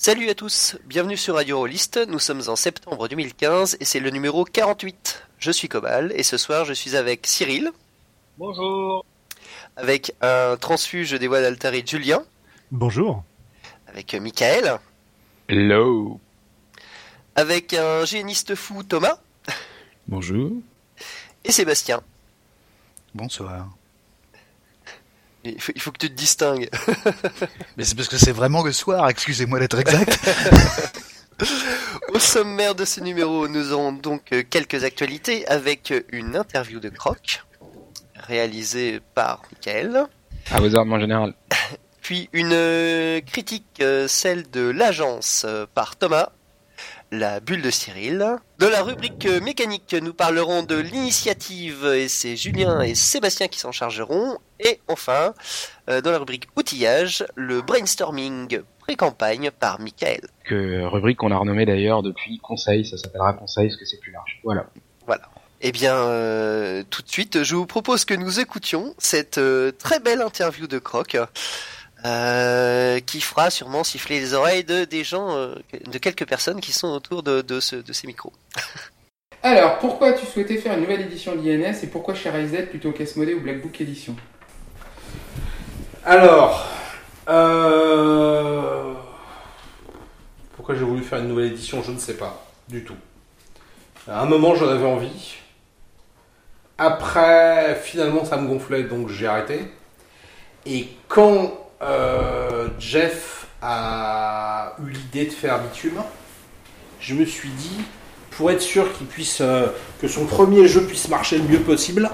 Salut à tous, bienvenue sur Radio Rollist. Nous sommes en septembre 2015 et c'est le numéro 48. Je suis Cobal et ce soir je suis avec Cyril. Bonjour. Avec un transfuge des voies d'Altari Julien. Bonjour. Avec Michael. Hello. Avec un géniste fou Thomas. Bonjour. Et Sébastien. Bonsoir. Il faut, il faut que tu te distingues. Mais c'est parce que c'est vraiment le soir, excusez-moi d'être exact. Au sommaire de ce numéro, nous aurons donc quelques actualités avec une interview de Croc, réalisée par Michael. À vos ordres, mon général. Puis une euh, critique, euh, celle de l'agence euh, par Thomas, la bulle de Cyril. De la rubrique euh, mécanique, nous parlerons de l'initiative et c'est Julien et Sébastien qui s'en chargeront. Et enfin, euh, dans la rubrique outillage, le brainstorming pré-campagne par Michael. Que rubrique qu'on a renommée d'ailleurs depuis Conseil, ça s'appellera Conseil parce que c'est plus large. Voilà. Eh bien, euh, tout de suite, je vous propose que nous écoutions cette euh, très belle interview de Croc, euh, qui fera sûrement siffler les oreilles de des gens, euh, de quelques personnes qui sont autour de, de, ce, de ces micros. Alors, pourquoi tu souhaitais faire une nouvelle édition d'INS et pourquoi chez Rise plutôt qu'Asmodée ou Black Book Edition Alors, euh... pourquoi j'ai voulu faire une nouvelle édition, je ne sais pas du tout. À un moment, j'en avais envie. Après, finalement, ça me gonflait, donc j'ai arrêté. Et quand euh, Jeff a eu l'idée de faire Bitume, je me suis dit, pour être sûr qu'il puisse, euh, que son premier jeu puisse marcher le mieux possible,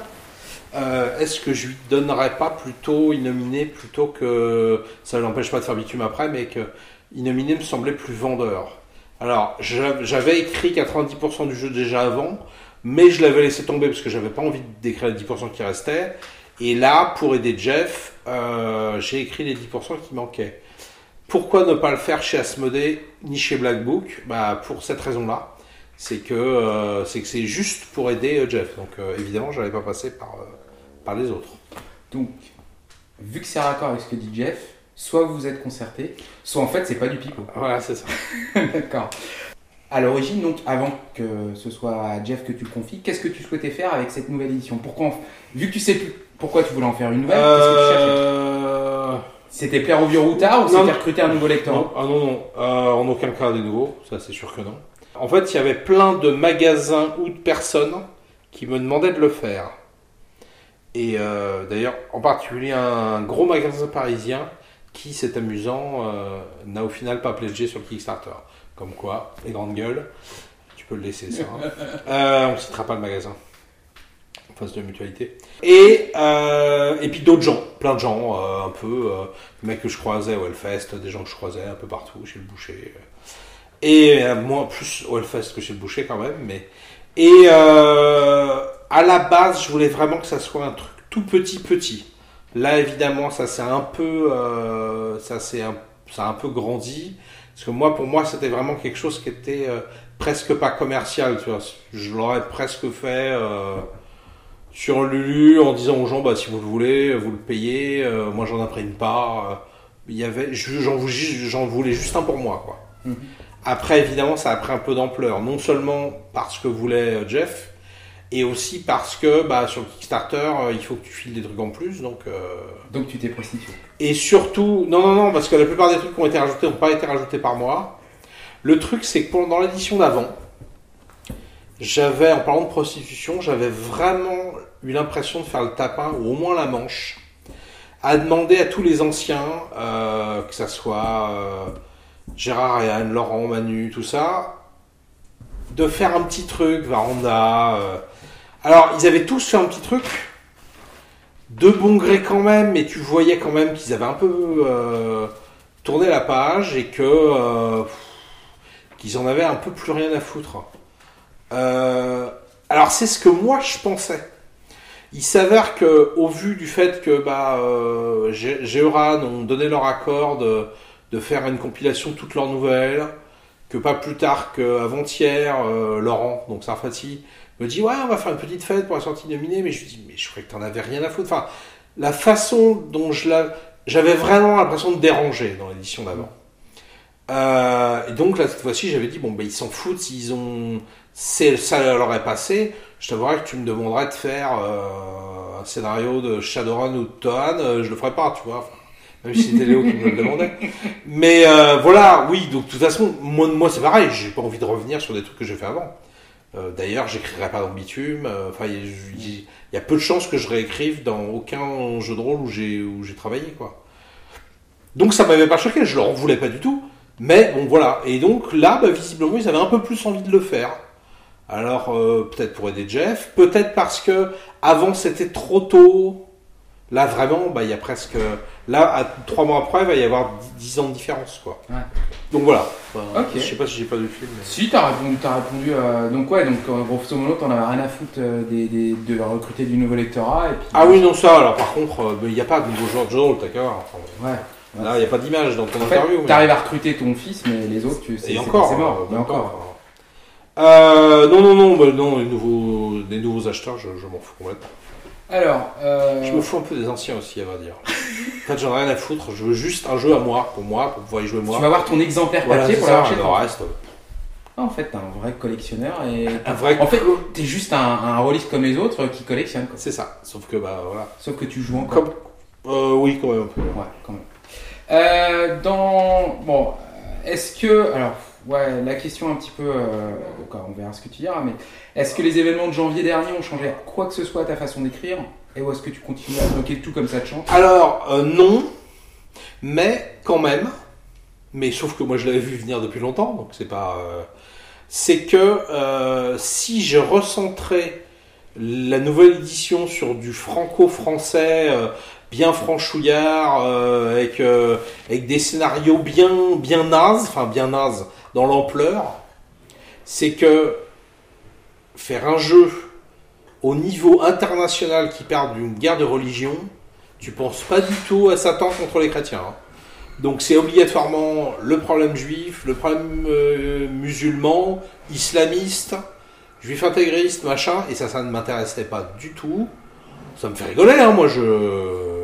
euh, est-ce que je lui donnerais pas plutôt Innominé plutôt que ça ne l'empêche pas de faire bitume après, mais que Innominé me semblait plus vendeur? Alors j'a- j'avais écrit 90% du jeu déjà avant, mais je l'avais laissé tomber parce que j'avais pas envie d'écrire les 10% qui restaient. Et là, pour aider Jeff, euh, j'ai écrit les 10% qui manquaient. Pourquoi ne pas le faire chez Asmodée ni chez Black Book bah, Pour cette raison-là. C'est que euh, c'est juste pour aider Jeff. Donc évidemment, je n'allais pas passer par, par les autres. Donc, vu que c'est raccord avec ce que dit Jeff, soit vous êtes concerté, soit en fait c'est pas du pipeau. Voilà, c'est ça. D'accord. À l'origine, donc, avant que ce soit à Jeff que tu le confies, qu'est-ce que tu souhaitais faire avec cette nouvelle édition? Pourquoi, en- vu que tu sais plus pourquoi tu voulais en faire une nouvelle, qu'est-ce que tu cherchais? Euh... C'était plaire au vieux routard ou c'était recruter un nouveau lecteur? Non, ah non, non, euh, en aucun cas des nouveaux, ça c'est sûr que non. En fait, il y avait plein de magasins ou de personnes qui me demandaient de le faire. Et euh, d'ailleurs, en particulier un gros magasin parisien qui, c'est amusant, euh, n'a au final pas pledgé sur le Kickstarter. Comme quoi, les grandes gueules, tu peux le laisser ça. hein. Euh, on ne citera pas le magasin. En face de la mutualité. Et, euh, et puis d'autres gens, plein de gens, euh, un peu, euh, des mecs que je croisais au Hellfest, des gens que je croisais un peu partout, chez le boucher. Et euh, moi, plus au Hellfest que chez le boucher quand même. Mais... Et euh, à la base, je voulais vraiment que ça soit un truc tout petit, petit. Là, évidemment, ça s'est un peu, euh, ça s'est un, ça a un peu grandi. Parce que moi, pour moi, c'était vraiment quelque chose qui était euh, presque pas commercial. Tu vois. Je l'aurais presque fait euh, sur Lulu en disant aux gens, bah, si vous le voulez, vous le payez. moi, j'en imprime pas. Il y avait, je- j'en vou- j'en voulais juste un pour moi, quoi. Mhm. Après, évidemment, ça a pris un peu d'ampleur. Non seulement parce que voulait Jeff, et aussi parce que bah, sur le Kickstarter, euh, il faut que tu files des trucs en plus. Donc, euh, Donc tu t'es prostitué. et surtout, non, non, non, parce que la plupart des trucs qui ont été rajoutés n'ont pas été rajoutés par moi. Le truc, c'est que pendant l'édition d'avant, j'avais, en parlant de prostitution, j'avais vraiment eu l'impression de faire le tapin, ou au moins la manche, à demander à tous les anciens, euh, que ça soit Gérard et Anne, Laurent, Manu, tout ça, de faire un petit truc, Varanda. Alors, ils avaient tous fait un petit truc, de bon gré quand même, mais tu voyais quand même qu'ils avaient un peu euh, tourné la page et que euh, qu'ils en avaient un peu plus rien à foutre. Euh, alors c'est ce que moi je pensais. Il s'avère que au vu du fait que bah, Gé- Géoran ont donné leur accord de, de faire une compilation de toutes leurs nouvelles, que pas plus tard qu'avant-hier, Laurent, donc Sarfati, me dit ouais on va faire une petite fête pour la sortie nominée mais je lui dis mais je croyais que t'en avais rien à foutre enfin la façon dont je la j'avais vraiment l'impression de déranger dans l'édition d'avant Euh, et donc là, cette fois-ci, j'avais dit, bon, ben, ils s'en foutent s'ils ont... Ça leur est passé. Je t'avouerais que tu me demanderais de faire euh, un scénario de Shadowrun ou de Tohan, euh, je le ferais pas, tu vois. Même si c'était Léo qui me le demandait. Mais voilà, oui, donc de toute façon, moi, moi c'est pareil, j'ai pas envie de revenir sur des trucs que j'ai fait avant. Euh, D'ailleurs, j'écrirai pas dans Bitume. euh, Enfin, il y, a- peu de chances que je réécrive dans aucun jeu de rôle où j'ai où j'ai travaillé, quoi. Donc ça m'avait pas choqué, je leur en voulais pas du tout. Mais bon, voilà. Et donc là, bah, visiblement, ils avaient un peu plus envie de le faire. Alors euh, peut-être pour aider Jeff, peut-être parce que avant c'était trop tôt. Là vraiment, bah il y a presque là à trois mois après, il va y avoir dix- dix ans de différence, quoi. Ouais. Donc voilà. Enfin, Ok. Je sais pas si j'ai pas le film. mais- Si, t'as répondu, t'as répondu. euh, donc, ouais, donc, euh, grosso modo, t'en avais rien à foutre euh, des, des- de recruter du nouveau lectorat. Et puis, Ah oui, non, ça, alors par contre, euh, il n'y a pas de nouveau joueur de jeu de rôle, t'as qu'à voir. Enfin, Ouais. Là, il n'y a pas d'image dans ton En fait, interview. mais- t'arrives à recruter ton fils, mais les autres, tu sais, Et c'est- mort. euh, Et encore. Euh, non, non, non, bah, non, les nouveaux, les nouveaux acheteurs, je, je m'en fous complètement. Alors, euh, Je me fous un peu des anciens aussi, à vrai dire. en fait, j'en ai rien à foutre. Je veux juste un jeu à moi, pour moi, pour pouvoir y jouer moi. tu vas avoir ton exemplaire Voilà, papier pour l'avoir chez le toi. reste. Ah, en fait, t'es un vrai collectionneur et. Un vrai. En fait, t'es juste un, un rôliste comme les autres qui collectionne. C'est ça. Sauf que, bah, voilà. Sauf que tu joues encore. Comme. Euh, oui, quand même un peu. Ouais, quand même. Euh, dans. Bon, est-ce que. Alors, ouais, la question un petit peu. euh, on verra ce que tu diras, mais est-ce que les événements de janvier dernier ont changé quoi que ce soit à ta façon d'écrire Et ou est-ce que tu continues à bloquer tout comme ça te chante Alors, euh, non, mais quand même, mais sauf que moi je l'avais vu venir depuis longtemps, donc c'est pas. euh, c'est que si je recentrais la nouvelle édition sur du franco-français, bien franchouillard, avec, avec des scénarios bien, bien nazes, enfin bien nazes dans l'ampleur, c'est que faire un jeu au niveau international qui parle d'une guerre de religion, tu penses pas du tout à Satan contre les chrétiens. hein. Donc c'est obligatoirement le problème juif, le problème euh, musulman, islamiste, juif intégriste, machin, et ça, ça ne m'intéressait pas du tout. Ça me fait rigoler, hein, moi je...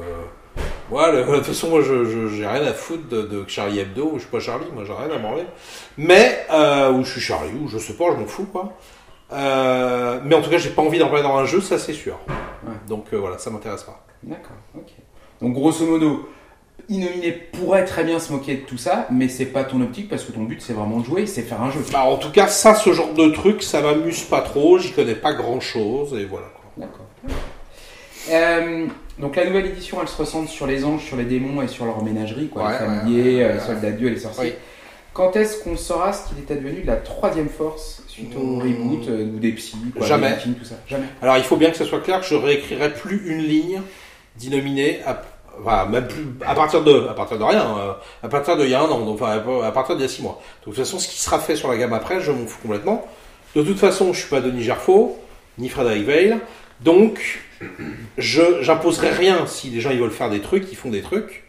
Ouais, de toute façon, moi je, je- j'ai rien à foutre de, de Charlie Hebdo, je suis pas Charlie, moi j'ai rien à branler. Mais, euh, ou je suis Charlie, ou je sais pas, je m'en fous quoi. Euh, mais en tout cas, j'ai pas envie d'en parler dans un jeu, ça c'est sûr. Ouais. Donc euh, voilà, ça m'intéresse pas. D'accord, ok. Donc, grosso modo, Innominé pourrait très bien se moquer de tout ça, mais c'est pas ton optique parce que ton but c'est vraiment de jouer, c'est faire un jeu. Bah, en tout cas, ça, ce genre de truc, ça m'amuse pas trop, j'y connais pas grand chose, et voilà. quoi. D'accord. Euh, donc la nouvelle édition, elle se recentre sur les anges, sur les démons et sur leur ménagerie, quoi, Ouais, les familiers, ouais, ouais, euh, les ouais. soldats de Dieu et les sorciers. Oui. Quand est-ce qu'on saura ce qu'il est advenu de la troisième force suite au Mmh. reboot euh, ou des psys, quoi, Jamais. des tout ça? Jamais. Alors, il faut bien que ce soit clair que je réécrirai plus une ligne d'innominé à, enfin, même plus, à partir de, à partir de rien, euh, à partir d'il y a un an, donc, enfin, à partir d'il y a six mois. Donc, de toute façon, ce qui sera fait sur la gamme après, je m'en fous complètement. De toute façon, je suis pas Denis Gerfaux, ni Frédéric Veil, donc, je, j'imposerai rien. Si les gens, ils veulent faire des trucs, ils font des trucs.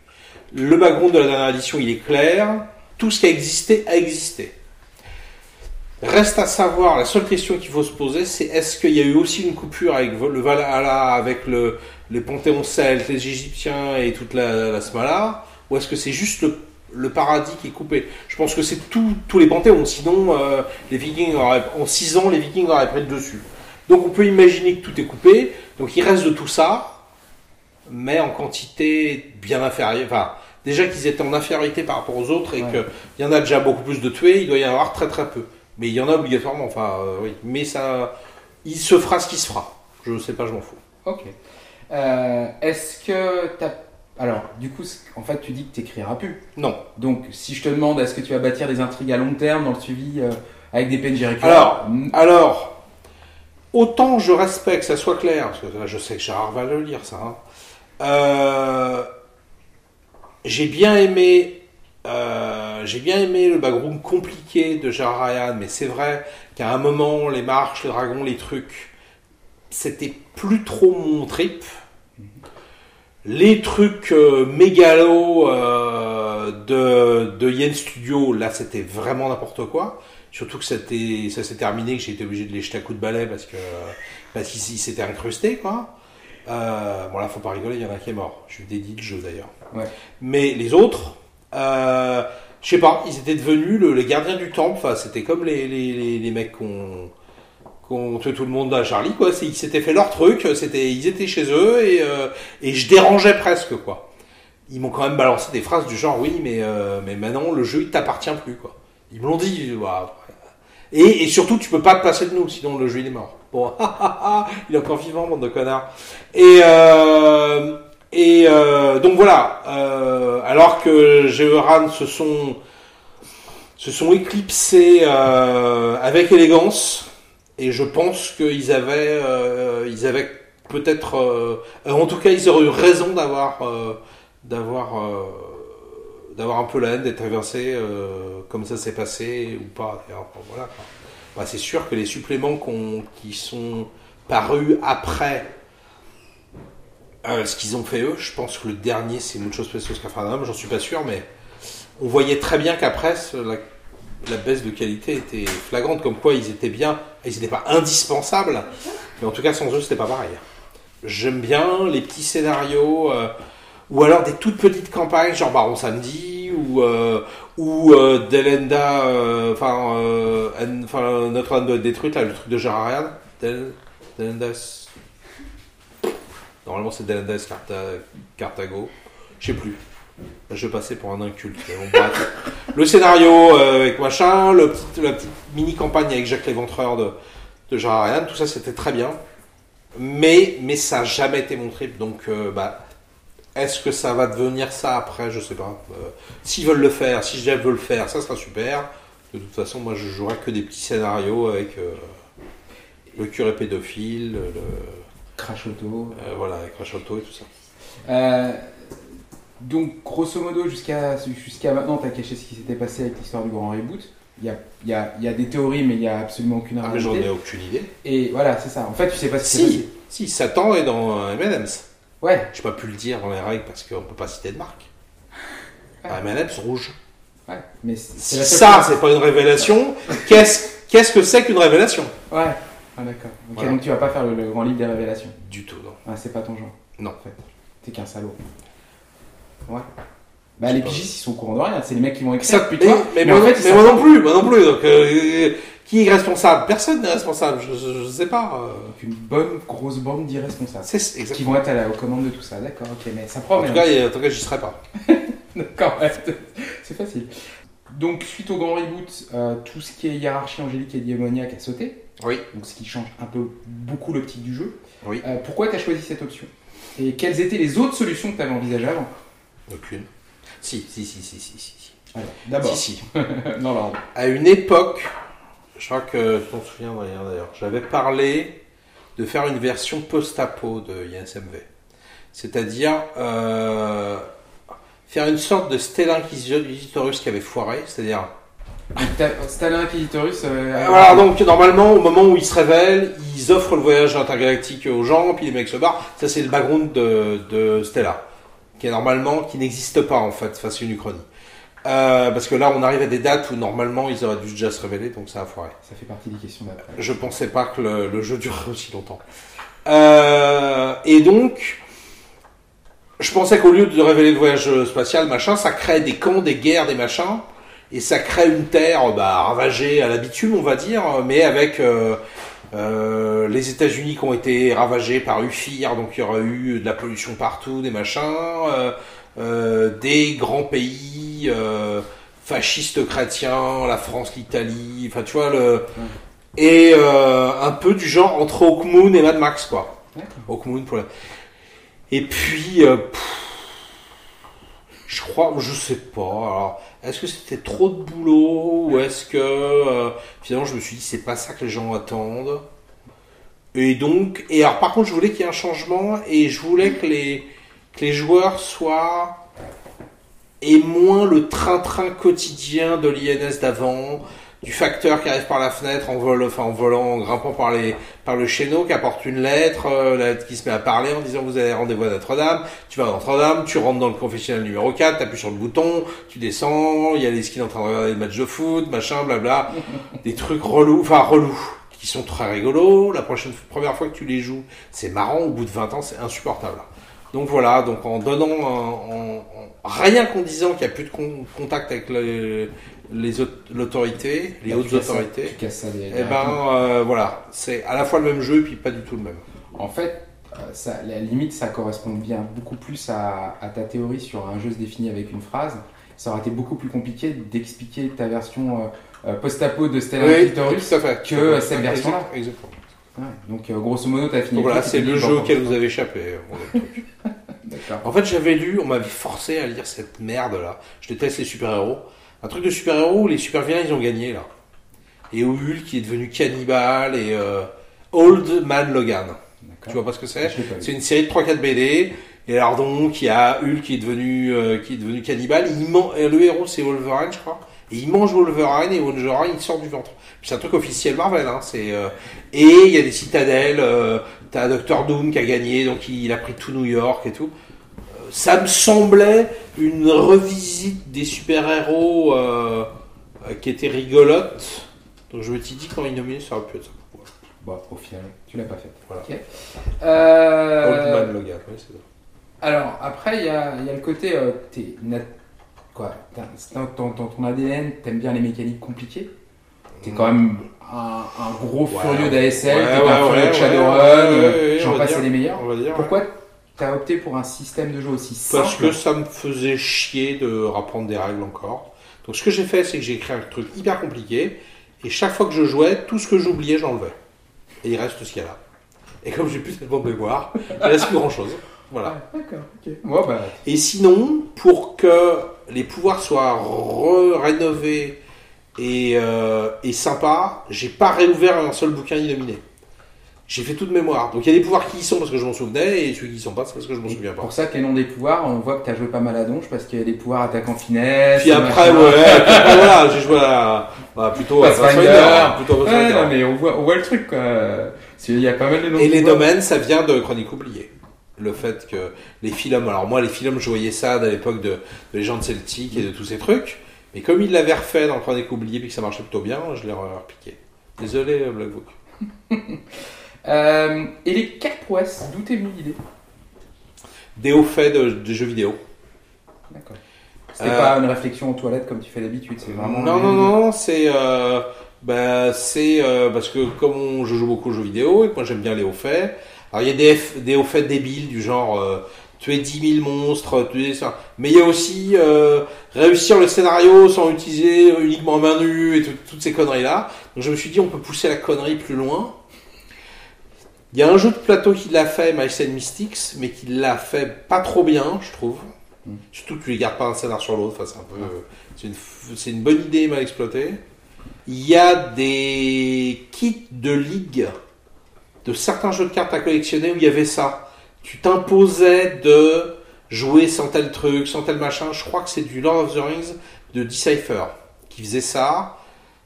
Le background de la dernière édition, il est clair. Tout ce qui a existé, a existé. Reste à savoir, la seule question qu'il faut se poser, c'est est-ce qu'il y a eu aussi une coupure avec le Valhalla, avec le, les panthéons celtes, les Égyptiens et toute la, la Smala, ou est-ce que c'est juste le, paradis qui est coupé? Je pense que c'est tous les panthéons, sinon euh, les Vikings auraient, en 6 ans, les Vikings auraient pris le dessus. Donc on peut imaginer que tout est coupé, donc il reste de tout ça, mais en quantité bien inférieure. Enfin, déjà qu'ils étaient en infériorité par rapport aux autres et Ouais. qu'il y en a déjà beaucoup plus de tués, il doit y en avoir très très peu. Mais il y en a obligatoirement, enfin euh, oui. Mais ça, il se fera ce qui se fera. Je sais pas, je m'en fous. Ok. Euh, est-ce que t'as... Alors, du coup, en fait, tu dis que t'écriras plus. Non. Donc, si je te demande, est-ce que tu vas bâtir des intrigues à long terme dans le suivi euh, avec des PNJ récurrents Alors, Mm, Alors, autant je respecte, ça soit clair, parce que là, je sais que Gérard va le lire, ça. hein. Euh, j'ai bien aimé, euh, j'ai bien aimé le background compliqué de Gérard Ryan, mais c'est vrai qu'à un moment, les marches, les dragons, les trucs, c'était plus trop mon trip. Les trucs euh, mégalos de, de Yen Studio, là, c'était vraiment n'importe quoi. Surtout que c'était, ça s'est terminé, que j'ai été obligé de les jeter à coups de balai parce que parce qu'il s'il s'était incrusté, quoi. Euh, bon là, faut pas rigoler, il y en a qui est mort. Je dédie le jeu d'ailleurs. Ouais. Mais les autres, euh, je sais pas, ils étaient devenus le- les gardiens du temple. Enfin, c'était comme les, les, les, les mecs qu'on tué tout le monde à Charlie, quoi. Ils s'étaient fait leur truc, c'était, ils étaient chez eux et, euh, et je dérangeais presque, quoi. Ils m'ont quand même balancé des phrases du genre, oui, mais, euh, mais maintenant le jeu il t'appartient plus, quoi. Ils me l'ont dit, voilà. Et, et surtout, tu peux pas te passer de nous, sinon le jeu il est mort. Bon, il est encore vivant, bande de connards. Et, euh, et euh, donc voilà. Euh, alors que Georan se sont se sont éclipsés euh, avec élégance, et je pense qu'ils avaient euh, ils avaient peut-être, euh, en tout cas, ils auraient eu raison d'avoir d'avoir d'avoir un peu la haine d'être inversé euh, comme ça s'est passé ou pas. Voilà. Bah, c'est sûr que les suppléments qui sont parus après euh, ce qu'ils ont fait eux, je pense que le dernier c'est Mucho Special Scaphandrum, j'en suis pas sûr, mais on voyait très bien qu'après la baisse de qualité était flagrante, comme quoi ils étaient bien, ils n'étaient pas indispensables, mais en tout cas sans eux c'était pas pareil. J'aime bien les petits scénarios, euh, ou alors des toutes petites campagnes, genre Baron Samedi, ou, euh, ou euh, Delenda, euh, enfin, euh, Notre-Dame doit être détruite, là, le truc de Gérard Del, Delendas. Normalement c'est Delendas Carta, Carthago, je sais plus. Je vais passer pour un inculte. bon, le scénario avec machin, le petit, la petite mini-campagne avec Jacques Léventreur de, de Gérard Ryan, tout ça c'était très bien. Mais, mais ça n'a jamais été mon trip. Donc, bah, est-ce que ça va devenir ça après? Je sais pas. Euh, S'ils veulent le faire, si Jeff veut le faire, ça sera super. De toute façon, moi je jouerai que des petits scénarios avec euh, le curé pédophile, le, Crash Auto. euh, voilà, avec Crash Auto et tout ça. Euh, donc, grosso modo, jusqu'à jusqu'à maintenant, tu as caché ce qui s'était passé avec l'histoire du grand reboot. Il y a, il y, a, il y a des théories, mais il n'y a absolument aucune Ah, mais j'en réalité. ai aucune idée. Et voilà, c'est ça. En fait, tu sais pas ce qui s'est Si, passé. si, Satan est dans M&M's. Ouais, Je pas pu le dire dans les règles parce qu'on peut pas citer de marque. Ouais. Ah, M&M's rouge. ouais. Mais Si la ça, c'est pas une révélation, qu'est-ce qu'est-ce que c'est qu'une révélation? Ouais. Ah, d'accord. Ok, Voilà. donc tu vas pas faire le, le grand livre des révélations? Du tout, non. Ah, c'est pas ton genre. Non. En fait. T'es qu'un salaud. Ouais. Bah, les pigistes, ils sont au courant de rien. C'est les mecs qui vont écrire. Ça, puis mais, toi. mais Mais moi, en fait, mais moi non plus, moi non plus. Donc, euh, qui est responsable? Personne n'est responsable. Je, je sais pas. euh, Donc, une bonne grosse bande d'irresponsables. C'est Qui exactement. vont être à la, aux commandes de tout ça. D'accord, ok, mais ça En promet. tout cas, il- en tout cas, j'y serai pas. D'accord, ouais, c'est facile. Donc, suite au grand reboot, euh, tout ce qui est hiérarchie angélique et démoniaque a sauté. Oui. Donc, ce qui change un peu beaucoup l'optique du jeu. Oui. Euh, pourquoi tu as choisi cette option? Et quelles étaient les autres solutions que tu avais envisagées avant Aucune. Si, si, si, si, si, si. si. Alors, d'abord, Si, si. dans l'ordre. À une époque, je crois que tu t'en souviens d'ailleurs, d'ailleurs, j'avais parlé de faire une version post-apo de ISMV. C'est-à-dire euh, faire une sorte de Stella Inquisitorus qui avait foiré, c'est-à-dire Stalin Inquisitorus. euh, Euh, Voilà, donc normalement, au moment où ils se révèlent, ils offrent le voyage intergalactique aux gens, puis les mecs se barrent. Ça, c'est le background de, de Stella, qui est normalement, qui n'existe pas en fait, face à une uchronie. Euh, parce que là, on arrive à des dates où normalement ils auraient dû déjà se révéler, donc ça a foiré. Ça fait partie des questions d'après. Je pensais pas que le, le jeu durerait aussi longtemps. Euh, et donc, je pensais qu'au lieu de révéler le voyage spatial, machin, ça crée des camps, des guerres, des machins, et ça crée une terre bah, ravagée à l'habitude, on va dire, mais avec euh, euh, les États-Unis qui ont été ravagés par UFIR, donc il y aura eu de la pollution partout, des machins, euh, des grands pays euh, fascistes chrétiens, la France, l'Italie, enfin tu vois le et euh, un peu du genre entre Hawkmoon et Mad Max quoi. Hawkmoon pour la... Et puis euh, pff, je crois, je sais pas. Alors, est-ce que c'était trop de boulot ou est-ce que euh, finalement je me suis dit c'est pas ça que les gens attendent. Et donc, et alors par contre je voulais qu'il y ait un changement et je voulais que les que les joueurs soient et moins le train-train quotidien de l'INS d'avant, du facteur qui arrive par la fenêtre en volant, enfin en volant, en grimpant par les par le chéneau, qui apporte une lettre, euh, la lettre qui se met à parler en disant vous avez rendez-vous à Notre-Dame, tu vas à Notre-Dame, tu rentres dans le confessionnal numéro 4, t'appuies sur le bouton, tu descends, il y a les skins en train de regarder le match de foot, machin, blabla, des trucs relous, enfin relous, qui sont très rigolos. La prochaine première fois que tu les joues, c'est marrant. Au bout de 20 ans, c'est insupportable. Donc voilà, donc en donnant, un- en, en- rien qu'en disant qu'il n'y a plus de con- contact avec le- les aut- l'autorité, les hautes ça- autorités, ça et directement. ben euh, voilà, c'est à la fois le même jeu et puis pas du tout le même. En fait, euh, ça, la limite, ça correspond bien beaucoup plus à, à ta théorie sur un jeu se définit avec une phrase. Ça aurait été beaucoup plus compliqué d'expliquer ta version euh, post-apo de Stellar fait. que cette version-là. Exactement. Ouais, donc, euh, grosso modo, t'as fini. Donc voilà, c'est tu le jeu auquel vous avez échappé. En fait, j'avais lu, on m'avait forcé à lire cette merde là. Je déteste les super-héros. Un truc de super-héros où les super-vilains ils ont gagné là. Et où Hulk qui est devenu cannibale et euh, Old Man Logan. Tu vois pas ce que c'est. C'est une série de 3-4 BD. Et alors donc, il y a Hulk qui est devenu, euh, qui est devenu cannibale. Il le héros c'est Wolverine, je crois. Et il mange Wolverine et Wolverine il sort du ventre. C'est un truc officiel Marvel. Hein. C'est euh, et il y a des citadelles. Euh, T'as Doctor Doom qui a gagné, donc il a pris tout New York et tout. Euh, Ça me semblait une revisite des super-héros euh, euh, qui était rigolote. Donc je me suis dit quand il nommé ça aurait pu être ça. Bon, au final, tu l'as pas fait. Voilà. Ok. Old Man Logan, oui, c'est ça. Alors, après, il y a, il y a le côté. euh, t'es quoi, dans, dans- dans ton ADN, t'aimes bien les mécaniques compliquées. T'es quand même un, un gros Ouais. furieux d'ASL, Ouais, t'es un ouais, furieux ouais, de Shadowrun, ouais, ouais, ouais, j'en passe les meilleurs. On va dire. Pourquoi t'as opté pour un système de jeu aussi simple Parce que ça me faisait chier de rapprendre des règles encore. Donc ce que j'ai fait, c'est que j'ai écrit un truc hyper compliqué. Et chaque fois que je jouais, tout ce que j'oubliais, j'enlevais. Et il reste ce qu'il y a là. Et comme j'ai plus tellement de mémoire, il reste plus grand chose. Voilà. Ah, D'accord, ok. Moi, bah, Et sinon, pour que les pouvoirs soient rénovés et, euh, et sympas, j'ai pas réouvert un seul bouquin illuminé. J'ai fait tout de mémoire. Donc il y a des pouvoirs qui y sont parce que je m'en souvenais, et ceux qui y sont pas, c'est parce que je m'en souviens pas. pour ça que les noms des pouvoirs, on voit que t'as joué pas mal à donge parce qu'il y a des pouvoirs attaquant finesse. Puis après, ouais, puis après, voilà, j'ai joué à, bah, plutôt à Pathfinder. Pathfinder, plutôt à Ouais, non, mais on voit, on voit le truc, quoi. Qu'il y a pas mal de noms Et les pouvoirs. domaines, ça vient de Chronique oubliée. Le fait que les films, alors moi, les films, je voyais ça à l'époque de, de Légendes Celtiques et de tous ces trucs. Mais comme ils l'avaient refait dans Chronique oubliée et que ça marchait plutôt bien, je l'ai repiqué. Désolé, euh, Black Book. Euh, et les 4 prouesses, d'où t'es venue l'idée? Des hauts faits de, de jeux vidéo. D'accord. C'était Euh, pas une réflexion aux toilettes comme tu fais d'habitude, c'est vraiment. Non, non, non, c'est euh, bah, c'est euh, parce que comme on- je joue beaucoup aux jeux vidéo et que moi j'aime bien les hauts faits. Alors il y a des, des hauts faits débiles du genre euh, tuer 10 000 monstres, tuer ça. Mais il y a aussi euh, réussir le scénario sans utiliser uniquement main nue et tout- toutes ces conneries là. Donc je me suis dit on peut pousser la connerie plus loin. Il y a un jeu de plateau qui l'a fait, My Side Mystics, mais qui l'a fait pas trop bien, je trouve. Mm. Surtout que tu les gardes pas un scénar sur l'autre, enfin, c'est un peu, c'est une, une bonne idée mal exploitée. Il y a des kits de ligue de certains jeux de cartes à collectionner où il y avait ça. Tu t'imposais de jouer sans tel truc, sans tel machin. Je crois que c'est du Lord of the Rings de Decipher qui faisait ça.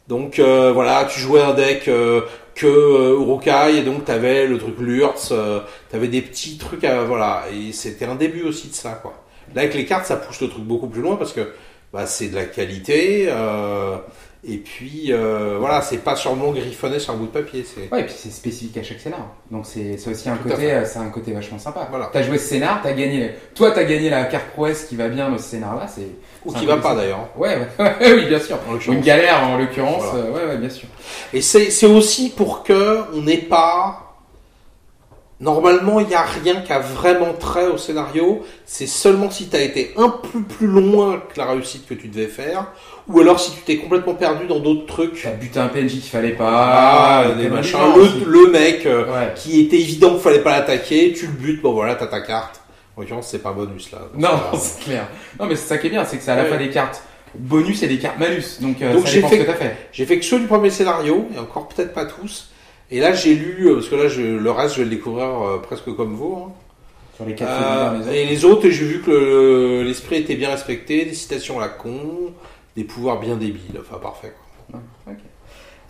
Donc euh, voilà, tu jouais un deck euh, que euh, Urukai et donc t'avais le truc Lurtz, euh, t'avais des petits trucs à voilà et c'était un début aussi de ça quoi. Là avec les cartes ça pousse le truc beaucoup plus loin parce que bah, c'est de la qualité euh, et puis euh, voilà c'est pas sûrement griffonné sur un bout de papier c'est Ouais, et puis c'est spécifique à chaque scénar. Donc c'est c'est aussi un Tout côté, euh, c'est un côté vachement sympa. Voilà. T'as joué ce scénar, t'as gagné. Toi, t'as gagné la carte prouesse qui va bien dans ce scénar-là. C'est ou c'est qui va pas sympa. d'ailleurs. Ouais, ouais, oui, bien sûr. Une galère en l'occurrence. Voilà. euh, ouais, ouais, bien sûr. Et c'est c'est aussi pour que on n'ait pas. Normalement, il n'y a rien qui a vraiment trait au scénario. C'est seulement si tu as été un peu plus loin que la réussite que tu devais faire, ou alors si tu t'es complètement perdu dans d'autres trucs. T'as buté un PNJ qu'il fallait pas. Ah, t'es des machins. Le, le mec euh, Ouais. qui était évident qu'il fallait pas l'attaquer, tu le butes, bon voilà, t'as ta carte. En l'occurrence, c'est pas bonus là. Non, C'est clair. Non, mais c'est ça qui est bien, c'est que c'est à la Ouais. fois des cartes bonus et des cartes malus. Donc, euh, Donc ça j'ai dépend fait- ce que t'as fait. J'ai fait que ceux du premier scénario, et encore peut-être pas tous. Et là, j'ai lu, euh, parce que là, je, le reste, je vais le découvrir euh, presque comme vous. hein. Sur les quatre Euh, les autres. et les autres, j'ai vu que le- l'esprit était bien respecté, des citations à la con, des pouvoirs bien débiles, enfin parfait. quoi. Ok.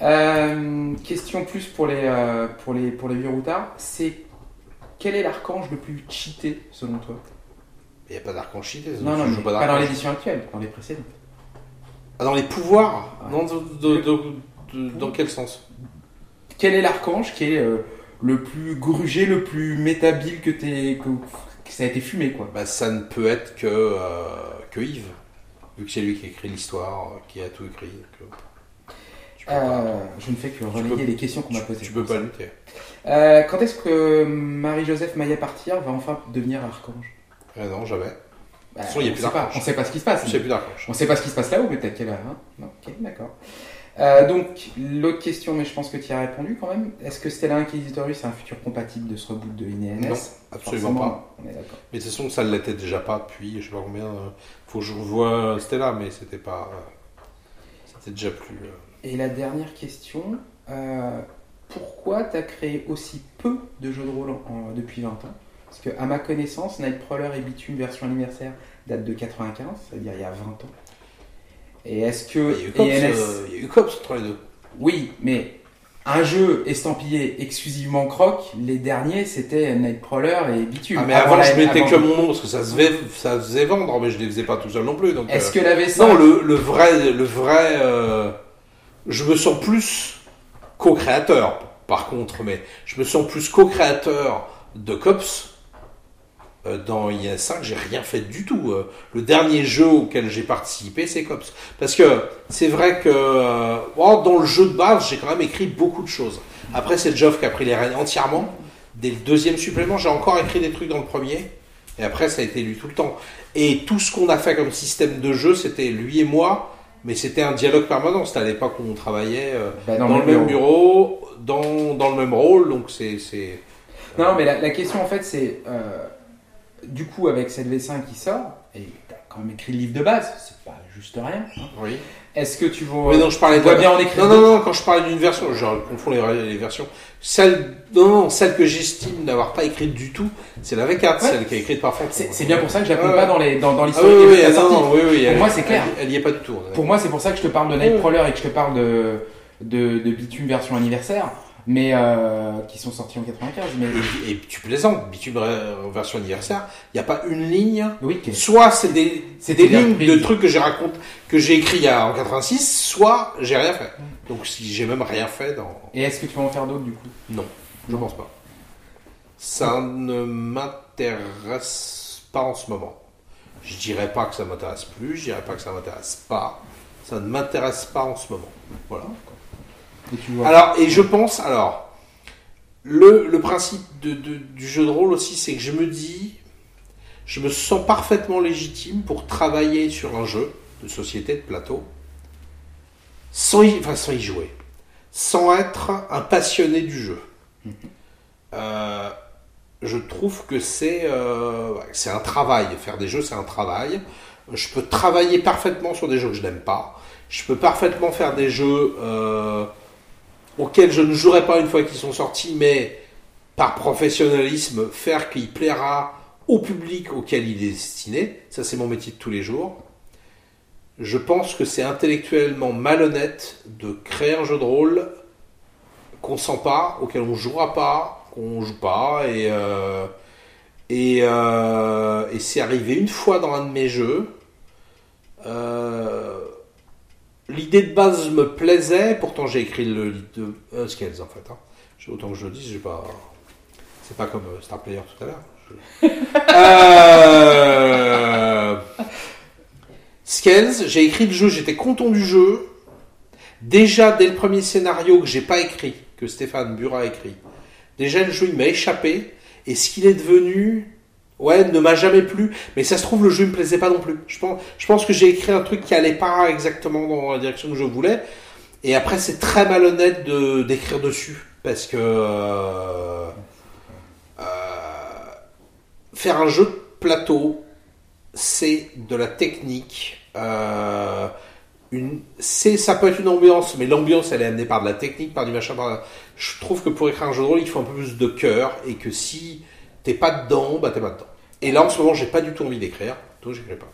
Euh, question plus pour les, euh, pour les, pour les vieux routards. C'est quel est l'archange le plus cheaté selon toi? Il n'y a pas d'archange cheaté, Non, non, mais joue pas, dans l'édition actuelle, dans les précédentes. Ah, dans les pouvoirs? Ouais. Non, de- de- de- de- dans quel sens? Quel est l'archange qui est euh, le plus grugé, le plus métabile que t'es, que que ça a été fumé, quoi? Bah, ça ne peut être que, euh, que Yves, vu que c'est lui qui a écrit l'histoire, euh, qui a tout écrit. donc, tu peux pas- je ne fais que relayer peux- les questions qu'on m'a posées. tu peux pas ça. lutter. Quand est-ce que Marie-Joseph Maillet partir va enfin devenir archange? Ah non, jamais. Bah, toute façon, il y a on plus sait pas, on sait pas ce qui se passe. Je sais plus d'archange. On sait pas ce qui se passe là-haut, peut-être qu'elle a. Hein? Ok, d'accord. Euh, donc, l'autre question, mais je pense que tu y as répondu quand même. Est-ce que Stella Inquisitorius est un futur compatible de ce reboot de INS Non, absolument Forcément, pas. On est d'accord. Mais de toute façon, ça ne l'était déjà pas depuis, je sais pas combien. euh, faut que je revoie Stella, mais c'était pas. euh, c'était déjà plus. euh, Et la dernière question, euh, pourquoi tu as créé aussi peu de jeux de rôle en- en- depuis 20 ans? Parce que, à ma connaissance, Nightcrawler et Bitume version anniversaire date de 95, c'est-à-dire il y a 20 ans. Et est-ce que Il y a eu Cops, INS euh, il y a eu Cops entre les deux. Oui, mais un jeu estampillé exclusivement croc, les derniers c'était Nightcrawler et Bitume. Ah, mais avant, je mettais avant- que mon nom parce que ça se, faisait, ça se faisait vendre, mais je les faisais pas tout seul non plus. Donc, Est-ce euh, que la V5 Non, le, le vrai. Le vrai euh, je me sens plus co-créateur, par contre, mais je me sens plus co-créateur de Cops. Euh, Dans IS5, j'ai rien fait du tout. Euh, Le dernier jeu auquel j'ai participé, c'est Cops. Parce que c'est vrai que euh, bon, dans le jeu de base, j'ai quand même écrit beaucoup de choses. Après, c'est Geoff qui a pris les rênes entièrement. Dès le deuxième supplément, j'ai encore écrit des trucs dans le premier. Et après, ça a été lui tout le temps. Et tout ce qu'on a fait comme système de jeu, c'était lui et moi. Mais c'était un dialogue permanent. C'était à l'époque où on travaillait Bah, dans, le même bureau, dans, dans le même rôle. Donc c'est. c'est- Non, mais la, la question en fait c'est euh, du coup avec cette V5 qui sort, et t'as quand même écrit le livre de base, c'est pas juste rien. hein. Oui. Est-ce que tu vas. Mais non, je parlais vois de- bien en écrire Non, non, non, quand je parlais d'une version, je confonds les, les versions. Celle, non, non, celle que j'estime n'avoir pas écrite du tout, c'est la V4, Ouais. celle qui est écrite par Franck. C'est bien pour ça que je la Ouais. pas dans les dans, dans Ah l'histoire oui, oui, la non, non, oui, oui, Pour elle- moi, c'est clair. Elle, elle y est pas du tout. Pour moi, c'est pour ça que je te parle de Nightcrawler et que je te parle de de, de Bitume version anniversaire, mais euh, qui sont sortis en 95. Mais Et, et tu plaisantes, bitume en version anniversaire, il n'y a pas une ligne. oui, que- Soit c'est des, c'est des lignes de trucs que j'ai raconté, que j'ai écrit en 86, soit j'ai rien fait. Donc si j'ai même rien fait dans. Et est-ce que tu vas en faire d'autres du coup? Non, je pense pas. Ça ne m'intéresse pas en ce moment. Je dirais pas que ça m'intéresse plus, je dirais pas que ça m'intéresse pas. Ça ne m'intéresse pas en ce moment. Voilà. Et tu vois. Alors, et je pense, alors, le, le principe de- de- du jeu de rôle aussi, c'est que je me dis, je me sens parfaitement légitime pour travailler sur un jeu de société, de plateau, sans y, enfin, sans y jouer, sans être un passionné du jeu. Euh, je trouve que c'est euh, c'est un travail. Faire des jeux, c'est un travail. Je peux travailler parfaitement sur des jeux que je n'aime pas. Je peux parfaitement faire des jeux euh, auxquels je ne jouerai pas une fois qu'ils sont sortis, mais par professionnalisme, faire qu'il plaira au public auquel il est destiné. Ça, c'est mon métier de tous les jours. Je pense que c'est intellectuellement malhonnête de créer un jeu de rôle qu'on sent pas, auquel on jouera pas, qu'on joue pas, et euh, euh, et c'est arrivé une fois dans un de mes jeux. Euh, L'idée de base me plaisait, pourtant j'ai écrit le de euh, Scales en fait. hein. Autant que je le dise. C'est pas comme euh, Star Player tout à l'heure. Je- Euh, Scales, j'ai écrit le jeu, j'étais content du jeu. Déjà dès le premier scénario que j'ai pas écrit, que Stéphane Burat a écrit, déjà le jeu il m'a échappé. Et ce qu'il est devenu, ouais, ne m'a jamais plu. Mais ça se trouve, le jeu me plaisait pas non plus. Je pense, que j'ai écrit un truc qui allait pas exactement dans la direction que je voulais. Et après, c'est très malhonnête de d'écrire dessus. Parce que euh, euh, faire un jeu de plateau, c'est de la technique. Euh, c'est, ça peut être une ambiance, mais l'ambiance elle est amenée par de la technique, par du machin. Je trouve que pour écrire un jeu de rôle, il faut un peu plus de cœur et que si t'es pas dedans, bah t'es pas dedans. Et là en ce moment, j'ai pas du tout envie d'écrire, donc j'écris pas.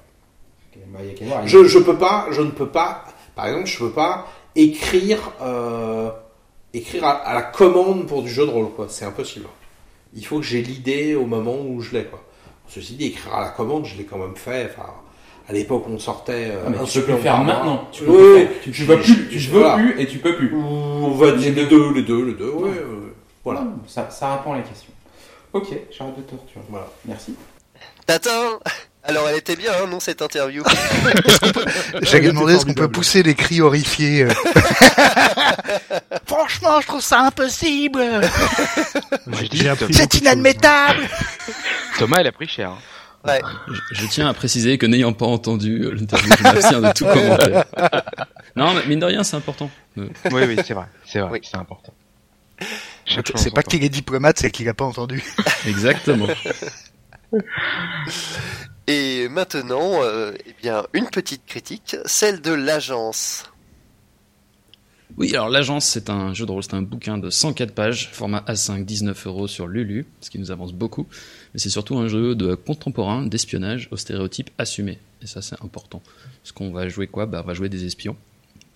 Bah. Je, je peux pas, je ne peux pas, par exemple, je peux pas écrire, euh, écrire à, à la commande pour du jeu de rôle, quoi. C'est impossible. Il faut que j'ai l'idée au moment où je l'ai, quoi. Ceci dit, écrire à la commande, je l'ai quand même fait. Enfin, à l'époque, on sortait. euh, Ah, mais un tu peux le faire maintenant. Tu peux faire. Tu, tu plus, tu veux voilà. plus et tu peux plus. Ou on va dire les deux, les deux, les deux. Ouais, ouais, ouais. Voilà. Ça, ça répond à la question. Ok, j'arrête de te torturer. Voilà. Merci. Tatin Alors elle était bien, hein, non, cette interview? J'allais demander est-ce qu'on peut pousser les cris horrifiés. euh. Franchement, je trouve ça impossible. Hein. inadmettable. Thomas, il a pris cher. hein. Ouais. Je, je tiens à préciser que n'ayant pas entendu euh, l'interview, je m'abstiens de tout commentaire. Non, mais mine de rien, c'est important. Oui, oui, c'est vrai. C'est vrai. Oui. C'est important. C'est pas qu'il est diplomate, c'est qu'il a pas entendu. Exactement. Et maintenant, euh, eh bien, une petite critique, celle de l'agence. Oui, alors l'agence, c'est un jeu de rôle, c'est un bouquin de 104 pages, format A5, 19 euros sur Lulu, ce qui nous avance beaucoup. Mais c'est surtout un jeu de contemporain, d'espionnage, aux stéréotypes assumés. Et ça, c'est important. Parce qu'on va jouer quoi? Bah, On va jouer des espions.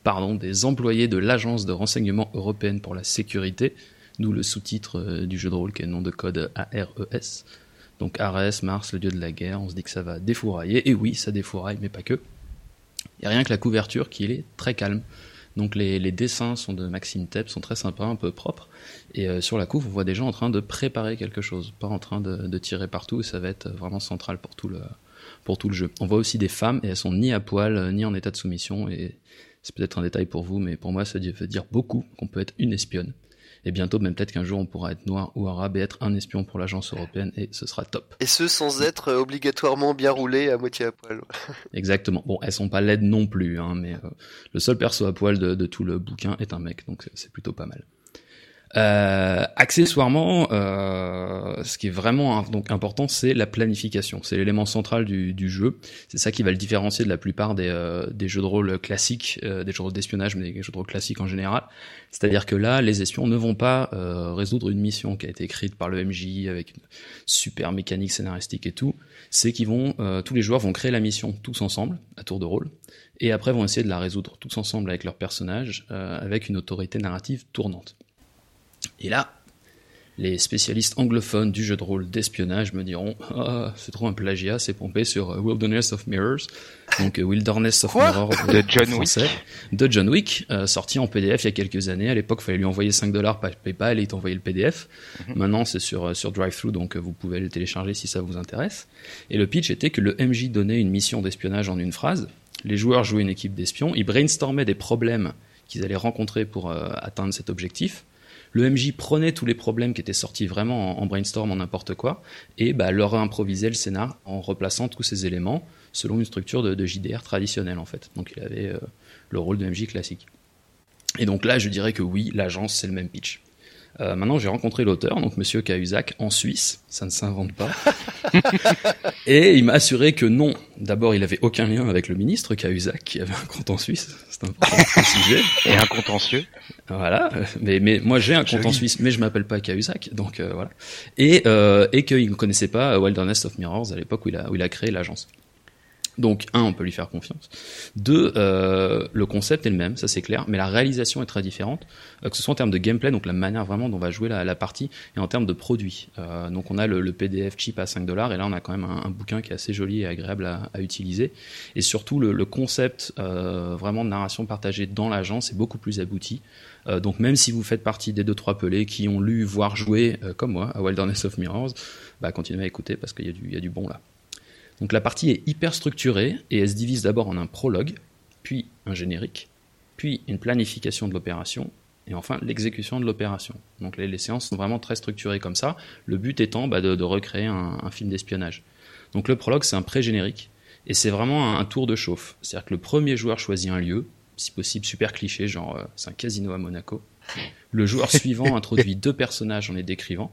Pardon, des employés de l'agence de renseignement européenne pour la sécurité, d'où le sous-titre euh, du jeu de rôle qui est le nom de code ARES. Donc Ares, Mars, le dieu de la guerre, on se dit que ça va défourailler. Et oui, ça défouraille, mais pas que. A rien que la couverture qui est très calme. Donc les, dessins sont de Maxime Tepp, sont très sympas, un peu propres. Et euh, sur la couve, on voit des gens en train de préparer quelque chose, pas en train de, tirer partout. Et ça va être vraiment central pour tout le pour tout le jeu. On voit aussi des femmes et elles sont ni à poil ni en état de soumission. Et c'est peut-être un détail pour vous, mais pour moi, ça veut dire beaucoup qu'on peut être une espionne. Et bientôt, même peut-être qu'un jour, on pourra être noir ou arabe et être un espion pour l'agence européenne, et ce sera top. Et ce sans être obligatoirement bien roulé à moitié à poil. Exactement. Bon, elles sont pas laides non plus, hein, mais euh, le seul perso à poil de, de tout le bouquin est un mec, donc c'est plutôt pas mal. Euh, accessoirement, euh, ce qui est vraiment donc important, c'est la planification. C'est l'élément central du, du jeu. C'est ça qui va le différencier de la plupart des, euh, des jeux de rôle classiques, euh, des jeux de d'espionnage, mais des jeux de rôle classiques en général. C'est-à-dire que là, les espions ne vont pas euh, résoudre une mission qui a été écrite par le MJ avec une super mécanique scénaristique et tout. C'est qu'ils vont, euh, tous les joueurs vont créer la mission tous ensemble à tour de rôle, et après vont essayer de la résoudre tous ensemble avec leurs personnages, avec une autorité narrative tournante. Et là, les spécialistes anglophones du jeu de rôle d'espionnage me diront Ah, c'est trop un plagiat, c'est pompé sur euh, Wilderness of Mirrors, donc euh, Wilderness of Mirrors De John français, Wick. de John Wick, euh, sorti en PDF il y a quelques années. À l'époque, il fallait lui envoyer 5 dollars par PayPal et il t'envoyait le PDF. Maintenant, c'est sur, sur DriveThru, donc vous pouvez le télécharger si ça vous intéresse. Et le pitch était que le MJ donnait une mission d'espionnage en une phrase. Les joueurs jouaient une équipe d'espions, ils brainstormaient des problèmes qu'ils allaient rencontrer pour euh, atteindre cet objectif. Le MJ prenait tous les problèmes qui étaient sortis vraiment en, brainstorm, en n'importe quoi, et bah, leur improvisait le scénar en replaçant tous ces éléments selon une structure de, de JDR traditionnelle en fait. Donc il avait euh, le rôle de MJ classique. Et donc là, je dirais que oui, l'agence, c'est le même pitch. Euh, maintenant, j'ai rencontré l'auteur, donc Monsieur Cahuzac, en Suisse. Ça ne s'invente pas. et il m'a assuré que non. D'abord, il avait aucun lien avec le ministre Cahuzac, qui avait un compte en Suisse. C'est important de préciser. Et un contentieux. Voilà. Mais, mais moi, j'ai un compte en. Suisse, mais je m'appelle pas Cahuzac. Donc euh, voilà. Et, euh, et qu'il ne connaissait pas Wilderness of Mirrors à l'époque où il a, où il a créé l'agence. Donc, un, on peut lui faire confiance. Deux, euh, le concept est le même, ça c'est clair, mais la réalisation est très différente, euh, que ce soit en termes de gameplay, donc la manière vraiment dont on va jouer la, la partie, et en termes de produit. Euh, donc, on a le, le PDF cheap à 5 dollars, et là, on a quand même un, bouquin qui est assez joli et agréable à, à utiliser. Et surtout, le, le concept euh, vraiment de narration partagée dans l'agence est beaucoup plus abouti. Euh, donc, même si vous faites partie des deux trois pelés qui ont lu, voire joué, comme moi, à Wilderness of Mirrors, bah, continuez à écouter parce qu'il y, y a du bon là. Donc la partie est hyper structurée et elle se divise d'abord en un prologue, puis un générique, puis une planification de l'opération, et enfin l'exécution de l'opération. Donc les, séances sont vraiment très structurées comme ça, le but étant bah, de, recréer un, film d'espionnage. Donc le prologue c'est un pré-générique, et c'est vraiment un, un tour de chauffe. C'est-à-dire que le premier joueur choisit un lieu, si possible super cliché, genre euh, c'est un casino à Monaco. Le joueur suivant introduit deux personnages en les décrivant.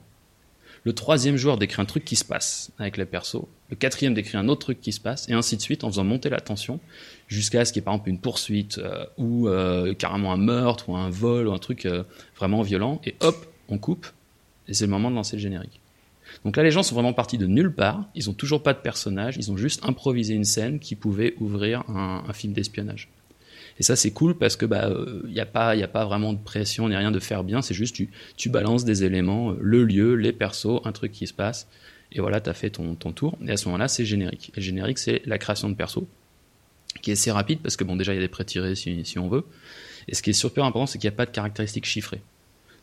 Le troisième joueur décrit un truc qui se passe avec les persos. Le quatrième décrit un autre truc qui se passe, et ainsi de suite, en faisant monter la tension, jusqu'à ce qu'il y ait par exemple une poursuite, euh, ou euh, carrément un meurtre, ou un vol, ou un truc euh, vraiment violent, et hop, on coupe, et c'est le moment de lancer le générique. Donc là, les gens sont vraiment partis de nulle part, ils ont toujours pas de personnage, ils ont juste improvisé une scène qui pouvait ouvrir un, un film d'espionnage. Et ça, c'est cool parce que bah, il n'y a pas, a pas vraiment de pression ni rien de faire bien. C'est juste tu, tu balances des éléments, euh, le lieu, les persos, un truc qui se passe, et voilà, t'as fait ton, ton tour. Et à ce moment-là, c'est générique. Et le générique, c'est la création de persos, qui est assez rapide parce que bon, déjà, il y a des pré-tirés si, si on veut. Et ce qui est super important, c'est qu'il n'y a pas de caractéristiques chiffrées.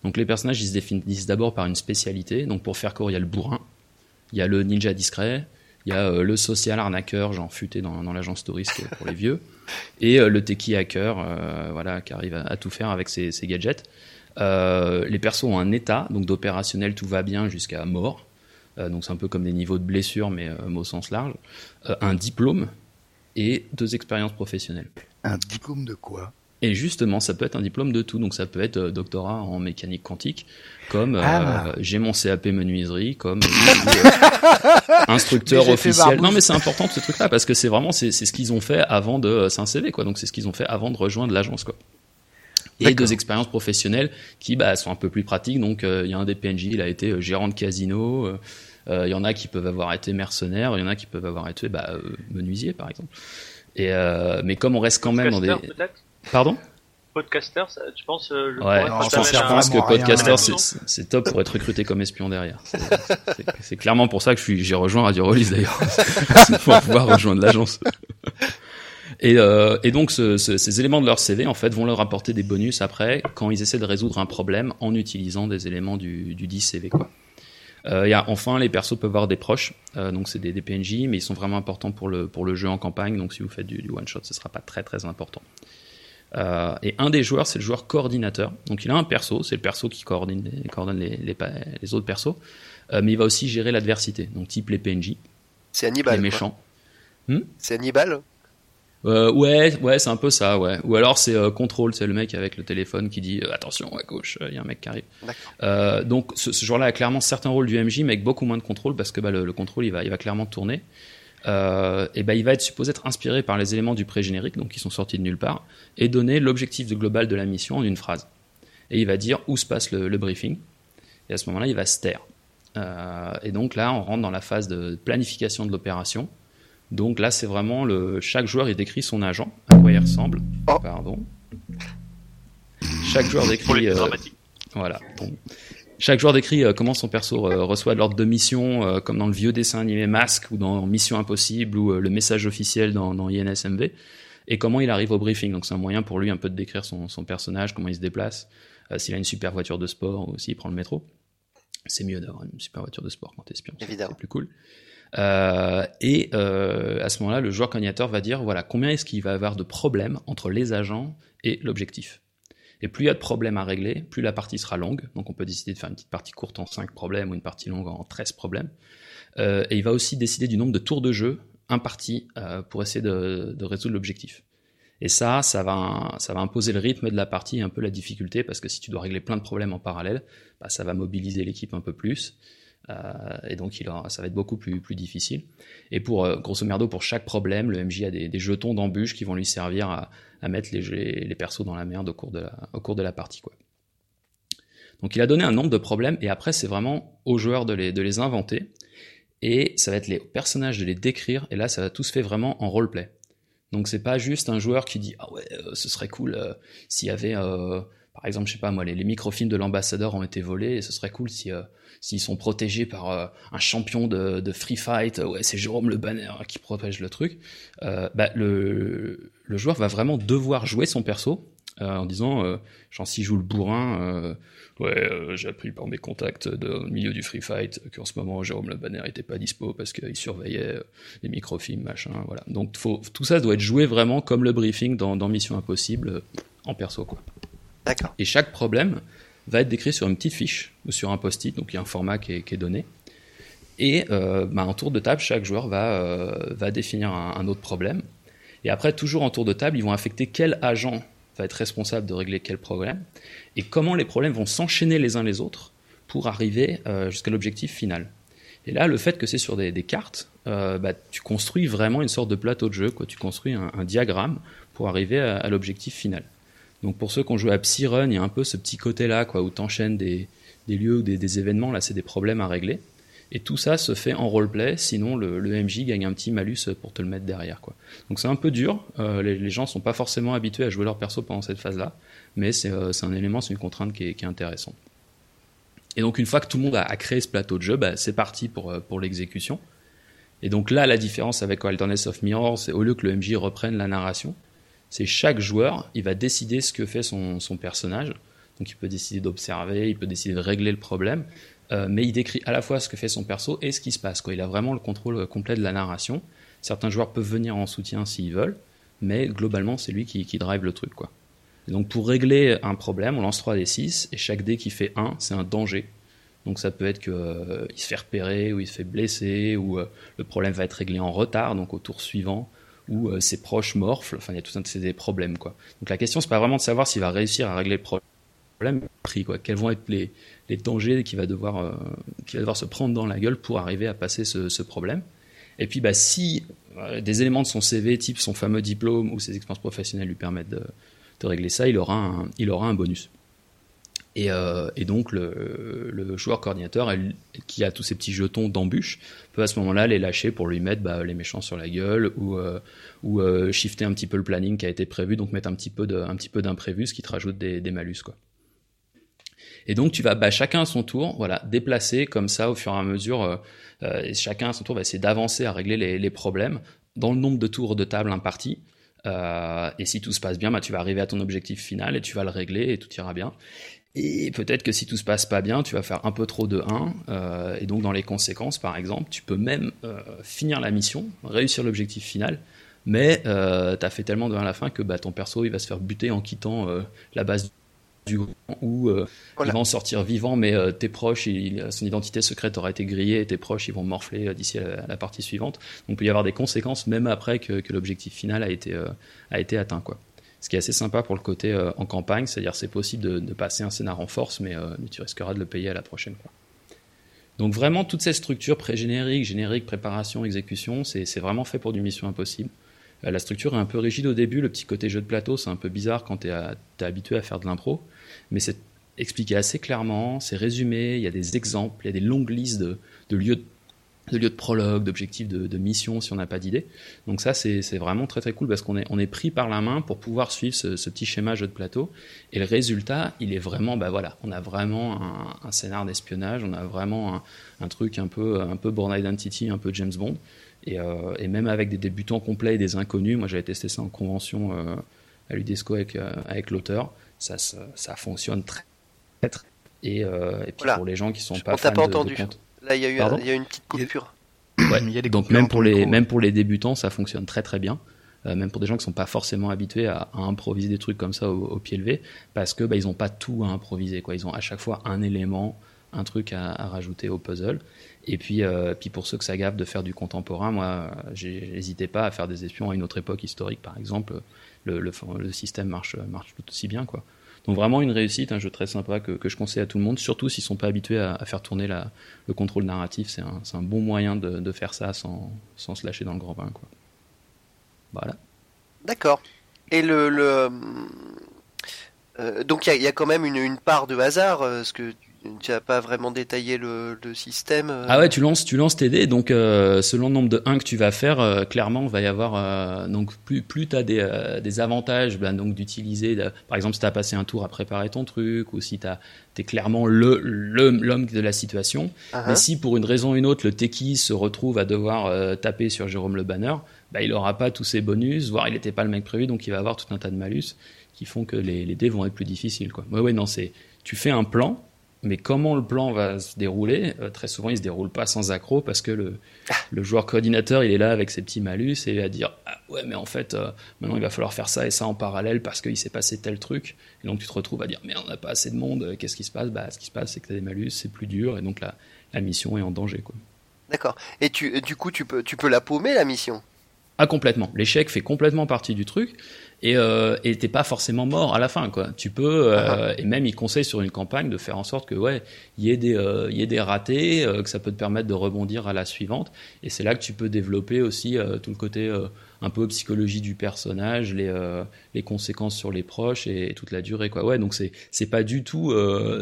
Donc les personnages, ils se définissent d'abord par une spécialité. Donc pour faire court, il y a le bourrin, il y a le ninja discret, Il y a euh, le social arnaqueur, genre futé dans, dans l'agence touriste pour les vieux, et euh, le techie hacker, euh, voilà, qui arrive à, tout faire avec ses, ses gadgets. Les persos ont un état, donc d'opérationnel tout va bien jusqu'à mort. Donc c'est un peu comme des niveaux de blessure, mais au sens large. Un diplôme et deux expériences professionnelles. Un diplôme de quoi? Et justement, ça peut être un diplôme de tout. Donc ça peut être euh, doctorat en mécanique quantique, comme euh, Ah. j'ai mon CAP menuiserie, comme euh, instructeur Mais officiel. Non, mais c'est important ce truc-là parce que c'est vraiment c'est c'est ce qu'ils ont fait avant de c'est un CV quoi. Donc c'est ce qu'ils ont fait avant de rejoindre l'agence quoi. Et deux expériences professionnelles qui bah, sont un peu plus pratiques. Donc euh, il y a un des PNJ, il a été euh, gérant de casino. euh, euh, Il y en a qui peuvent avoir été mercenaires, il y en a qui peuvent avoir été bah, euh, menuisier par exemple. Et euh, mais comme on reste quand même dans des pardon Podcaster, ça- tu penses euh, je Ouais, non, je pense, je que Podcaster, c'est- top pour être recruté comme espion derrière. C'est- clairement pour ça que j'ai rejoint Radio Release d'ailleurs. C'est pour pouvoir rejoindre l'agence. Et, euh, et donc ce- ce- ces éléments de leur CV en fait vont leur apporter des bonus après quand ils essaient de résoudre un problème en utilisant des éléments du, du 10 CV quoi. Euh, y a, enfin, les persos peuvent avoir des proches, euh, donc c'est des, des PNJ, mais ils sont vraiment importants pour le, pour le jeu en campagne, donc si vous faites du, du one-shot, ce sera pas très très important. Euh, et un des joueurs, c'est le joueur coordinateur. Donc il a un perso, c'est le perso qui coordonne les, coordonne les, les, pa- les autres persos, euh, mais il va aussi gérer l'adversité, donc type les PNJ, C'est Hannibal. les méchants. C'est Hannibal? Euh, ouais, ouais, c'est un peu ça, ouais. Ou alors c'est euh, contrôle, c'est le mec avec le téléphone qui dit euh, attention à gauche, il y a un mec qui arrive. Euh, donc ce, ce joueur-là a clairement certains rôles du MJ, mais avec beaucoup moins de contrôle parce que bah, le, le contrôle il va, il va clairement tourner. Euh, et bah, il va être supposé être inspiré par les éléments du pré-générique, donc qui sont sortis de nulle part, et donner l'objectif global de la mission en une phrase. Et il va dire où se passe le, le briefing. Et à ce moment-là, il va se taire. Euh, et donc là, on rentre dans la phase de planification de l'opération. Donc là, c'est vraiment le chaque joueur il décrit son agent, à quoi il ressemble. Oh. Pardon. Chaque joueur Pour décrit. les euh, voilà. Bon. Chaque joueur décrit euh, comment son perso euh, reçoit l'ordre de mission, euh, comme dans le vieux dessin animé Mask ou dans Mission Impossible ou le message officiel dans, dans INSMV, et comment il arrive au briefing. Donc c'est un moyen pour lui un peu de décrire son, son personnage, comment il se déplace, s'il a une super voiture de sport ou s'il prend le métro. C'est mieux d'avoir une super voiture de sport quand t'es espion, c'est- plus cool. Euh, et euh, à ce moment-là, le joueur coordinateur va dire voilà combien est-ce qu'il va y avoir de problèmes entre les agents et l'objectif? Et plus il y a de problèmes à régler, plus la partie sera longue. Donc on peut décider de faire une petite partie courte en 5 problèmes ou une partie longue en 13 problèmes. Euh, et il va aussi décider du nombre de tours de jeu impartis euh, pour essayer de, de résoudre l'objectif. Et ça, ça va, ça va imposer le rythme de la partie et un peu la difficulté, parce que si tu dois régler plein de problèmes en parallèle, bah, ça va mobiliser l'équipe un peu plus. Euh, et donc il ça va être beaucoup plus, difficile. Et pour euh, grosso merdo, pour chaque problème, le MJ a des, jetons d'embûche qui vont lui servir à, mettre les, persos dans la merde au cours de la, partie. Quoi. Donc il a donné un nombre de problèmes, et après c'est vraiment aux joueurs de les, inventer, et ça va être les personnages de les décrire, et là ça va tout se fait vraiment en roleplay. Donc c'est pas juste un joueur qui dit ah ouais euh, ce serait cool s'il y avait par exemple je sais pas moi les, microfilms de l'ambassadeur ont été volés et ce serait cool si euh, s'ils sont protégés par euh, un champion de, free fight. Ouais c'est Jérôme Le Banner qui protège le truc. Euh, bah, le, joueur va vraiment devoir jouer son perso euh, en disant euh, genre s'il joue le bourrin euh, ouais euh, j'ai appris par mes contacts de, au milieu du free fight qu'en ce moment Jérôme Le Banner était pas dispo parce qu'il surveillait euh, les microfilms machin voilà. Donc tout ça doit être joué vraiment comme le briefing dans, dans Mission Impossible euh, en perso quoi Et chaque problème va être décrit sur une petite fiche ou sur un post-it, donc il y a un format qui est, donné. Et euh, bah, en tour de table, chaque joueur va, euh, définir un, autre problème. Et après, toujours en tour de table, ils vont affecter quel agent va être responsable de régler quel problème et comment les problèmes vont s'enchaîner les uns les autres pour arriver euh, jusqu'à l'objectif final. Et là, le fait que c'est sur des, cartes, bah, tu construis vraiment une sorte de plateau de jeu, quoi. tu construis un, diagramme pour arriver à l'objectif final. Donc pour ceux qui ont joué à Psyrun, il y a un peu ce petit côté-là, quoi, où tu enchaînes des, des lieux ou des, des événements, là c'est des problèmes à régler. Et tout ça se fait en roleplay, sinon le, le MJ gagne un petit malus pour te le mettre derrière. Quoi. Donc c'est un peu dur, euh, les, les gens sont pas forcément habitués à jouer leur perso pendant cette phase-là, mais c'est euh, un élément, c'est une contrainte qui est, qui est intéressante. Et donc une fois que tout le monde a, a créé ce plateau de jeu, bah, c'est parti pour, euh, pour l'exécution. Et donc là, la différence avec Wilderness of Mirror, c'est au lieu que le MJ reprenne la narration, c'est chaque joueur, il va décider ce que fait son, son personnage. Donc il peut décider d'observer, il peut décider de régler le problème. euh, mais il décrit à la fois ce que fait son perso et ce qui se passe. Il a vraiment le contrôle euh, complet de la narration. Certains joueurs peuvent venir en soutien s'ils veulent, mais globalement, c'est lui qui, drive le truc. Quoi. Donc pour régler un problème, on lance 3 des 6, et chaque dé qui fait 1, c'est un danger. Donc ça peut être qu'il euh, se fait repérer, ou il se fait blesser, ou le problème va être réglé en retard, donc au tour suivant, ou euh, ses proches morflent, enfin il y a tout un de des problèmes. Donc la question, c'est pas vraiment de savoir s'il va réussir à régler le problème, quoi. quels vont être les, dangers qu'il va, devoir, qu'il va devoir se prendre dans la gueule pour arriver à passer ce, problème. Et puis bah, si des éléments de son CV, type son fameux diplôme ou ses expériences professionnelles lui permettent de, de régler ça, il aura un bonus. Et, euh, et, donc le, joueur coordinateur qui a tous ces petits jetons d'embûche peut à ce moment-là les lâcher pour lui mettre bah, les méchants sur la gueule ou, euh, euh, shifter un petit peu le planning qui a été prévu, donc mettre un petit peu d'imprévu, ce qui te rajoute des, malus. Et donc tu vas bah, chacun à son tour, déplacer comme ça au fur et à mesure, chacun à son tour va essayer d'avancer à régler les, les, problèmes dans le nombre de tours de table impartis. Euh, et si tout se passe bien, bah, tu vas arriver à ton objectif final et tu vas le régler et tout ira bien. Et peut-être que si tout se passe pas bien, tu vas faire un peu trop de 1. Euh, et donc dans les conséquences, par exemple, tu peux même euh, finir la mission, réussir l'objectif final, mais euh, tu as fait tellement de 1 à la fin que bah, ton perso il va se faire buter en quittant euh, la base du où euh, voilà. il va en sortir vivant, mais euh, tes proches, il, son identité secrète aura été grillée et tes proches ils vont morfler d'ici à, la partie suivante. Donc il peut y avoir des conséquences même après que, que l'objectif final a été, a été atteint. Quoi. Ce qui est assez sympa pour le côté en campagne, c'est-à-dire c'est possible de, passer un scénar en force, mais, mais, tu risqueras de le payer à la prochaine. Quoi. Donc vraiment, toutes ces structures pré-génériques, génériques, préparation, exécution, c'est vraiment fait pour du Mission Impossible. Euh, la structure est un peu rigide au début, le petit côté jeu de plateau, c'est un peu bizarre quand tu es, es, habitué à faire de l'impro, mais c'est expliqué assez clairement, c'est résumé, il y a des exemples, il y a des longues listes de, de lieux de de lieux de prologue, d'objectifs de, de, mission si on n'a pas d'idée. Donc ça, c'est vraiment très très cool parce qu'on est, on est pris par la main pour pouvoir suivre ce, ce, petit schéma jeu de plateau. Et le résultat, il est vraiment, bah voilà, on a vraiment un, un scénar d'espionnage, on a vraiment un, un, truc un peu, un peu Born Identity, un peu James Bond. Et, euh, et même avec des débutants complets et des inconnus, moi j'avais testé ça en convention euh, à l'UDESCO avec, euh, avec l'auteur, ça, ça, ça, fonctionne très très. Et, et puis voilà. pour les gens qui sont Je pas fans fans pas entendu. de, de compte, Là, il y, a il y a une petite coupure. Ouais, donc même pour les même pour les débutants, ça fonctionne très très bien. Euh, même pour des gens qui sont pas forcément habitués à, à improviser des trucs comme ça au, au pied levé, parce que bah, ils ont pas tout à improviser. Quoi. Ils ont à chaque fois un élément, un truc à, à rajouter au puzzle. Et puis, euh, puis pour ceux que ça gaffe de faire du contemporain, moi, j'hésitais pas à faire des espions à une autre époque historique, par exemple. Le, le, le système marche marche tout aussi bien, quoi. Donc vraiment une réussite, un jeu très sympa que, je conseille à tout le monde, surtout s'ils sont pas habitués à, faire tourner le contrôle narratif. C'est un, bon moyen de, faire ça sans, sans se lâcher dans le grand bain. Voilà. D'accord. Et le, le euh, donc il y, a quand même une, part de hasard, euh, ce que n'as pas vraiment détaillé le, le système. Euh... Ah ouais, tu lances, tu lances tes dés, donc euh, selon le nombre de 1 que tu vas faire, euh, clairement, il va y avoir euh, donc plus plus tu as des, des avantages ben, donc d'utiliser par exemple si tu as passé un tour à préparer ton truc ou si tu es clairement le l'homme de la situation. Uh -huh. Mais si pour une raison ou une autre le techie se retrouve à devoir taper sur Jérôme Le Banner, bah, il aura pas tous ses bonus, voire il n'était pas le mec prévu, donc il va avoir tout un tas de malus qui font que les, les dés vont être plus difficiles quoi. Ouais ouais non, c'est tu fais un plan mais comment le plan va se dérouler? Euh, Très souvent, il se déroule pas sans accro parce que le, le joueur coordinateur, il est là avec ses petits malus et il va dire ah ouais, mais en fait, euh, maintenant il va falloir faire ça et ça en parallèle parce qu'il s'est passé tel truc. Et donc tu te retrouves à dire merde, on n'a pas assez de monde. Qu'est-ce qui se passe? Bah, ce qui se passe, c'est que tu as des malus, c'est plus dur et donc la, la mission est en danger quoi. D'accord. Et tu, du coup, tu peux, tu peux la paumer la mission? Ah complètement. L'échec fait complètement partie du truc et euh, et t'es pas forcément mort à la fin quoi. Tu peux euh, et même il conseille sur une campagne de faire en sorte que ouais il y ait des euh, y ait des ratés euh, que ça peut te permettre de rebondir à la suivante et c'est là que tu peux développer aussi euh, tout le côté euh, un peu psychologie du personnage, les les conséquences sur les proches et, et, toute la durée quoi. Ouais donc c'est c'est pas du tout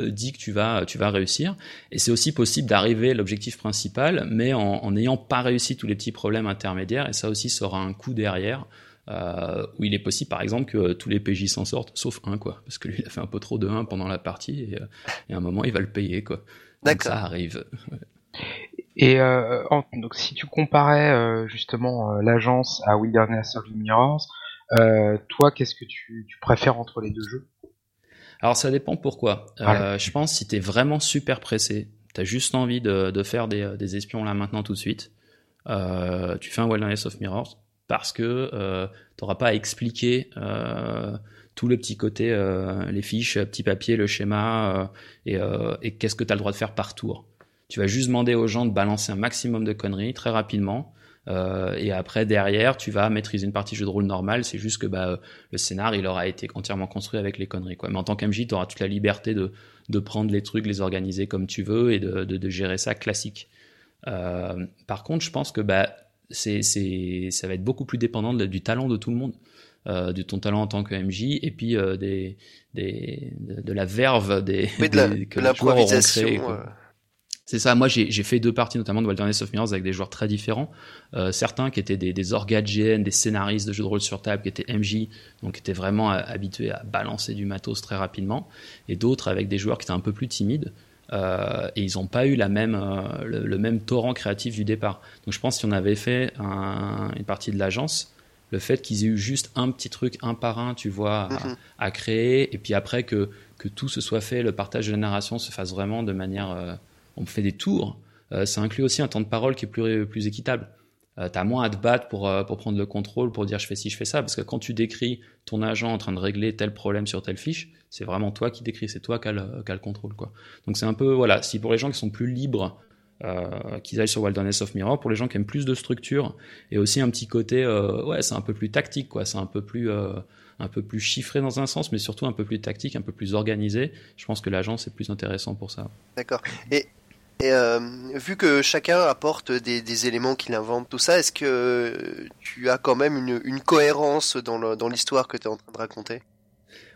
dit que tu vas tu vas réussir et c'est aussi possible d'arriver à l'objectif principal mais en en n'ayant pas réussi tous les petits problèmes intermédiaires et ça aussi aura un coup derrière euh, où il est possible par exemple que tous les PJ s'en sortent sauf un quoi. Parce que lui il a fait un peu trop de 1 pendant la partie et, et à un moment il va le payer quoi. Donc ça arrive. Et euh, en, donc si tu comparais euh, justement euh, l'agence à Wilderness of Mirrors euh, toi qu'est-ce que tu, tu, préfères entre les deux jeux? Alors ça dépend pourquoi. Voilà. je pense si t'es vraiment super pressé tu as juste envie de, de faire des, des, espions là maintenant tout de suite, euh, tu fais un Wilderness of Mirrors parce que euh, tu n'auras pas à expliquer euh, tout le petit côté, euh, les fiches, petit papier, le schéma et, qu'est-ce que tu as le droit de faire par tour. Tu vas juste demander aux gens de balancer un maximum de conneries très rapidement. Et après derrière, tu vas maîtriser une partie jeu de rôle normal. C'est juste que bah, le scénar, il aura été entièrement construit avec les conneries. Mais en tant qu'MJ, tu auras toute la liberté de, prendre les trucs, les organiser comme tu veux et de, gérer ça classique. Par contre, je pense que bah, c'est, c'est, ça va être beaucoup plus dépendant de, du talent de tout le monde. Euh, de ton talent en tant que MJ et puis euh, des, des, de, de, la verve des, oui, de la, des que les joueurs auront créé. C'est ça. Moi, j'ai fait deux parties, notamment de Wilderness of Mirrors, avec des joueurs très différents. Euh, certains qui étaient des, des orgas de GN, des scénaristes de jeux de rôle sur table, qui étaient MJ, donc qui étaient vraiment habitués à balancer du matos très rapidement. Et d'autres avec des joueurs qui étaient un peu plus timides. Euh, et ils n'ont pas eu la même, euh, le, le, même torrent créatif du départ. Donc je pense si on avait fait un, une partie de l'agence, le fait qu'ils aient eu juste un petit truc un par un, tu vois, à, mm -hmm. à, créer, et puis après que, que tout se soit fait, le partage de la narration se fasse vraiment de manière euh, on fait des tours, euh, ça inclut aussi un temps de parole qui est plus, plus équitable. Euh, tu as moins à te battre pour, euh, pour prendre le contrôle, pour dire je fais ci, je fais ça, parce que quand tu décris ton agent en train de régler tel problème sur telle fiche, c'est vraiment toi qui décris, c'est toi qui as le, qui le contrôle. Quoi. Donc c'est un peu, voilà, si pour les gens qui sont plus libres, euh, qu'ils aillent sur Wilderness of Mirror, pour les gens qui aiment plus de structure, et aussi un petit côté, euh, ouais, c'est un peu plus tactique, quoi, c'est un peu plus... un peu plus chiffré dans un sens, mais surtout un peu plus tactique, un peu plus organisé. Je pense que l'agence est plus intéressant pour ça. D'accord. Et et euh, vu que chacun apporte des, éléments qu'il invente, tout ça, est-ce que tu as quand même une, une cohérence dans l'histoire que tu es en train de raconter?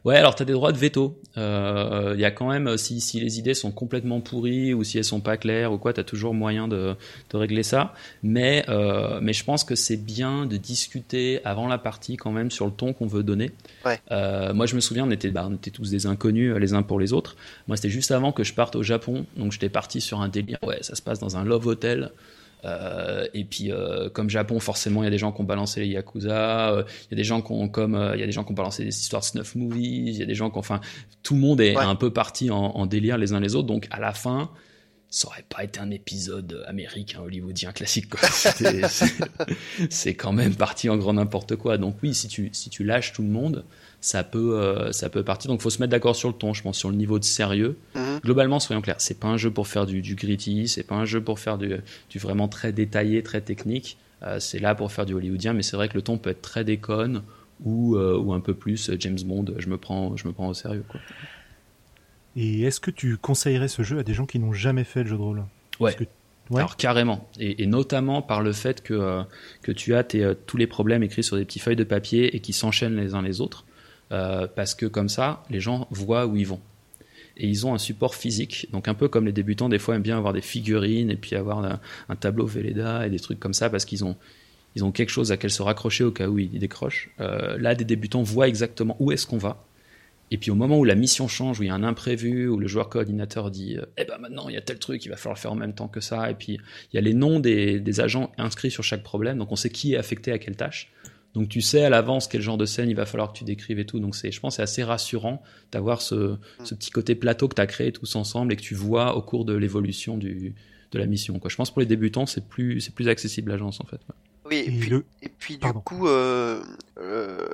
Ouais, alors tu as des droits de veto. Il euh, y a quand même, si, si les idées sont complètement pourries ou si elles sont pas claires ou quoi, tu as toujours moyen de, de régler ça. Mais, euh, mais je pense que c'est bien de discuter avant la partie quand même sur le ton qu'on veut donner. Ouais. Euh, moi, je me souviens, on était, bah, on était tous des inconnus les uns pour les autres. Moi, c'était juste avant que je parte au Japon. Donc, j'étais parti sur un délire. Ouais, ça se passe dans un love hotel. Euh, et puis euh, comme Japon, forcément, il y a des gens qui ont balancé les yakuza, il euh, y a des gens qui ont comme il y a des gens qui ont balancé des histoires de snuff movies, il y a des gens qui ont, enfin, tout le monde est ouais. un peu parti en, en, délire les uns les autres. Donc à la fin, ça aurait pas été un épisode américain hollywoodien classique. C'est quand même parti en grand n'importe quoi. Donc oui, si tu si tu lâches tout le monde, ça peut euh, ça peut partir. Donc faut se mettre d'accord sur le ton, je pense, sur le niveau de sérieux. Mm -hmm. Globalement, soyons clairs, c'est pas un jeu pour faire du, du gritty, c'est pas un jeu pour faire du, du vraiment très détaillé, très technique. Euh, c'est là pour faire du hollywoodien, mais c'est vrai que le ton peut être très déconne ou euh, ou un peu plus James Bond. Je me prends je me prends au sérieux quoi. Et est-ce que tu conseillerais ce jeu à des gens qui n'ont jamais fait de jeu de rôle? Ouais. Que... Ouais. Alors carrément, et, et, notamment par le fait que, euh, que tu as tes, euh, tous les problèmes écrits sur des petites feuilles de papier et qui s'enchaînent les uns les autres, euh, parce que comme ça, les gens voient où ils vont. Et ils ont un support physique, donc un peu comme les débutants, des fois aiment bien avoir des figurines et puis avoir un, tableau Velleda et des trucs comme ça, parce qu'ils ont, ils ont quelque chose à quel se raccrocher au cas où ils décrochent. Euh, là, des débutants voient exactement où est-ce qu'on va, et puis au moment où la mission change, où il y a un imprévu, où le joueur coordinateur dit Eh ben maintenant il y a tel truc, il va falloir le faire en même temps que ça. Et puis il y a les noms des, des, agents inscrits sur chaque problème, donc on sait qui est affecté à quelle tâche. Donc tu sais à l'avance quel genre de scène il va falloir que tu décrives et tout. Donc c'est, je pense, c'est assez rassurant d'avoir ce, ce, petit côté plateau que tu as créé tous ensemble et que tu vois au cours de l'évolution du, de la mission. Quoi. Je pense pour les débutants c'est plus, c'est plus accessible l'agence en fait. Ouais. Oui, et, et, puis, le... et puis du coup, euh, euh,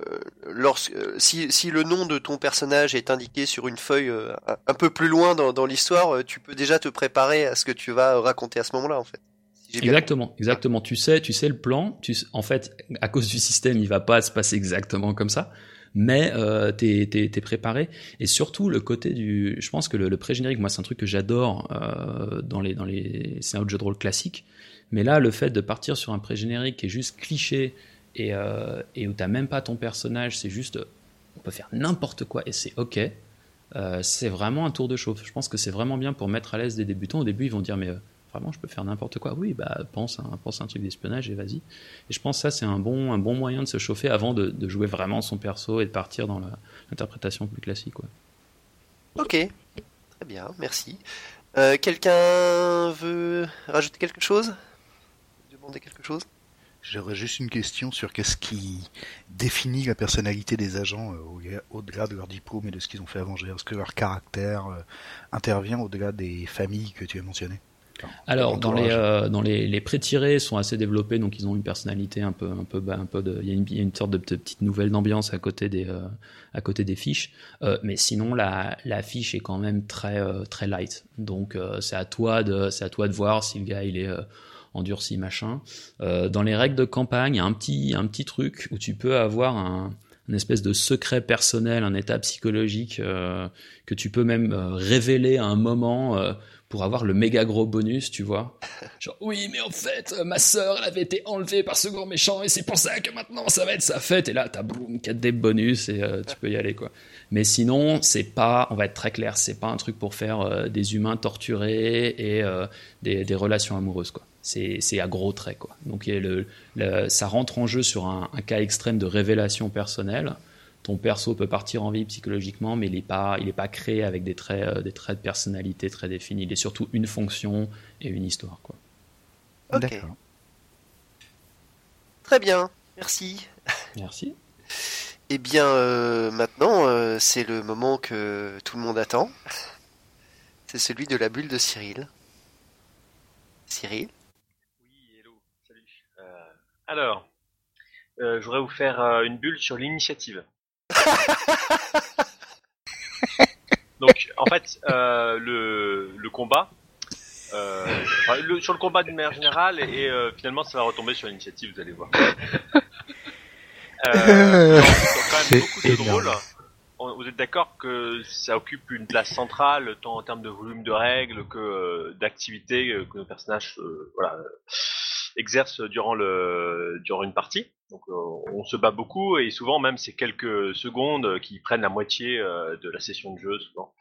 lorsque, si, si, le nom de ton personnage est indiqué sur une feuille euh, un peu plus loin dans, dans l'histoire, tu peux déjà te préparer à ce que tu vas raconter à ce moment-là, en fait. Si exactement, exactement. Tu sais, tu sais le plan. Tu, en fait, à cause du système, il va pas se passer exactement comme ça, mais euh, t'es es, préparé. Et surtout le côté du, je pense que le, le pré-générique, moi, c'est un truc que j'adore euh, dans les dans les scénarios de jeux de rôle classiques. Mais là, le fait de partir sur un pré-générique qui est juste cliché et, euh, et où t'as même pas ton personnage, c'est juste, on peut faire n'importe quoi et c'est ok. Euh, c'est vraiment un tour de chauffe. Je pense que c'est vraiment bien pour mettre à l'aise des débutants. Au début, ils vont dire mais euh, vraiment, je peux faire n'importe quoi. Oui, bah pense à, pense à un truc d'espionnage et vas-y. Et je pense que ça c'est un bon, un bon moyen de se chauffer avant de, de jouer vraiment son perso et de partir dans l'interprétation plus classique. Ouais. Ok, très bien, merci. Euh, Quelqu'un veut rajouter quelque chose? Demander quelque chose? J'aurais juste une question sur qu'est-ce qui définit la personnalité des agents euh, au- au-delà de leur diplôme et de ce qu'ils ont fait avant. Est-ce que leur caractère euh, intervient au-delà des familles que tu as mentionnées? Enfin, Alors dans les euh, dans les, les pré-tirés sont assez développés donc ils ont une personnalité un peu un peu bas, un peu de il y a une, il y a une sorte de, de petite nouvelle d'ambiance à côté des euh, à côté des fiches. Euh, mais sinon la la fiche est quand même très euh, très light. Donc euh, c'est à toi de c'est à toi de voir si le gars il est euh, endurci machin. Euh, dans les règles de campagne il y a un petit un petit truc où tu peux avoir un une espèce de secret personnel, un état psychologique euh, que tu peux même euh, révéler à un moment euh, pour avoir le méga gros bonus, tu vois. Genre, oui, mais en fait, ma sœur, elle avait été enlevée par ce grand méchant et c'est pour ça que maintenant ça va être sa fête. Et là, t'as boum, 4 des bonus et tu peux y aller, quoi. Mais sinon, c'est pas, on va être très clair, c'est pas un truc pour faire des humains torturés et des relations amoureuses, quoi. C'est à gros traits, quoi. Donc, le, le- ça rentre en jeu sur un, un cas extrême de révélation personnelle. Ton perso peut partir en vie psychologiquement, mais il n'est pas, il est pas créé avec des traits, euh, des traits de personnalité très définis. Il est surtout une fonction et une histoire, quoi. Ok. D'accord. Très bien, merci. Merci. Eh bien, euh, maintenant, euh, c'est le moment que tout le monde attend. C'est celui de la bulle de Cyril. Cyril Oui, hello, salut. Euh, alors, euh, je voudrais vous faire euh, une bulle sur l'initiative. Donc, en fait, euh, le, le combat, euh, enfin, le- sur le combat d'une manière générale, et euh, finalement, ça va retomber sur l'initiative, vous allez voir. Euh, quand même beaucoup de énorme. drôle. On- Vous êtes d'accord que ça occupe une place centrale, tant en termes de volume de règles que euh, d'activités euh, que nos personnages euh, voilà, euh, exercent durant, le, durant une partie. Donc euh, on se bat beaucoup et souvent même c'est quelques secondes qui prennent la moitié euh, de la session de jeu souvent.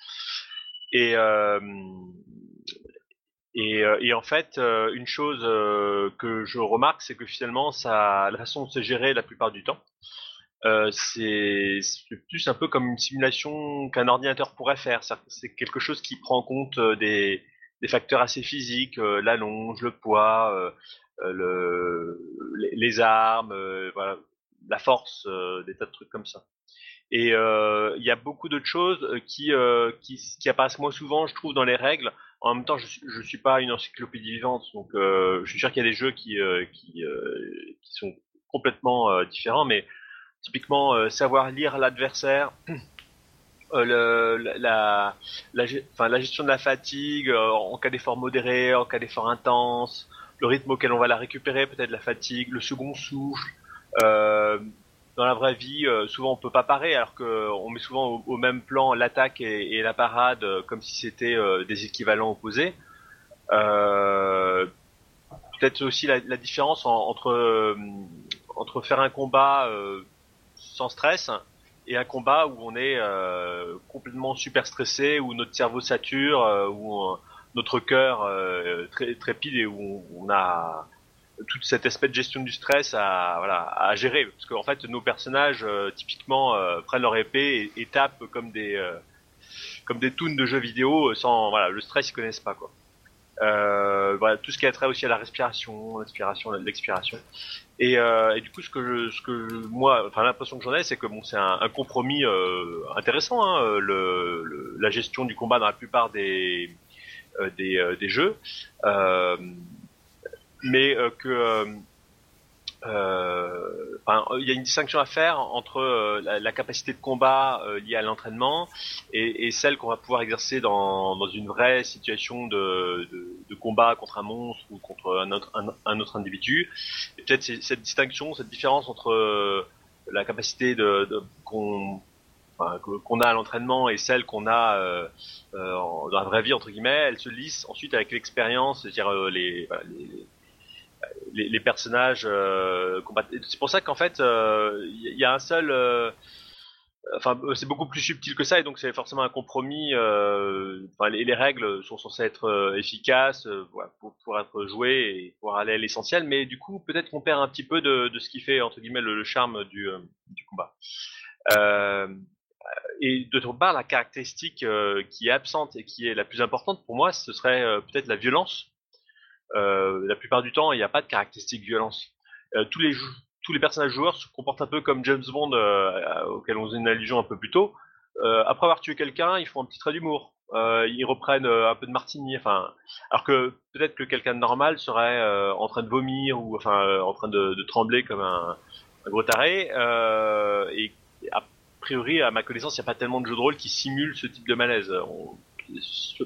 Et, euh, et, en fait, une chose que je remarque, c'est que finalement, ça, la façon de se gérer la plupart du temps, c'est plus un peu comme une simulation qu'un ordinateur pourrait faire. C'est- quelque chose qui prend en compte des, des facteurs assez physiques, euh, l'allonge, le poids, le, les, armes, euh, la force, euh, des tas de trucs comme ça. Et euh, il y a beaucoup d'autres choses euh, qui, euh, qui, qui apparaissent moins souvent, je trouve, dans les règles. En même temps, je je suis pas une encyclopédie vivante, donc euh, je suis sûr qu'il y a des jeux qui, euh, qui, euh, sont complètement euh, différents, mais typiquement euh, savoir lire l'adversaire, euh, la, la, la, gestion de la fatigue euh, en cas d'effort modéré, en cas d'effort intense, le rythme auquel on va la récupérer, peut-être la fatigue, le second souffle. Euh, dans la vraie vie, euh, souvent on peut pas parer, alors que on met souvent au, même plan l'attaque et, la parade euh, comme si c'était euh, des équivalents opposés. Euh, Peut-être aussi la, différence en- entre entre faire un combat sans stress et un combat où on est euh, complètement super stressé, où notre cerveau sature, où notre cœur euh, très trépide et où on, a toute cette aspect de gestion du stress à voilà à gérer. Parce qu'en fait nos personnages euh, typiquement euh, prennent leur épée et, tapent comme des comme des toons de jeux vidéo sans voilà le stress ils connaissent pas quoi. Tout ce qui a trait aussi à la respiration l'inspiration l'expiration. Et, du coup ce que ce que moi enfin l'impression que j'en ai c'est que bon c'est un, compromis intéressant hein, le, la gestion du combat dans la plupart des des, euh, des jeux euh, mais euh, que euh, euh, il y a une distinction à faire entre euh, la, capacité de combat euh, liée à l'entraînement et, celle qu'on va pouvoir exercer dans, dans une vraie situation de, de, combat contre un monstre ou contre un autre, un, autre individu. Peut-être cette distinction, cette différence entre euh, la capacité de, de- qu'on qu'on a à l'entraînement et celle qu'on a euh, euh, dans la vraie vie entre guillemets, elle se lisse ensuite avec l'expérience, c'est-à-dire euh, les, les, les, les personnages C'est pour ça qu'en fait, il y, a un seul. Enfin, c'est beaucoup plus subtil que ça, et donc c'est forcément un compromis. les, les règles sont censées être efficaces euh, pour, être jouées et pour aller à l'essentiel, mais du coup, peut-être qu'on perd un petit peu de, de ce qui fait entre guillemets le, le charme du, du combat. Et d'autre part, la caractéristique euh, qui est absente et qui est la plus importante pour moi, ce serait euh, peut-être la violence. Euh, la plupart du temps, il n'y a pas de caractéristique violence. tous les personnages joueurs se comportent un peu comme James Bond, auquel on faisait une allusion un peu plus tôt. Après avoir tué quelqu'un, ils font un petit trait d'humour. Ils reprennent un peu de martini, enfin, alors que peut-être que quelqu'un de normal serait en train de vomir ou enfin en train de, trembler comme un, gros taré. et priori, à ma connaissance, il n'y a pas tellement de jeux de rôle qui simulent ce type de malaise. On-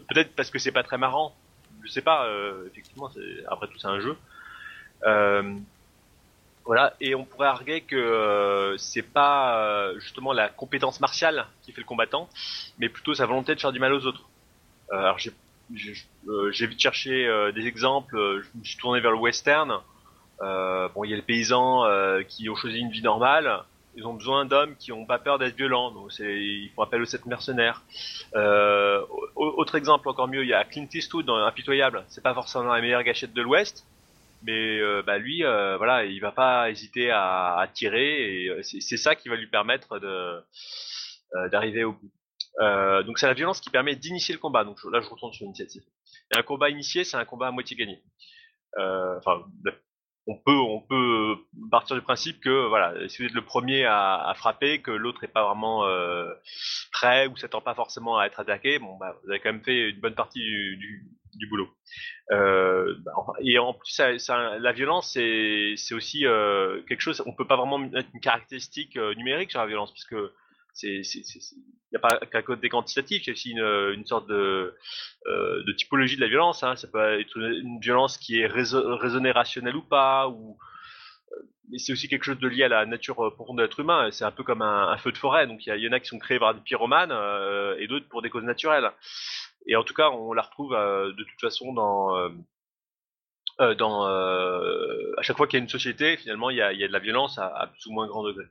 Peut-être parce que c'est pas très marrant. Je sais pas. euh, effectivement, après tout, c'est un jeu. Euh, voilà, et on pourrait arguer que euh, c'est pas euh, justement la compétence martiale qui fait le combattant, mais plutôt sa volonté de faire du mal aux autres. Euh, alors j'ai euh, vite cherché euh, des exemples, euh, je me suis tourné vers le western. Euh, bon, il y a les paysans euh, qui ont choisi une vie normale, ils ont besoin d'hommes qui ont pas peur d'être violents, donc ils font appel aux sept mercenaires. Euh, au- autre exemple encore mieux, il y a Clint Eastwood dans Impitoyable, c'est pas forcément la meilleure gâchette de l'Ouest, mais euh, bah lui euh, voilà il va pas hésiter à, tirer et euh, c'est ça qui va lui permettre d'arriver au bout. Donc c'est la violence qui permet d'initier le combat. Donc là je retourne sur l'initiative. Et un combat initié c'est un combat à moitié gagné. Enfin on peut peut partir du principe que voilà si vous êtes le premier à, frapper que l'autre est pas vraiment euh, prêt ou s'attend pas forcément à être attaqué bon bah vous avez quand même fait une bonne partie du, boulot euh, bah, et en plus, la violence, c'est aussi euh, quelque chose. On peut pas vraiment mettre une caractéristique euh, numérique sur la violence, puisque il n'y a pas qu'un côté quantitatif, il y a aussi une, une sorte de euh, de typologie de la violence. Hein. Ça peut être une, violence qui est raison- raisonnée, rationnelle ou pas, euh, mais c'est aussi quelque chose de lié à la nature euh, profonde de l'être humain. C'est un peu comme un, feu de forêt. Donc il y, en a qui sont créés par des pyromanes euh, et d'autres pour des causes naturelles. Et en tout cas, on la retrouve euh, de toute façon dans euh, euh, euh, à chaque fois qu'il y a une société, finalement, il y a, de la violence à plus ou moins grand degré.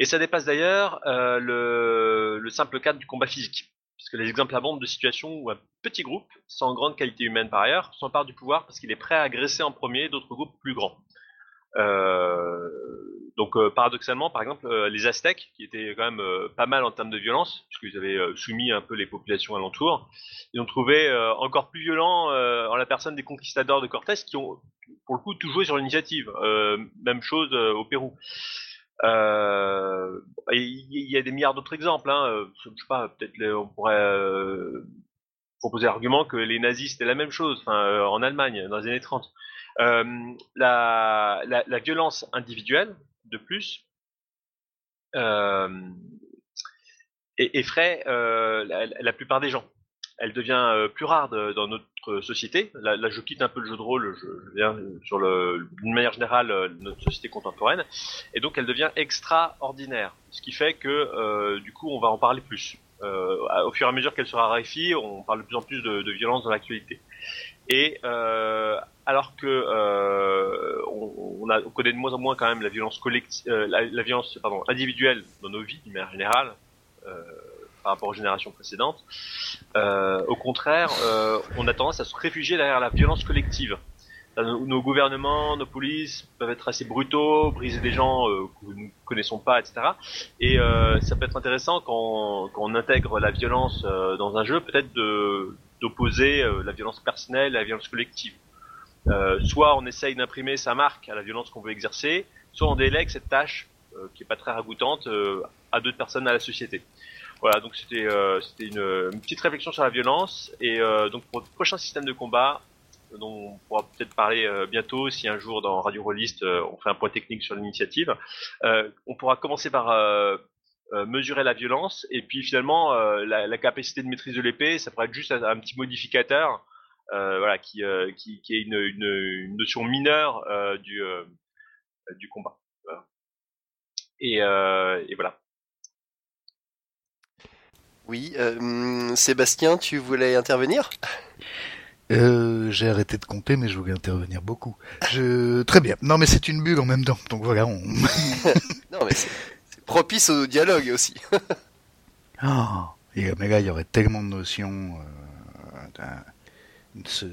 Et ça dépasse d'ailleurs euh, le, le simple cadre du combat physique, puisque les exemples abondent de situations où un petit groupe, sans grande qualité humaine par ailleurs, s'empare du pouvoir parce qu'il est prêt à agresser en premier d'autres groupes plus grands. Euh, donc euh, paradoxalement, par exemple, les Aztèques, qui étaient quand même pas mal en termes de violence, puisqu'ils avaient soumis un peu les populations alentours, ils ont trouvé encore plus violent en la personne des conquistadors de Cortés, qui ont pour le coup tout joué sur l'initiative. Même chose au Pérou. Euh, Il y a des milliards d'autres exemples. Hein. euh, Je sais pas, peut-être on pourrait euh, proposer l'argument que les nazis c'était la même chose, en Allemagne dans les années 30. Euh, la, violence individuelle, de plus, effraie la plupart des gens. Elle devient euh, plus rare de- dans notre société. Là, je quitte un peu le jeu de rôle, je, viens sur le, d'une manière générale euh, notre société contemporaine, et donc elle devient extraordinaire. Ce qui fait que euh, du coup on va en parler plus. Au fur et à mesure qu'elle se raréfie, on parle de plus en plus de, de violence dans l'actualité. Et alors que on, connaît de moins en moins quand même la violence collective, la, violence pardon individuelle dans nos vies d'une manière générale par rapport aux générations précédentes. Euh, au contraire, euh, on a tendance à se réfugier derrière la violence collective. Nos, gouvernements, nos polices peuvent être assez brutaux, briser des gens euh, que nous ne connaissons pas, etc. Et euh, ça peut être intéressant quand, quand on intègre la violence euh, dans un jeu, peut-être de d'opposer euh, la violence personnelle à la violence collective. Soit on essaye d'imprimer sa marque à la violence qu'on veut exercer, soit on délègue cette tâche qui est pas très ragoûtante à d'autres personnes à la société. Voilà, donc c'était euh, c'était une, une, petite réflexion sur la violence et euh, donc pour le prochain système de combat dont on pourra peut-être parler euh, bientôt si un jour dans Radio Rollist on fait un point technique sur l'initiative, on pourra commencer par euh, mesurer la violence et puis finalement euh, la, la, capacité de maîtrise de l'épée ça pourrait être juste un, petit modificateur euh, voilà qui, qui, qui est une, une, une notion mineure du du combat voilà. et, et voilà oui euh, Sébastien tu voulais intervenir? Euh, j'ai arrêté de compter, mais je voulais intervenir beaucoup. Je... Très bien. Non, mais c'est une bulle en même temps. Donc voilà. On... non, mais c'est propice au dialogue aussi. oh, et, mais là, il y aurait tellement de notions. Euh, ce,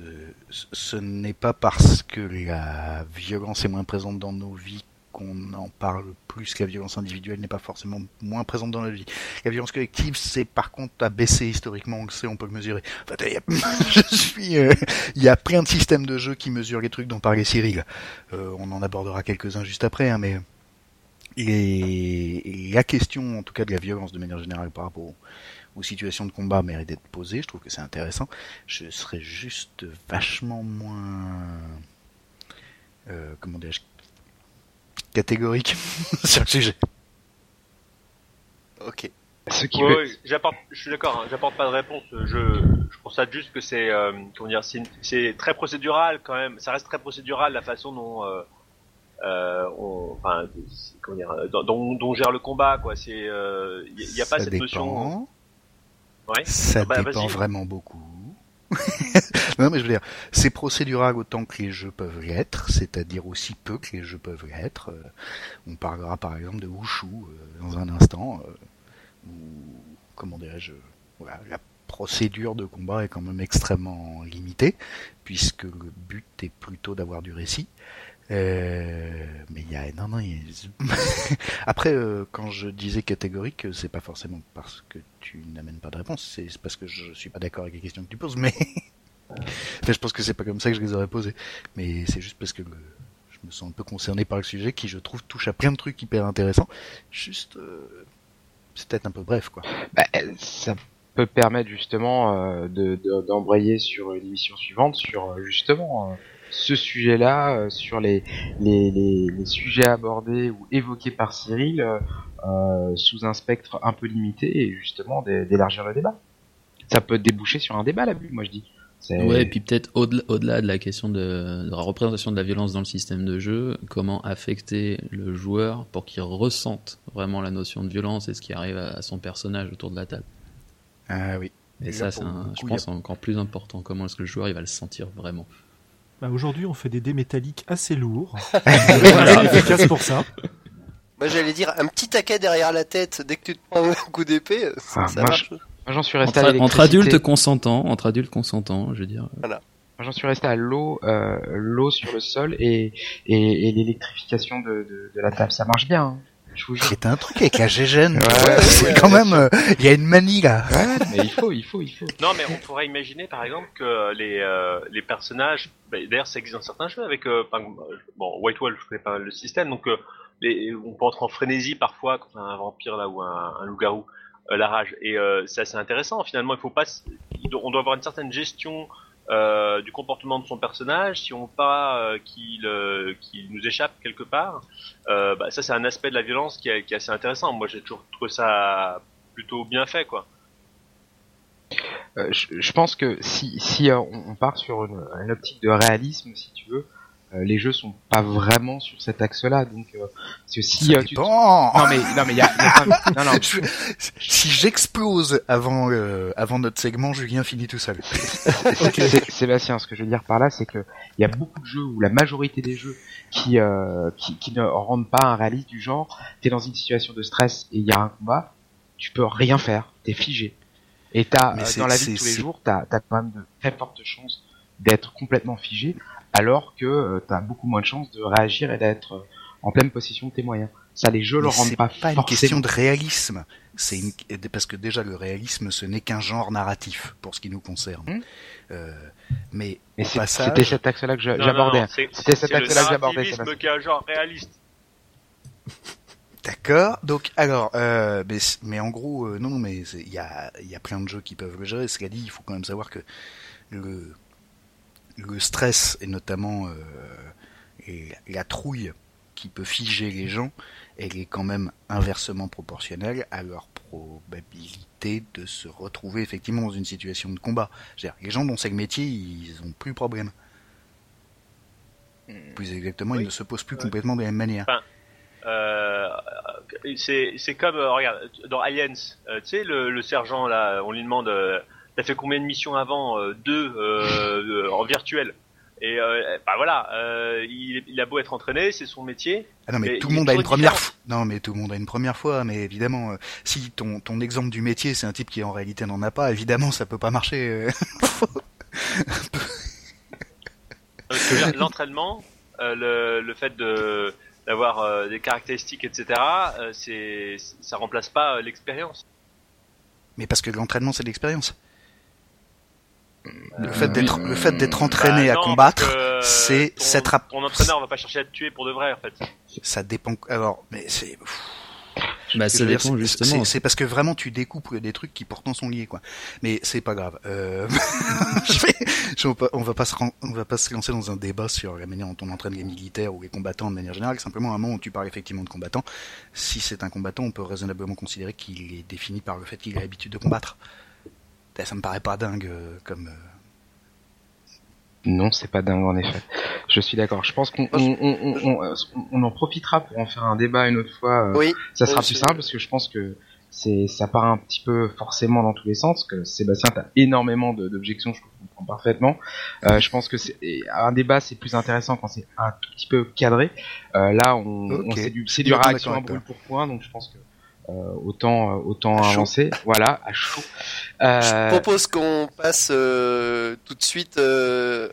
ce n'est pas parce que la violence est moins présente dans nos vies qu'on en parle plus que la violence individuelle n'est pas forcément moins présente dans la vie. La violence collective, c'est par contre à baisser historiquement, on sait, on peut le mesurer. Enfin, il y a, je suis, euh, il y a plein de systèmes de jeu qui mesurent les trucs dont parlait Cyril. Euh, on en abordera quelques-uns juste après, hein, mais la question, en tout cas, de la violence de manière générale par rapport aux, aux situations de combat mérite d'être posée. Je trouve que c'est intéressant. Je serais juste vachement moins, euh, comment dirais-je, catégorique sur le sujet. Ok. Ce qui Ouais, j'apporte, je suis d'accord, hein, j'apporte pas de réponse. Je, je constate juste que c'est, euh, comment dire, c'est, très procédural quand même. Ça reste très procédural la façon dont, euh, euh, on, enfin, comment dire, dont, dont, dont on gère le combat, quoi. C'est, il euh, y, y a pas Ça cette dépend. notion. Ouais. Ça Bah, dépend vraiment beaucoup. non mais je veux dire, c'est procédural autant que les jeux peuvent l'être, c'est-à-dire aussi peu que les jeux peuvent l'être. Euh, on parlera par exemple de Wushu euh, dans un instant, euh, où, comment dirais-je, la procédure de combat est quand même extrêmement limitée, puisque le but est plutôt d'avoir du récit. Euh, mais il y a non non après euh, quand je disais catégorique euh, c'est pas forcément parce que tu n'amènes pas de réponse c'est parce que je suis pas d'accord avec les questions que tu poses mais je pense que c'est pas comme ça que je les aurais posées. Mais c'est juste parce que je me sens un peu concerné par le sujet qui je trouve touche à plein de trucs hyper intéressants. Juste c'est peut-être un peu bref quoi. Bah, ça peut permettre justement euh, de- de- d'embrayer sur une émission suivante, sur justement ce sujet-là, euh, sur les, les, les, les sujets abordés ou évoqués par Cyril euh, euh, sous un spectre un peu limité et justement d'é- d'élargir le débat. Ça peut déboucher sur un débat, la bulle, moi je dis. Ouais, et puis peut-être au-delà de la question de, de la représentation de la violence dans le système de jeu, comment affecter le joueur pour qu'il ressente vraiment la notion de violence et ce qui arrive à, à son personnage autour de la table. ah oui Et Et ça, c'est je pense encore plus important. Comment est-ce que le joueur il va le sentir vraiment? Bah, Aujourd'hui, on fait des dés métalliques assez lourds. Voilà. efficace pour ça. Moi j'allais dire un petit taquet derrière la tête dès que tu te prends un coup d'épée, ça, Ah, ça moi, marche. Moi j'en suis resté entre, à entre l'électricité. adultes consentants, entre adultes consentants, je veux dire. Moi, J'en suis resté à l'eau, euh, l'eau sur le sol et, et, et l'électrification de, de, de la table. Ça marche bien. hein. C'est un truc avec la gégène Ouais, c'est ouais, quand même euh, il y a une manie là. Ouais, mais il faut, il faut, il faut. Non, mais on pourrait imaginer, par exemple, que les, euh, les personnages, bah, d'ailleurs, ça existe dans certains jeux avec, euh, par bon, White Wolf, je connais pas mal le système, donc euh, les, on peut entrer en frénésie parfois quand on a un vampire là ou un, un loup-garou, euh, la rage, et euh, c'est assez intéressant. Finalement, il faut pas, on doit avoir une certaine gestion euh, du comportement de son personnage. Si on pas euh, qu'il euh, qu'il nous échappe quelque part, euh, bah, ça c'est un aspect de la violence qui est, qui est assez intéressant. Moi, j'ai toujours trouvé ça plutôt bien fait, quoi. Euh, je, je pense que si, si euh, on on part sur une, une optique de réalisme, si tu veux, euh, les jeux sont pas vraiment sur cet axe-là. Donc, euh, parce que si euh, tu non mais non mais il y a, y a pas- non non Je- si j'explose avant euh, avant notre segment, Julien finit tout seul. C'est- Sébastien, ce que je veux dire par là, c'est que il y a beaucoup de jeux ou la majorité des jeux qui, euh, qui qui ne rendent pas un réalisme du genre. T'es dans une situation de stress et il y a un combat, tu peux rien faire, t'es figé. Et t'as euh, dans la vie de tous les jours, t'as as quand même de très fortes chances d'être complètement figé, alors que euh, t'as beaucoup moins de chances de réagir et d'être euh, en pleine possession de tes moyens. Ça, les jeux le rendent c'est pas, pas une forcément. question de réalisme. C'est une... parce que déjà le réalisme, ce n'est qu'un genre narratif pour ce qui nous concerne. Hmm. Euh, mais Mais au c'est- passage- c'était cet axe-là que j'abordais. c'est- C'était cet c'est le axe-là que j'abordais, narrativisme Sébastien. qui est un genre réaliste. D'accord. Donc alors, euh, mais, en gros, euh, non, non, mais c'est- il y a, il y a plein de jeux qui peuvent le gérer. Cela dit, il faut quand même savoir que le, le stress et notamment euh, et la trouille qui peut figer les gens, elle est quand même inversement proportionnelle à leur probabilité de se retrouver effectivement dans une situation de combat. C'est-à-dire, les gens dont c'est le métier, ils ont plus de problème. Plus exactement, Oui. ils ne se posent plus complètement de la même manière. Euh, c'est c'est comme euh, regarde dans Aliens, tu sais le, le sergent là, on lui demande t'as fait combien de missions avant Euh, Deux euh, en virtuel? Et euh, bah voilà, euh, il, il a beau être entraîné, c'est son métier. Ah non mais tout le monde a une première fois. Non mais tout le monde a une première fois, mais évidemment, euh, si ton, ton exemple du métier c'est un type qui en réalité n'en a pas, évidemment ça peut pas marcher. L'entraînement, le, le fait de d'avoir des caractéristiques, etc. c'est, ça remplace pas l'expérience. Mais parce que l'entraînement, c'est de l'expérience. Le Euh, fait d'être, le fait d'être entraîné Bah à combattre, que, c'est ton, s'être app- ton entraîneur va pas chercher à te tuer pour de vrai en fait. ça dépend. Alors, mais c'est. Bah, ça dire, dépend c'est- justement. C'est c'est parce que vraiment tu découpes des trucs qui pourtant sont liés, quoi. Mais c'est pas grave. Euh... je vais- je- on, va pas, on va pas se ren- on va pas se lancer dans un débat sur la manière dont on entraîne les militaires ou les combattants de manière générale. Simplement, à un moment où tu parles effectivement de combattant, si c'est un combattant, on peut raisonnablement considérer qu'il est défini par le fait qu'il a l'habitude de combattre. Ben, Ça me paraît pas dingue euh, comme. euh, Non, c'est pas dingue en effet. Je suis d'accord. Je pense qu'on on, on, on- on- euh, on en profitera pour en faire un débat une autre fois. Oui. ça sera plus c'est- simple parce que je pense que c'est ça part un petit peu forcément dans tous les sens. Que Sébastien, t'as énormément de- d'objections, je comprends parfaitement. Euh, je pense que un débat c'est plus intéressant quand c'est un tout petit peu cadré. Euh, là, on, Ok. on- c'est du du réaction à brûle pour point, donc je pense que autant euh, autant À chaud. avancer. Voilà, à chaud. Euh, Je propose qu'on passe euh, tout de suite euh,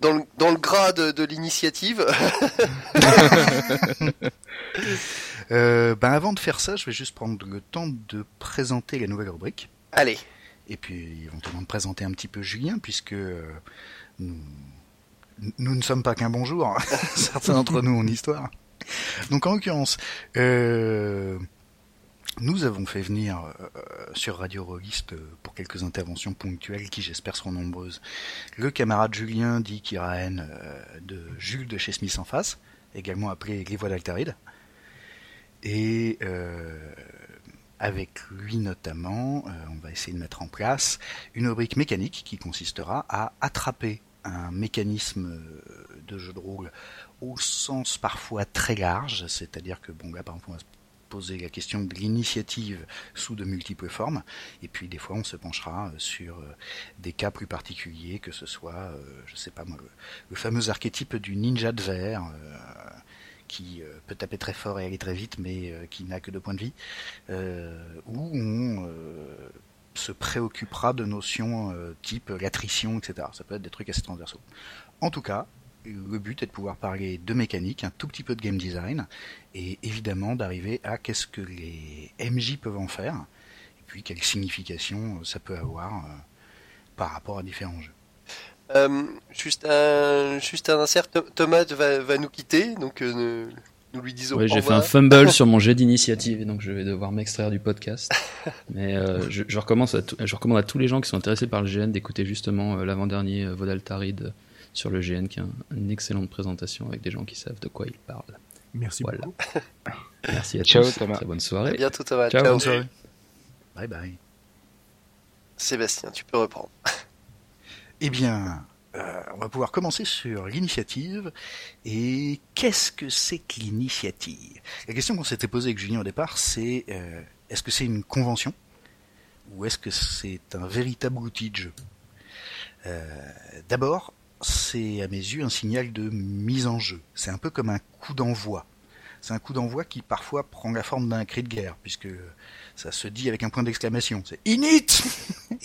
dans, le, dans le gras de, de l'initiative. Euh, ben avant de faire ça, je vais juste prendre le temps de présenter la nouvelle rubrique. Allez. Et puis éventuellement de présenter un petit peu Julien, puisque euh, nous, nous ne sommes pas qu'un bonjour, hein. certains d'entre nous en histoire. Donc en l'occurrence, euh, nous avons fait venir euh, sur Radio Rollist euh, pour quelques interventions ponctuelles qui j'espère seront nombreuses, le camarade Julien dit Kiraen euh, de Jules de chez Smith en face, également appelé Les Voix d'Altaride. Et euh, avec lui notamment, euh, on va essayer de mettre en place une rubrique mécanique qui consistera à attraper un mécanisme euh, de jeu de rôle au sens parfois très large, c'est-à-dire que bon là par exemple on va poser la question de l'initiative sous de multiples formes, et puis des fois on se penchera euh, sur euh, des cas plus particuliers, que ce soit, euh, je sais pas moi, le, fameux archétype du ninja de verre, qui peut taper très fort et aller très vite, mais qui n'a que deux points de vie, où on se préoccupera de notions type l'attrition, etc. Ça peut être des trucs assez transversaux. En tout cas, le but est de pouvoir parler de mécanique, un tout petit peu de game design, et évidemment d'arriver à qu'est-ce que les MJ peuvent en faire, et puis quelle signification euh, ça peut avoir euh, par rapport à différents jeux. Euh, juste un, juste un insert. Th- Thomas va, va nous quitter, donc euh, nous lui disons. Au j'ai fait un fumble sur mon jet d'initiative, donc je vais devoir m'extraire du podcast. Mais euh, je, je, recommence à je recommande à tous les gens qui sont intéressés par le GN d'écouter justement euh, l'avant-dernier euh, Vodaltaride sur le GN, qui est un- une excellente présentation avec des gens qui savent de quoi ils parlent. Merci Voilà. beaucoup. Merci à Ciao, tous. Thomas. Très bonne À soirée. bientôt Thomas. Ciao, Ciao. bonne soirée. Bye bye. Sébastien, tu peux reprendre. Eh bien, euh, on va pouvoir commencer sur l'initiative. Et qu'est-ce que c'est que l'initiative? La question qu'on s'était posée avec Julien au départ, c'est euh, est-ce que c'est une convention? Ou est-ce que c'est un véritable outil de jeu? Euh, D'abord, c'est à mes yeux un signal de mise en jeu. C'est un peu comme un coup d'envoi. C'est un coup d'envoi qui parfois prend la forme d'un cri de guerre, puisque ça se dit avec un point d'exclamation. C'est Init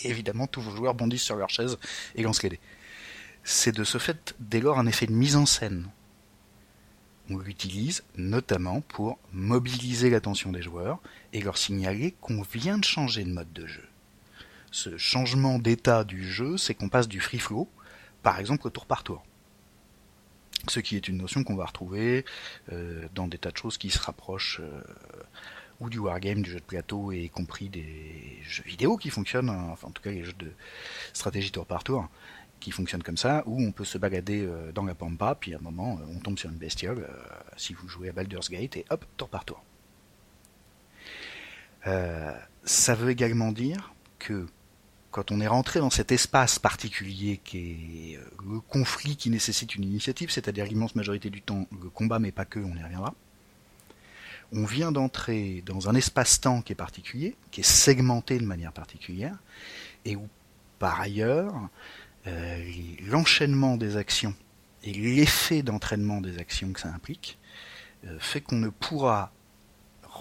évidemment, tous vos joueurs bondissent sur leur chaise et lancent les dés. C'est de ce fait, dès lors, un effet de mise en scène. On l'utilise notamment pour mobiliser l'attention des joueurs et leur signaler qu'on vient de changer de mode de jeu. Ce changement d'état du jeu, c'est qu'on passe du free flow, par exemple, au tour par tour. Ce qui est une notion qu'on va retrouver euh, dans des tas de choses qui se rapprochent euh, ou du wargame, du jeu de plateau, et y compris des jeux vidéo qui fonctionnent, hein, enfin en tout cas les jeux de stratégie tour par tour, qui fonctionnent comme ça, où on peut se balader euh, dans la pampa, puis à un moment on tombe sur une bestiole, si vous jouez à Baldur's Gate, et hop, tour par tour. Ça veut également dire que quand on est rentré dans cet espace particulier qui est euh, le conflit qui nécessite une initiative, c'est-à-dire l'immense majorité du temps le combat, mais pas que, on y reviendra, on vient d'entrer dans un espace-temps qui est particulier, qui est segmenté de manière particulière, et où, par ailleurs, euh, l'enchaînement des actions et l'effet d'entraînement des actions que ça implique euh, fait qu'on ne pourra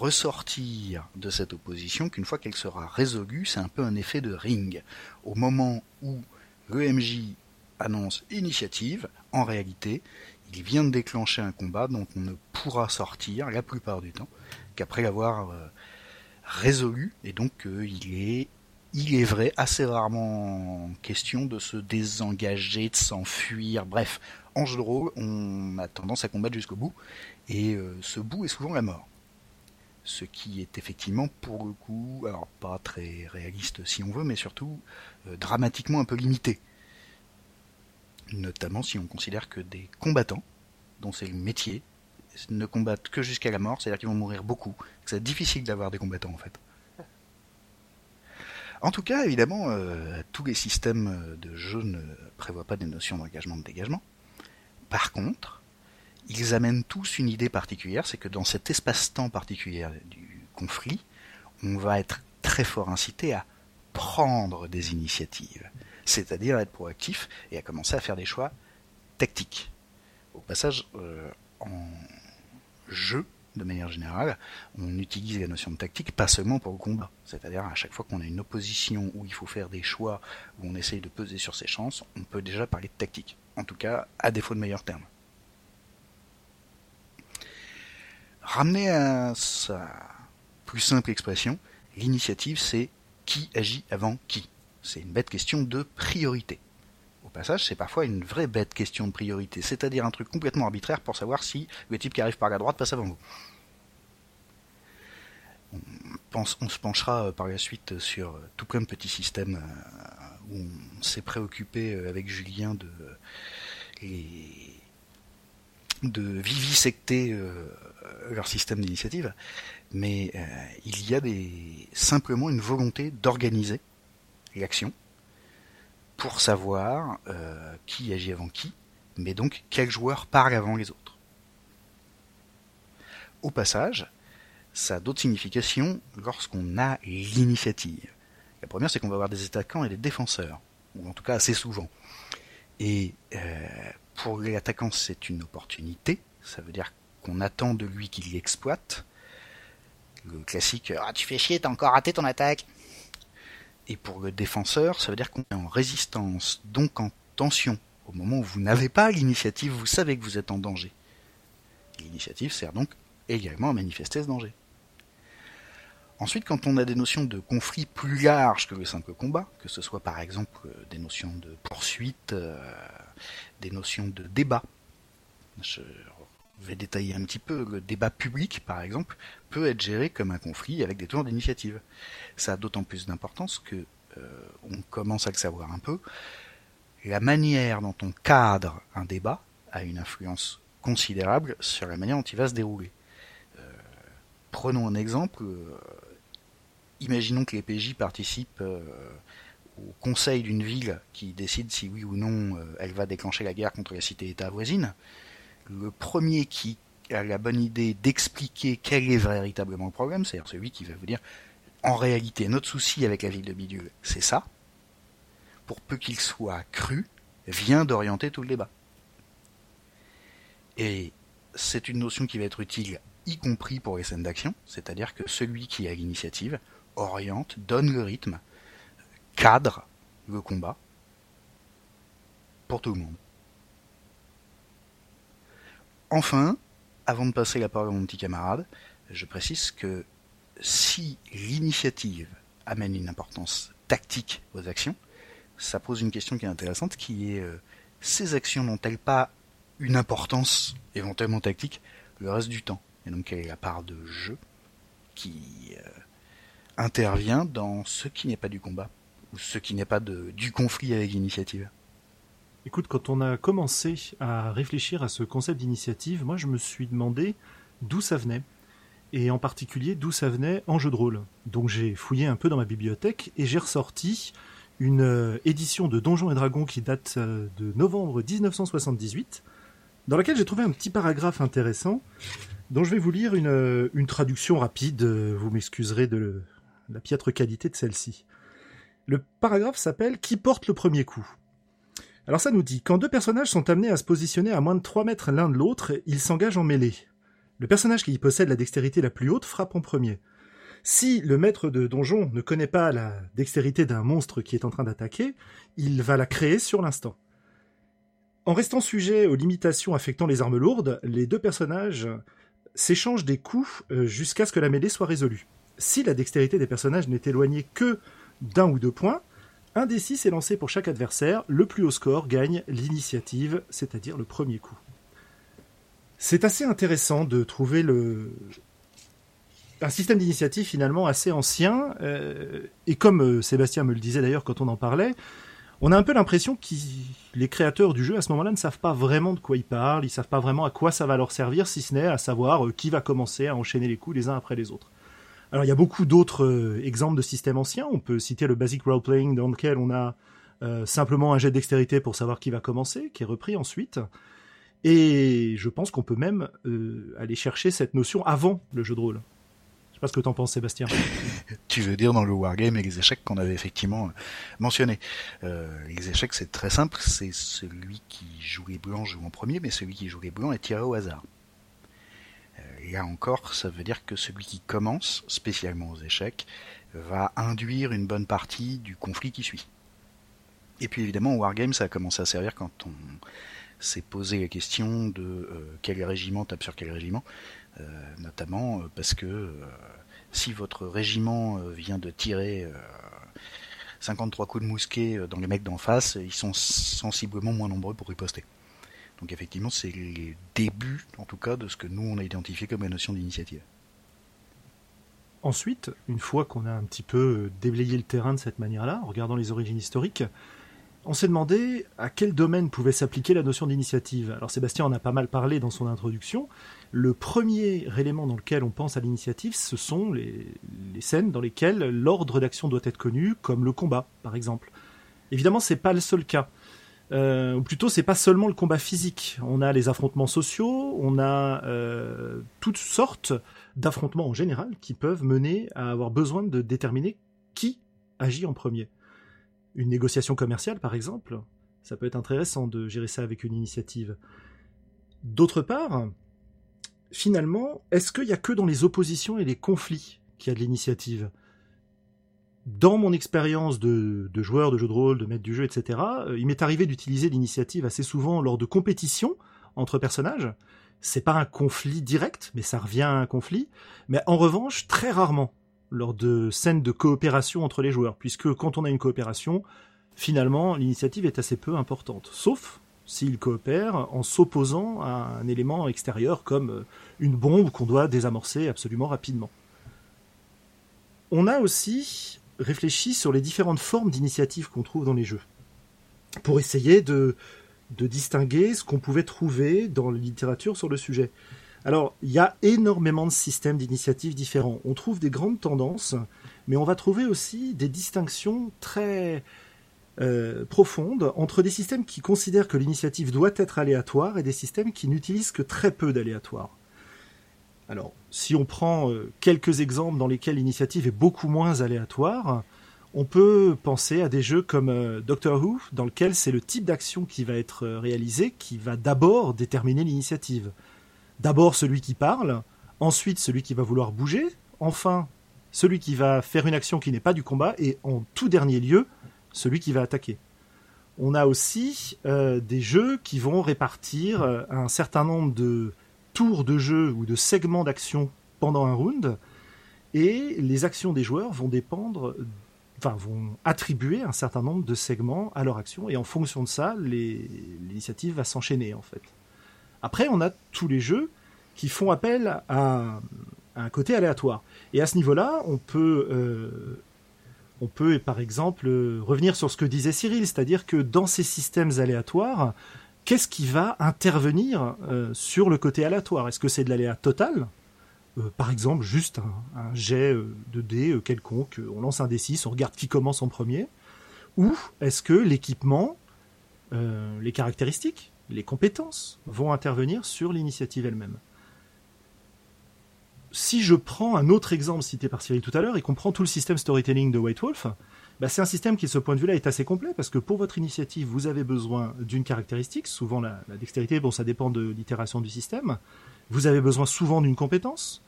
ressortir de cette opposition qu'une fois qu'elle sera résolue, c'est un peu un effet de ring. Au moment où le MJ annonce initiative, en réalité, il vient de déclencher un combat dont on ne pourra sortir la plupart du temps qu'après l'avoir euh, résolu, et donc euh, il est il est vrai assez rarement question de se désengager, de s'enfuir, bref, en jeu de rôle, on a tendance à combattre jusqu'au bout, et euh, ce bout est souvent la mort. Ce qui est effectivement, pour le coup, alors pas très réaliste si on veut, mais surtout euh, dramatiquement un peu limité. Notamment si on considère que des combattants, dont c'est le métier, ne combattent que jusqu'à la mort, c'est-à-dire qu'ils vont mourir beaucoup. C'est difficile d'avoir des combattants en fait. En tout cas, évidemment, euh, tous les systèmes de jeu ne prévoient pas des notions d'engagement de dégagement. Par contre, ils amènent tous une idée particulière, c'est que dans cet espace-temps particulier du conflit, on va être très fort incité à prendre des initiatives, c'est-à-dire à être proactif et à commencer à faire des choix tactiques. Au passage, euh, en jeu, de manière générale, on utilise la notion de tactique pas seulement pour le combat. C'est-à-dire à chaque fois qu'on a une opposition où il faut faire des choix, où on essaye de peser sur ses chances, on peut déjà parler de tactique. En tout cas, à défaut de meilleurs termes. Ramener à sa plus simple expression, l'initiative c'est qui agit avant qui. C'est une bête question de priorité. Au passage, c'est parfois une vraie bête question de priorité, c'est-à-dire un truc complètement arbitraire pour savoir si le type qui arrive par la droite passe avant vous. On, se penchera euh, par la suite sur euh, tout plein de petits systèmes euh, où on s'est préoccupé avec Julien de, les, de vivisecter leur système d'initiative, mais il y a simplement une volonté d'organiser l'action pour savoir euh, qui agit avant qui, mais donc quel joueur parle avant les autres. Au passage, ça a d'autres significations lorsqu'on a l'initiative. La première, c'est qu'on va avoir des attaquants et des défenseurs, ou en tout cas assez souvent. Et euh, pour les attaquants, c'est une opportunité, ça veut dire qu'on attend de lui qu'il l'exploite. Le classique Ah, tu fais chier, t'as encore raté ton attaque et pour le défenseur, ça veut dire qu'on est en résistance, donc en tension. Au moment où vous n'avez pas l'initiative, vous savez que vous êtes en danger. L'initiative sert donc également à manifester ce danger. Ensuite, quand on a des notions de conflit plus larges que le simple combat, que ce soit par exemple des notions de poursuite, euh, des notions de débat, je vais détailler un petit peu, le débat public par exemple peut être géré comme un conflit avec des tours d'initiative. Ça a d'autant plus d'importance que euh, on commence à le savoir un peu. La manière dont on cadre un débat a une influence considérable sur la manière dont il va se dérouler. Euh, prenons un exemple. Euh, imaginons que les PJ participent au conseil d'une ville qui décide si oui ou non elle va déclencher la guerre contre la cité-État voisine. Le premier qui a la bonne idée d'expliquer quel est véritablement le problème, c'est-à-dire celui qui va vous dire en réalité, notre souci avec la ville de Bidule, c'est ça, pour peu qu'il soit cru, vient d'orienter tout le débat. Et c'est une notion qui va être utile y compris pour les scènes d'action, c'est-à-dire que celui qui a l'initiative oriente, donne le rythme, cadre le combat pour tout le monde. Enfin, avant de passer la parole à mon petit camarade, je précise que si l'initiative amène une importance tactique aux actions, ça pose une question qui est intéressante, qui est euh, ces actions n'ont-elles pas une importance éventuellement tactique le reste du temps? Et donc quelle est la part de jeu qui euh, intervient dans ce qui n'est pas du combat ce qui n'est pas du conflit avec l'initiative Écoute, quand on a commencé à réfléchir à ce concept d'initiative, moi je me suis demandé d'où ça venait et en particulier d'où ça venait en jeu de rôle. Donc j'ai fouillé un peu dans ma bibliothèque et j'ai ressorti une euh, édition de Donjons et Dragons qui date euh, de novembre 1978, dans laquelle j'ai trouvé un petit paragraphe intéressant, dont je vais vous lire une, euh, une traduction rapide, vous m'excuserez de la piètre qualité de celle-ci. Le paragraphe s'appelle Qui porte le premier coup? Alors ça nous dit, quand deux personnages sont amenés à se positionner à moins de 3 mètres l'un de l'autre, ils s'engagent en mêlée. Le personnage qui possède la dextérité la plus haute frappe en premier. Si le maître de donjon ne connaît pas la dextérité d'un monstre qui est en train d'attaquer, il va la créer sur l'instant. En restant sujet aux limitations affectant les armes lourdes, les deux personnages s'échangent des coups euh, jusqu'à ce que la mêlée soit résolue. Si la dextérité des personnages n'est éloignée que d'un ou deux points, un des six est lancé pour chaque adversaire, le plus haut score gagne l'initiative, c'est-à-dire le premier coup. C'est assez intéressant de trouver le... un système d'initiative finalement assez ancien, euh, et comme euh, Sébastien me le disait d'ailleurs quand on en parlait, on a un peu l'impression que les créateurs du jeu à ce moment-là ne savent pas vraiment de quoi ils parlent, ils savent pas vraiment à quoi ça va leur servir, si ce n'est à savoir euh, qui va commencer à enchaîner les coups les uns après les autres. Alors il y a beaucoup d'autres euh, exemples de systèmes anciens. On peut citer le Basic Role Playing dans lequel on a euh, simplement un jet de dextérité pour savoir qui va commencer, qui est repris ensuite. Et je pense qu'on peut même aller chercher cette notion avant le jeu de rôle. Je sais pas ce que t'en penses, Sébastien. tu veux dire dans le wargame et les échecs qu'on avait effectivement mentionné. Euh, les échecs, c'est très simple, c'est celui qui joue les blancs joue en premier, mais celui qui joue les blancs est tiré au hasard. Euh, là encore, ça veut dire que celui qui commence, spécialement aux échecs, va induire une bonne partie du conflit qui suit. Et puis évidemment, wargame, ça a commencé à servir quand on s'est posé la question de euh, quel régiment tape sur quel régiment, notamment parce que si votre régiment euh, vient de tirer 53 euh, coups de mousquet euh, dans les mecs d'en face, ils sont sensiblement moins nombreux pour riposter. Donc effectivement, c'est les débuts, en tout cas, de ce que nous, on a identifié comme la notion d'initiative. Ensuite, une fois qu'on a un petit peu déblayé le terrain de cette manière-là, en regardant les origines historiques, on s'est demandé à quel domaine pouvait s'appliquer la notion d'initiative. Alors Sébastien en a pas mal parlé dans son introduction. Le premier élément dans lequel on pense à l'initiative, ce sont les, scènes dans lesquelles l'ordre d'action doit être connu, comme le combat, par exemple. Évidemment, c'est pas le seul cas. Euh, ou plutôt, c'est pas seulement le combat physique. On a les affrontements sociaux, on a euh, toutes sortes d'affrontements en général qui peuvent mener à avoir besoin de déterminer qui agit en premier une négociation commerciale, par exemple, ça peut être intéressant de gérer ça avec une initiative. D'autre part, finalement, est-ce qu'il n'y a que dans les oppositions et les conflits qu'il y a de l'initiative? Dans mon expérience de, joueur de jeu de rôle, de maître du jeu, etc., euh, il m'est arrivé d'utiliser l'initiative assez souvent lors de compétitions entre personnages. C'est pas un conflit direct, mais ça revient à un conflit. Mais en revanche, très rarement lors de scènes de coopération entre les joueurs, puisque quand on a une coopération, finalement, l'initiative est assez peu importante, sauf s'ils coopèrent en s'opposant à un élément extérieur comme euh, une bombe qu'on doit désamorcer absolument rapidement. On a aussi réfléchi sur les différentes formes d'initiative qu'on trouve dans les jeux, pour essayer de, de distinguer ce qu'on pouvait trouver dans la littérature sur le sujet. Alors, il y a énormément de systèmes d'initiatives différents. On trouve des grandes tendances, mais on va trouver aussi des distinctions très euh, profondes entre des systèmes qui considèrent que l'initiative doit être aléatoire et des systèmes qui n'utilisent que très peu d'aléatoire. Alors, si on prend euh, quelques exemples dans lesquels l'initiative est beaucoup moins aléatoire, on peut penser à des jeux comme euh, Doctor Who, dans lequel c'est le type d'action qui va être réalisé qui va d'abord déterminer l'initiative. D'abord celui qui parle, ensuite celui qui va vouloir bouger, enfin celui qui va faire une action qui n'est pas du combat, et en tout dernier lieu, celui qui va attaquer. On a aussi euh, des jeux qui vont répartir euh, un certain nombre de tours de jeu ou de segments d'action pendant un round, et les actions des joueurs vont dépendre, enfin vont attribuer un certain nombre de segments à leur action, et en fonction de ça, l'initiative va s'enchaîner en fait. Après, on a tous les jeux qui font appel à, un côté aléatoire. Et à ce niveau-là, on peut, euh, on peut par exemple revenir sur ce que disait Cyril, c'est-à-dire que dans ces systèmes aléatoires, qu'est-ce qui va intervenir euh, sur le côté aléatoire? Est-ce que c'est de l'aléa total? Euh, par exemple, juste un, jet de dés quelconque, on lance un D6, on regarde qui commence en premier, ou est-ce que l'équipement, les caractéristiques, les compétences vont intervenir sur l'initiative elle-même? Si je prends un autre exemple cité par Cyril tout à l'heure et qu'on prend tout le système storytelling de White Wolf, bah, c'est un système qui, de ce point de vue-là, est assez complet parce que pour votre initiative, vous avez besoin d'une caractéristique, souvent la, dextérité, bon, ça dépend de l'itération du système. Vous avez besoin souvent d'une compétence,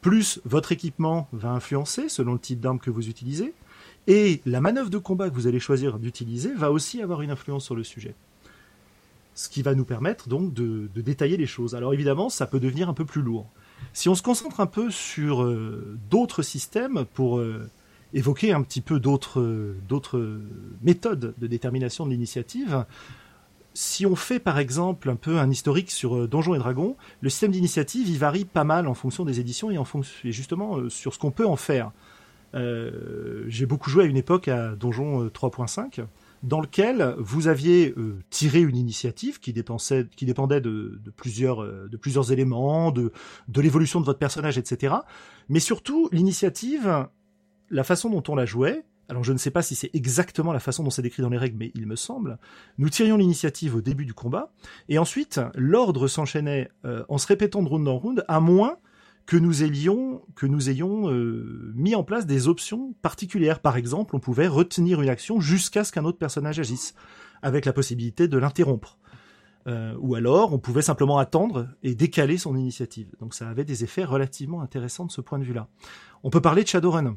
plus votre équipement va influencer selon le type d'arme que vous utilisez, et la manœuvre de combat que vous allez choisir d'utiliser va aussi avoir une influence sur le sujet. ce qui va nous permettre donc de, détailler les choses. Alors évidemment, ça peut devenir un peu plus lourd. Si on se concentre un peu sur euh, d'autres systèmes pour euh, évoquer un petit peu d'autres d'autres méthodes de détermination de l'initiative, si on fait par exemple un peu un historique sur euh, Donjons et Dragons, le système d'initiative il varie pas mal en fonction des éditions et en fonction et justement euh, sur ce qu'on peut en faire. Euh, J'ai beaucoup joué à une époque à Donjon euh, 3.5 dans lequel vous aviez tiré une initiative qui, dépensait, qui dépendait de, de plusieurs, de plusieurs éléments, de, de l'évolution de votre personnage, etc. Mais surtout, l'initiative, la façon dont on la jouait, alors je ne sais pas si c'est exactement la façon dont c'est décrit dans les règles, mais il me semble, nous tirions l'initiative au début du combat, et ensuite l'ordre s'enchaînait euh, en se répétant de round en round, à moins que nous ayons, que nous ayons euh, mis en place des options particulières. Par exemple, on pouvait retenir une action jusqu'à ce qu'un autre personnage agisse, avec la possibilité de l'interrompre. Euh, ou alors, on pouvait simplement attendre et décaler son initiative. Donc ça avait des effets relativement intéressants de ce point de vue-là. On peut parler de Shadowrun.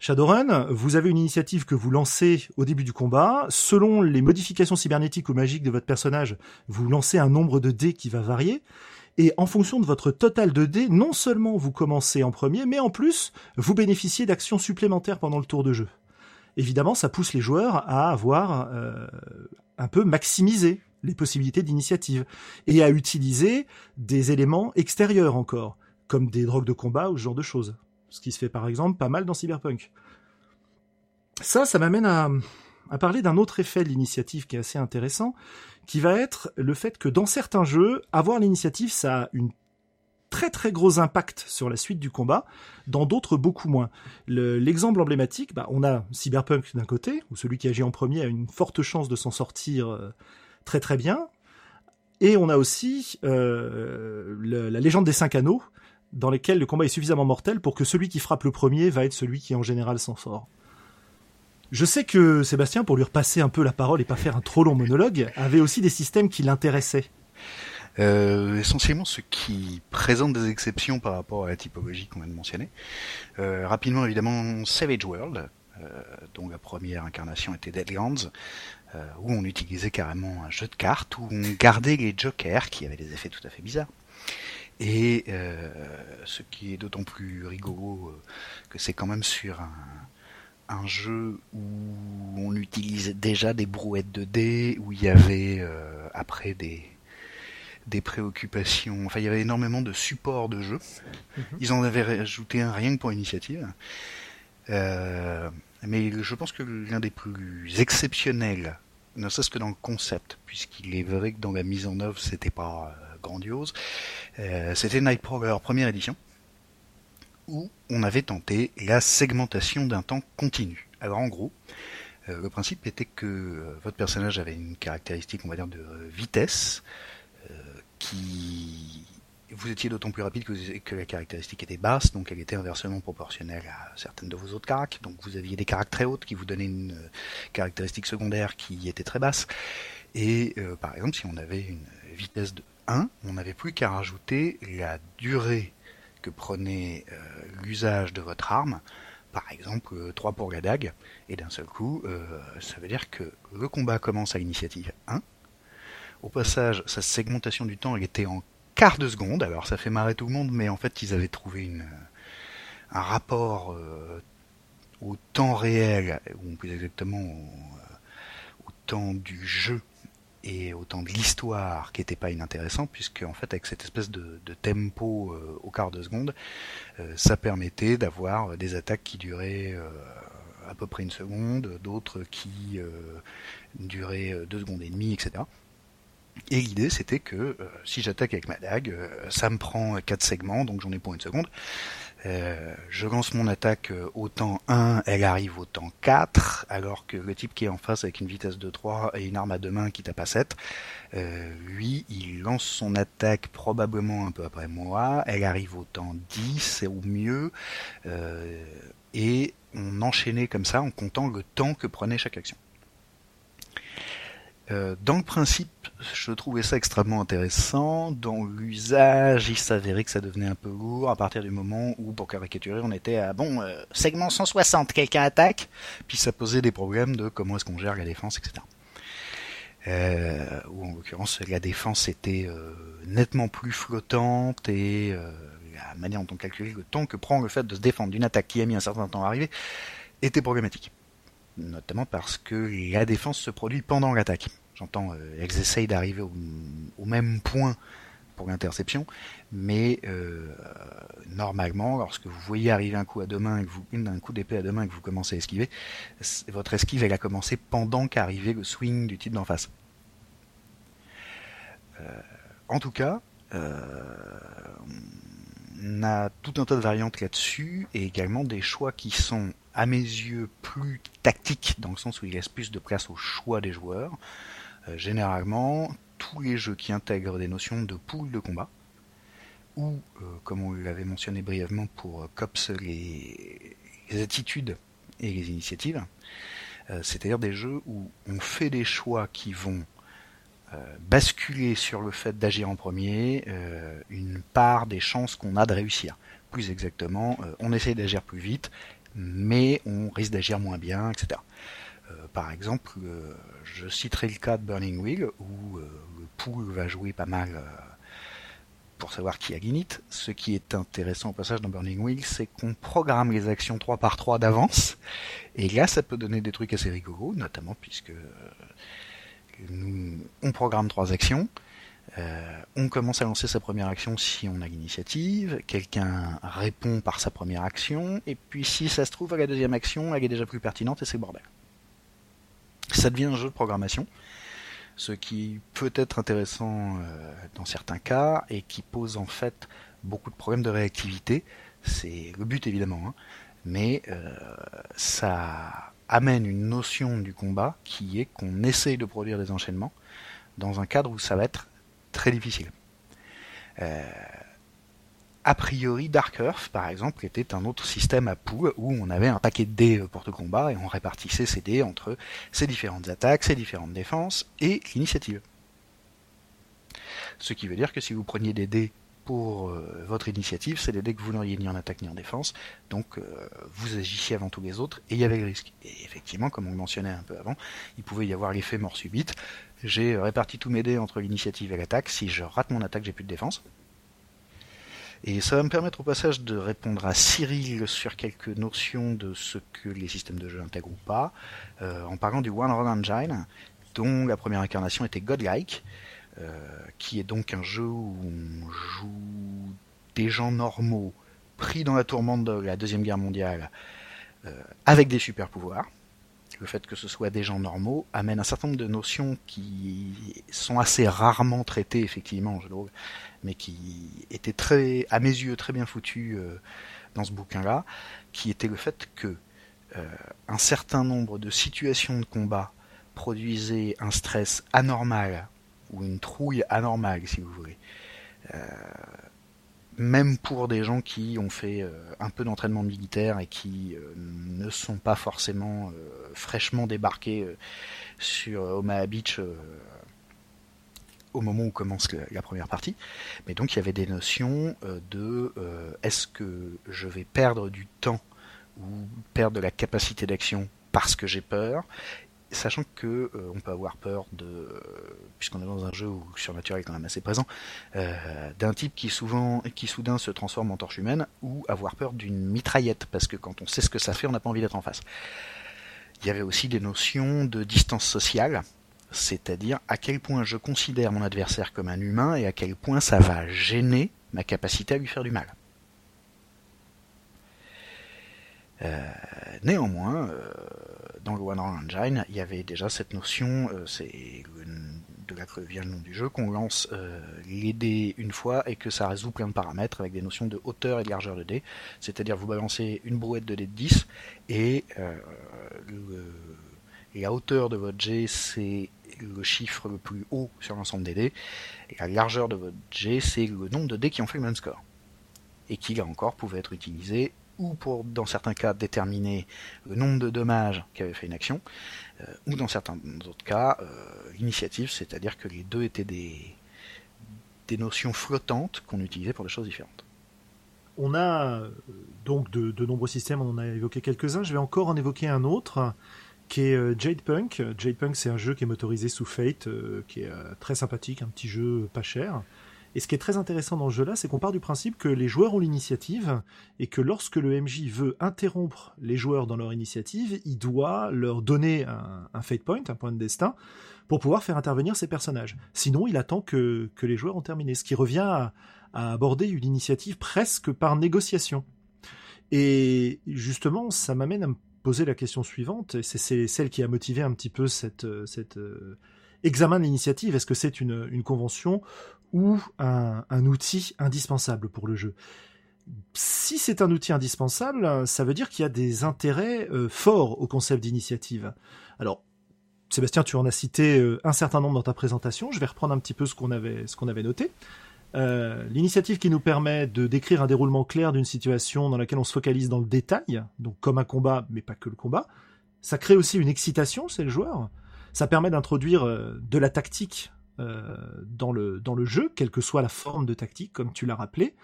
Shadowrun, vous avez une initiative que vous lancez au début du combat. Selon les modifications cybernétiques ou magiques de votre personnage, vous lancez un nombre de dés qui va varier. Et en fonction de votre total de dés, non seulement vous commencez en premier, mais en plus, vous bénéficiez d'actions supplémentaires pendant le tour de jeu. Évidemment, ça pousse les joueurs à avoir euh, un peu maximisé les possibilités d'initiative et à utiliser des éléments extérieurs encore, comme des drogues de combat ou ce genre de choses. Ce qui se fait par exemple pas mal dans Cyberpunk. Ça, ça m'amène à, parler d'un autre effet de l'initiative qui est assez intéressant, qui va être le fait que dans certains jeux, avoir l'initiative, ça a une très très gros impact sur la suite du combat, dans d'autres beaucoup moins. Le- L'exemple emblématique, bah, on a Cyberpunk d'un côté, où celui qui agit en premier a une forte chance de s'en sortir euh, très très bien, et on a aussi euh, la légende des cinq anneaux, dans lesquels le combat est suffisamment mortel pour que celui qui frappe le premier va être celui qui en général s'en sort. Je sais que Sébastien, pour lui repasser un peu la parole et pas faire un trop long monologue, avait aussi des systèmes qui l'intéressaient. Euh, essentiellement ce qui présente des exceptions par rapport à la typologie qu'on vient de mentionner. Euh, rapidement, évidemment, Savage World, euh, dont la première incarnation était Deadlands, où on utilisait carrément un jeu de cartes, où on gardait les jokers, qui avaient des effets tout à fait bizarres. Et euh, ce qui est d'autant plus rigolo euh, que c'est quand même sur un, un jeu où on utilisait déjà des brouettes de dés, où il y avait euh, après des, des préoccupations. Enfin, il y avait énormément de supports de jeu. Ils en avaient rajouté un rien que pour initiative. Euh, mais je pense que l'un des plus exceptionnels, ne serait-ce que dans le concept, puisqu'il est vrai que dans la mise en œuvre, c'était pas euh, grandiose, euh, c'était Nightcrawler première édition, où on avait tenté la segmentation d'un temps continu. Alors en gros, euh, le principe était que euh, votre personnage avait une caractéristique, on va dire, de vitesse, qui vous étiez d'autant plus rapide que, la caractéristique était basse, donc elle était inversement proportionnelle à certaines de vos autres caracs. Donc vous aviez des caracs très hautes qui vous donnaient une caractéristique secondaire qui était très basse. Et par exemple, si on avait une vitesse de 1, on n'avait plus qu'à rajouter la durée que prenait euh, l'usage de votre arme, par exemple euh, 3 pour la dague, et d'un seul coup, euh, ça veut dire que le combat commence à l'initiative 1. Au passage, sa segmentation du temps, était en quart de seconde, alors ça fait marrer tout le monde, mais en fait, ils avaient trouvé une, un rapport euh, au temps réel, ou plus exactement euh, au temps du jeu et au temps de l'histoire qui n'était pas inintéressant, puisque en fait avec cette espèce de, tempo euh, au quart de seconde, euh, ça permettait d'avoir des attaques qui duraient euh, à peu près une seconde, d'autres qui duraient deux secondes et demie, etc. Et l'idée c'était que si j'attaque avec ma dague, ça me prend quatre segments, donc j'en ai pour une seconde. Euh, je lance mon attaque euh, au temps 1, elle arrive au temps 4, alors que le type qui est en face avec une vitesse de 3 et une arme à deux mains qui tape à 7, euh, lui, il lance son attaque probablement un peu après moi, elle arrive au temps 10 au mieux, et on enchaînait comme ça en comptant le temps que prenait chaque action. Dans le principe, je trouvais ça extrêmement intéressant. Dans l'usage, il s'avérait que ça devenait un peu lourd à partir du moment où, pour caricaturer, on était à bon euh, segment 160, quelqu'un attaque, puis ça posait des problèmes de comment est-ce qu'on gère la défense, etc. euh, où en l'occurrence la défense était euh, nettement plus flottante et euh, la manière dont on calculait le temps que prend le fait de se défendre d'une attaque qui a mis un certain temps à arriver était problématique. Notamment parce que la défense se produit pendant l'attaque. J'entends, euh, elles essayent d'arriver au, même point pour l'interception, mais euh, normalement, lorsque vous voyez arriver un coup à deux mains, et que vous, un coup d'épée à deux mains et que vous commencez à esquiver, votre esquive elle a commencé pendant qu'arrivait le swing du type d'en face. Euh, en tout cas, on a tout un tas de variantes là-dessus et également des choix qui sont à mes yeux plus tactiques dans le sens où il laisse plus de place au choix des joueurs. Euh, généralement, tous les jeux qui intègrent des notions de pool de combat, ou, euh, comme on l'avait mentionné brièvement pour euh, COPS, les, attitudes et les initiatives, c'est-à-dire des jeux où on fait des choix qui vont basculer sur le fait d'agir en premier une part des chances qu'on a de réussir. Plus exactement, on essaye d'agir plus vite, mais on risque d'agir moins bien, etc. Par exemple, euh, je citerai le cas de Burning Wheel, où euh, le pool va jouer pas mal euh, pour savoir qui a l'init. Ce qui est intéressant au passage dans Burning Wheel, c'est qu'on programme les actions 3 par 3 d'avance, et là ça peut donner des trucs assez rigoureux, notamment puisque nous, on programme trois actions, on commence à lancer sa première action si on a l'initiative, quelqu'un répond par sa première action, et puis si ça se trouve à la deuxième action, elle est déjà plus pertinente et c'est bordel. Ça devient un jeu de programmation, ce qui peut être intéressant euh, dans certains cas et qui pose en fait beaucoup de problèmes de réactivité. C'est le but évidemment, hein, mais euh, ça amène une notion du combat qui est qu'on essaye de produire des enchaînements dans un cadre où ça va être très difficile. Euh, a priori, Dark Earth, par exemple, était un autre système à pool où on avait un paquet de dés pour tout combat et on répartissait ces dés entre ces différentes attaques, ces différentes défenses et l'initiative. Ce qui veut dire que si vous preniez des dés pour euh, votre initiative, c'est des dés que vous n'auriez ni en attaque ni en défense, donc euh, vous agissiez avant tous les autres et il y avait le risque. Et effectivement, comme on le mentionnait un peu avant, il pouvait y avoir l'effet mort subite. J'ai réparti tous mes dés entre l'initiative et l'attaque. Si je rate mon attaque, j'ai plus de défense. Et ça va me permettre au passage de répondre à Cyril sur quelques notions de ce que les systèmes de jeu intègrent ou pas, euh, en parlant du One Run Engine, dont la première incarnation était Godlike, euh, qui est donc un jeu où on joue des gens normaux pris dans la tourmente de la Deuxième Guerre mondiale euh, avec des super pouvoirs. Le fait que ce soit des gens normaux amène un certain nombre de notions qui sont assez rarement traitées effectivement en jeu mais qui étaient très, à mes yeux, très bien foutues euh, dans ce bouquin-là, qui était le fait que euh, un certain nombre de situations de combat produisaient un stress anormal ou une trouille anormale, si vous voulez. Euh, même pour des gens qui ont fait un peu d'entraînement militaire et qui ne sont pas forcément fraîchement débarqués sur Omaha Beach au moment où commence la, première partie. Mais donc il y avait des notions euh, de euh, est-ce que je vais perdre du temps ou perdre de la capacité d'action parce que j'ai peur? Sachant que euh, on peut avoir peur de, puisqu'on est dans un jeu où le surnaturel est quand même assez présent, d'un type qui souvent, qui soudain se transforme en torche humaine, ou avoir peur d'une mitraillette, parce que quand on sait ce que ça fait, on n'a pas envie d'être en face. Il y avait aussi des notions de distance sociale, c'est-à-dire à quel point je considère mon adversaire comme un humain et à quel point ça va gêner ma capacité à lui faire du mal. Euh, néanmoins, euh, dans le One Engine, il y avait déjà cette notion, euh, c'est de là que vient le nom du jeu, qu'on lance les dés une fois et que ça résout plein de paramètres avec des notions de hauteur et de largeur de dés. C'est-à-dire vous balancez une brouette de dés de 10 et la hauteur de votre jet c'est le chiffre le plus haut sur l'ensemble des dés et la largeur de votre jet c'est le nombre de dés qui ont fait le même score. Et qui là encore pouvait être utilisé ou pour, dans certains cas, déterminer le nombre de dommages qu'avait fait une action, euh, ou dans certains autres cas, euh, l'initiative, c'est-à-dire que les deux étaient des, des notions flottantes qu'on utilisait pour des choses différentes. On a euh, donc de, de, nombreux systèmes, on en a évoqué quelques-uns, je vais encore en évoquer un autre qui est euh, Jade Punk. Jade Punk, c'est un jeu qui est motorisé sous Fate, euh, qui est euh, très sympathique, un petit jeu pas cher. Et ce qui est très intéressant dans ce jeu-là, c'est qu'on part du principe que les joueurs ont l'initiative et que lorsque le MJ veut interrompre les joueurs dans leur initiative, il doit leur donner un, fate point, un point de destin, pour pouvoir faire intervenir ces personnages. Sinon, il attend que, que les joueurs ont terminé, ce qui revient à, à aborder une initiative presque par négociation. Et justement, ça m'amène à me poser la question suivante, et c'est- celle qui a motivé un petit peu cette, euh, euh, examen de l'initiative. Est-ce que c'est une, convention ou un, outil indispensable pour le jeu? Si c'est un outil indispensable, ça veut dire qu'il y a des intérêts euh, forts au concept d'initiative. Alors, Sébastien, tu en as cité un certain nombre dans ta présentation. Je vais reprendre un petit peu ce qu'on avait noté. Euh, L'initiative qui nous permet de décrire un déroulement clair d'une situation dans laquelle on se focalise dans le détail, donc comme un combat, mais pas que le combat. Ça crée aussi une excitation chez le joueur. Ça permet d'introduire euh, de la tactique euh, dans, le, dans le jeu, quelle que soit la forme de tactique, comme tu l'as rappelé.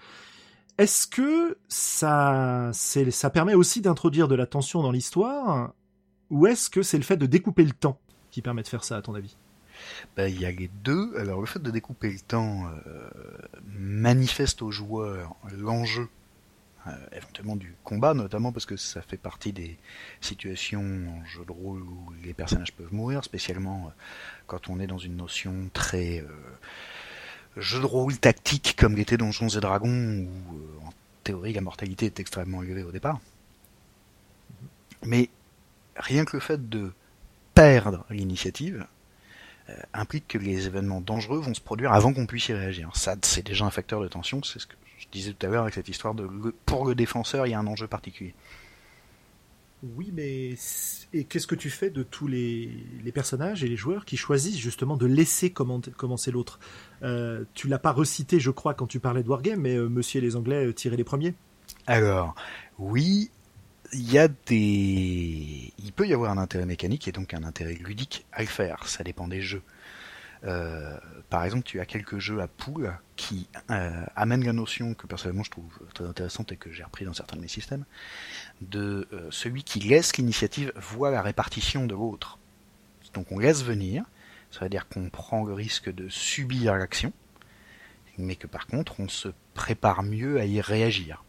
Est-ce que ça, c'est- ça permet aussi d'introduire de la tension dans l'histoire, ou est-ce que c'est le fait de découper le temps qui permet de faire ça, à ton avis? Ben, il y a les deux. Alors le fait de découper le temps euh, manifeste aux joueurs l'enjeu euh, éventuellement du combat, notamment parce que ça fait partie des situations en jeu de rôle où les personnages peuvent mourir, spécialement euh, quand on est dans une notion très jeu de rôle tactique comme l'était Donjons et Dragons, où en théorie la mortalité est extrêmement élevée au départ. Mais rien que le fait de perdre l'initiative, implique que les événements dangereux vont se produire avant qu'on puisse y réagir. Ça, c'est déjà un facteur de tension, c'est ce que je disais tout à l'heure avec cette histoire de le- pour le défenseur, il y a un enjeu particulier. Oui, mais et qu'est-ce que tu fais de tous les, les personnages et les joueurs qui choisissent justement de laisser commen- commencer l'autre? Euh, Tu l'as pas recité, je crois, quand tu parlais de Wargame, mais euh, Monsieur et les Anglais euh, tiraient les premiers. Alors, oui, il y a des, il peut y avoir un intérêt mécanique et donc un intérêt ludique à le faire. Ça dépend des jeux. Euh, par exemple, tu as quelques jeux à poule qui euh, amènent la notion que personnellement je trouve très intéressante et que j'ai repris dans certains de mes systèmes, de euh, celui qui laisse l'initiative voit la répartition de l'autre. Donc on laisse venir, ça veut dire qu'on prend le risque de subir l'action, mais que par contre on se prépare mieux à y réagir.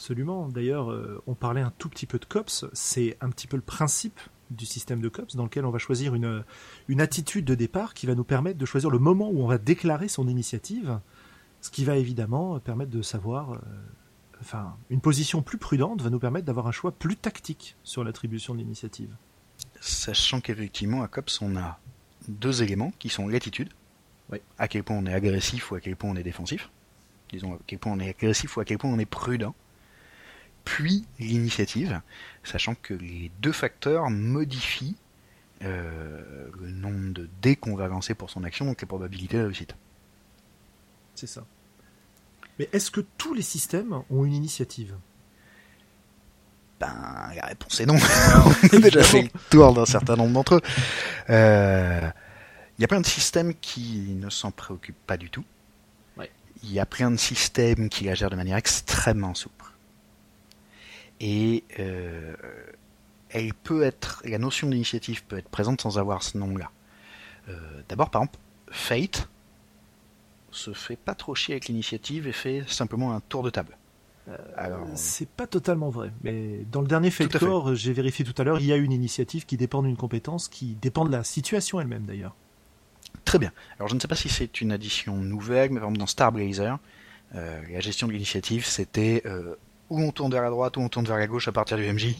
Absolument. D'ailleurs, euh, on parlait un tout petit peu de COPS. C'est un petit peu le principe du système de COPS dans lequel on va choisir une, une attitude de départ qui va nous permettre de choisir le moment où on va déclarer son initiative, ce qui va évidemment permettre de savoir, euh, enfin, une position plus prudente va nous permettre d'avoir un choix plus tactique sur l'attribution de l'initiative. Sachant qu'effectivement, à COPS, on a deux éléments qui sont l'attitude, Oui. à quel point on est agressif ou à quel point on est défensif, disons à quel point on est agressif ou à quel point on est prudent, puis l'initiative, sachant que les deux facteurs modifient euh, le nombre de dés qu'on va lancer pour son action, donc les probabilités de réussite. C'est ça. Mais est-ce que tous les systèmes ont une initiative? Ben, la réponse est non. on a déjà fait le tour d'un certain nombre d'entre eux. Euh, Il y a plein de systèmes qui ne s'en préoccupent pas du tout. Ouais. Il y a plein de systèmes qui la gèrent de manière extrêmement souple. Et euh, elle peut être, la notion d'initiative peut être présente sans avoir ce nom-là. Euh, D'abord, par exemple, Fate se fait pas trop chier avec l'initiative et fait simplement un tour de table. Alors, C'est pas totalement vrai. Mais dans le dernier. Fate j'ai vérifié tout à l'heure, il y a une initiative qui dépend d'une compétence qui dépend de la situation elle-même d'ailleurs. Très bien. Alors je ne sais pas si c'est une addition nouvelle, mais par exemple dans Star Blazer, euh, la gestion de l'initiative, c'était euh, où on tourne vers la droite, où on tourne vers la gauche à partir du MJ.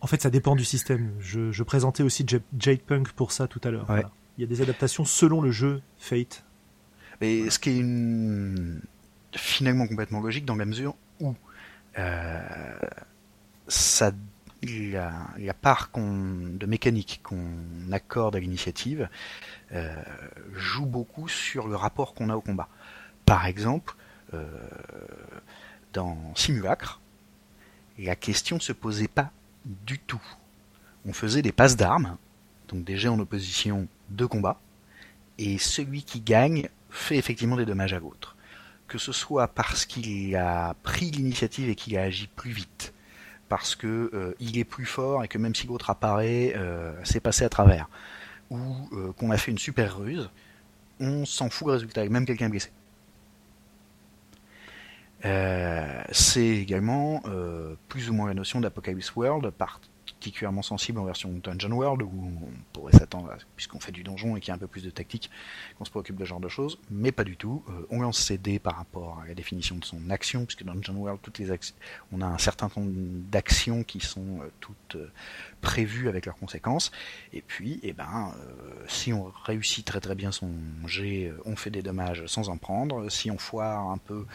En fait, ça dépend du système. Je, je présentais aussi Jade Punk pour ça tout à l'heure. Ouais. Voilà. Il y a des adaptations selon le jeu Fate. Mais ce qui est une... finalement complètement logique dans la mesure où euh, ça, la, la part de mécanique qu'on accorde à l'initiative euh, joue beaucoup sur le rapport qu'on a au combat. Par exemple, euh, dans Simulacre, la question ne se posait pas du tout. On faisait des passes d'armes, donc des en opposition de combat, et celui qui gagne fait effectivement des dommages à l'autre. Que ce soit parce qu'il a pris l'initiative et qu'il a agi plus vite, parce que euh, il est plus fort et que même si l'autre apparaît, euh, c'est passé à travers. Ou euh, qu'on a fait une super ruse, on s'en fout le résultat, même quelqu'un blessé. Euh, c'est également euh, plus ou moins la notion d'Apocalypse World, particulièrement sensible en version Dungeon World, où on pourrait s'attendre, puisqu'on fait du donjon et qu'il y a un peu plus de tactique, qu'on se préoccupe de ce genre de choses, mais pas du tout. Euh, on lance ses dés par rapport à la définition de son action, puisque dans Dungeon World, toutes les on a un certain nombre d'actions qui sont euh, toutes euh, prévues avec leurs conséquences. Et puis, eh ben, euh, si on réussit très très bien son jet, euh, on fait des dommages sans en prendre. Si on foire un peu,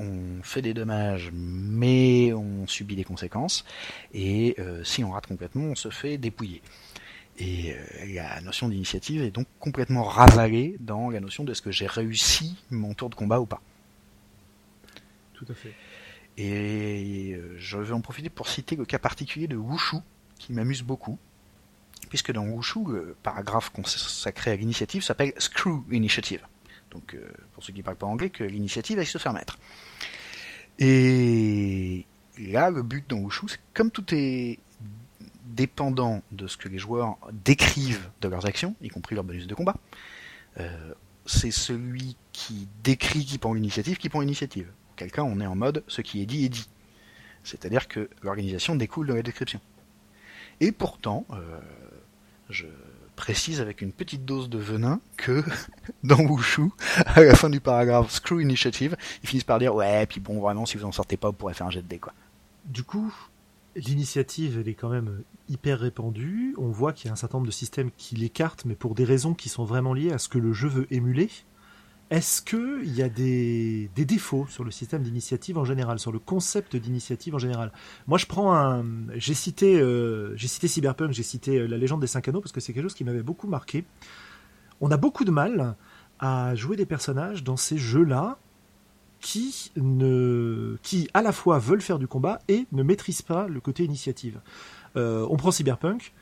on fait des dommages, mais on subit des conséquences. Et euh, si on rate complètement, on se fait dépouiller. Et euh, la notion d'initiative est donc complètement ravalée dans la notion de est-ce que j'ai réussi mon tour de combat ou pas. Tout à fait. Et euh, je vais en profiter pour citer le cas particulier de Wushu, qui m'amuse beaucoup, puisque dans Wushu, le paragraphe consacré à l'initiative s'appelle Screw Initiative. Donc, euh, pour ceux qui ne parlent pas anglais, que l'initiative aille se faire mettre. Et là, le but dans Wushu, c'est comme tout est dépendant de ce que les joueurs décrivent de leurs actions, y compris leur bonus de combat, euh, c'est celui qui décrit qui prend l'initiative qui prend l'initiative. Cas, on est en mode ce qui est dit est dit. C'est-à-dire que l'organisation découle de la description. Et pourtant, euh, je précise avec une petite dose de venin que dans Wushu, à la fin du paragraphe Screw Initiative, ils finissent par dire ouais, puis bon, vraiment, si vous en sortez pas, vous pourrez faire un jet de dés, quoi. Du coup, l'initiative, elle est quand même hyper répandue. On voit qu'il y a un certain nombre de systèmes qui l'écartent, mais pour des raisons qui sont vraiment liées à ce que le jeu veut émuler. Est-ce qu'il y a des, défauts sur le système d'initiative en général, sur le concept d'initiative en général? Moi, je prends un. J'ai cité, euh, j'ai cité Cyberpunk, j'ai cité euh, La légende des cinq anneaux, parce que c'est quelque chose qui m'avait beaucoup marqué. On a beaucoup de mal à jouer des personnages dans ces jeux-là qui, ne, qui à la fois veulent faire du combat et ne maîtrisent pas le côté initiative. Euh, on prend Cyberpunk.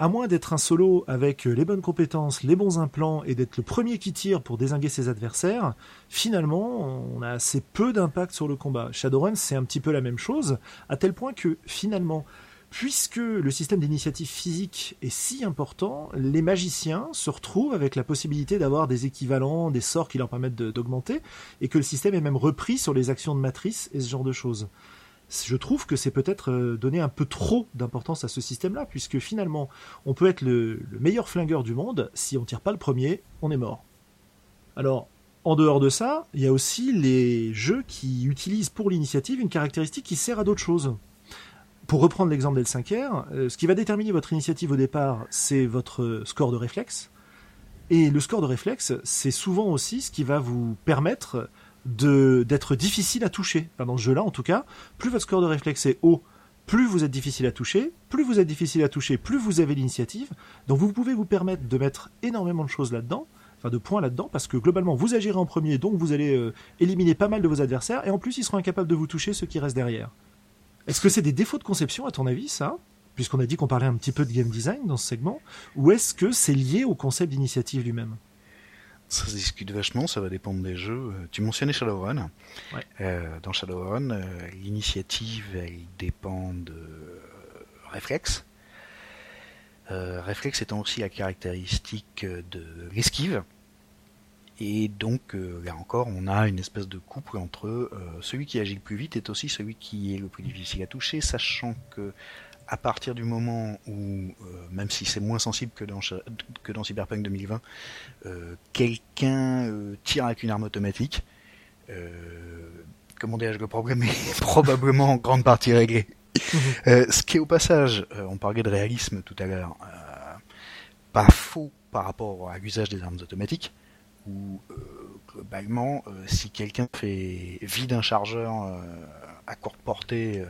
À moins d'être un solo avec les bonnes compétences, les bons implants et d'être le premier qui tire pour désinguer ses adversaires, finalement, on a assez peu d'impact sur le combat. Shadowrun, c'est un petit peu la même chose, à tel point que finalement, puisque le système d'initiative physique est si important, les magiciens se retrouvent avec la possibilité d'avoir des équivalents, des sorts qui leur permettent d'augmenter, et que le système est même repris sur les actions de matrice et ce genre de choses. Je trouve que c'est peut-être euh, donner un peu trop d'importance à ce système-là, puisque finalement, on peut être le, le meilleur flingueur du monde, si on tire pas le premier, on est mort. Alors, en dehors de ça, il y a aussi les jeux qui utilisent pour l'initiative une caractéristique qui sert à d'autres choses. Pour reprendre l'exemple d'L5R, euh, ce qui va déterminer votre initiative au départ, c'est votre score de réflexe. Et le score de réflexe, c'est souvent aussi ce qui va vous permettre d'être difficile à toucher. Dans ce jeu-là, en tout cas, plus votre score de réflexe est haut, plus vous êtes difficile à toucher, plus vous êtes difficile à toucher, plus vous avez l'initiative. Donc vous pouvez vous permettre de mettre énormément de choses là-dedans, enfin de points là-dedans, parce que globalement vous agirez en premier, donc vous allez euh, éliminer pas mal de vos adversaires, et en plus ils seront incapables de vous toucher ceux qui restent derrière. Est-ce que c'est des défauts de conception à ton avis, ça? Puisqu'on a dit qu'on parlait un petit peu de game design dans ce segment, ou est-ce que c'est lié au concept d'initiative lui-même? Ça se discute vachement, ça va dépendre des jeux. Euh, Tu mentionnais Shadowrun. Ouais. Euh, dans Shadowrun, euh, l'initiative, elle dépend de euh, réflexe. Euh, réflexe étant aussi la caractéristique euh, de l'esquive. Et donc, euh, là encore, on a une espèce de couple entre euh, celui qui agit le plus vite est aussi celui qui est le plus difficile à toucher, sachant que à partir du moment où, euh, même si c'est moins sensible que dans, que dans Cyberpunk 2020, euh, quelqu'un euh, tire avec une arme automatique, euh, comment dirais-je, le problème est probablement en grande partie réglé. Euh, ce qui est au passage, euh, on parlait de réalisme tout à l'heure, euh, pas faux par rapport à l'usage des armes automatiques, où euh, globalement, euh, si quelqu'un fait vide un chargeur euh, à courte portée euh,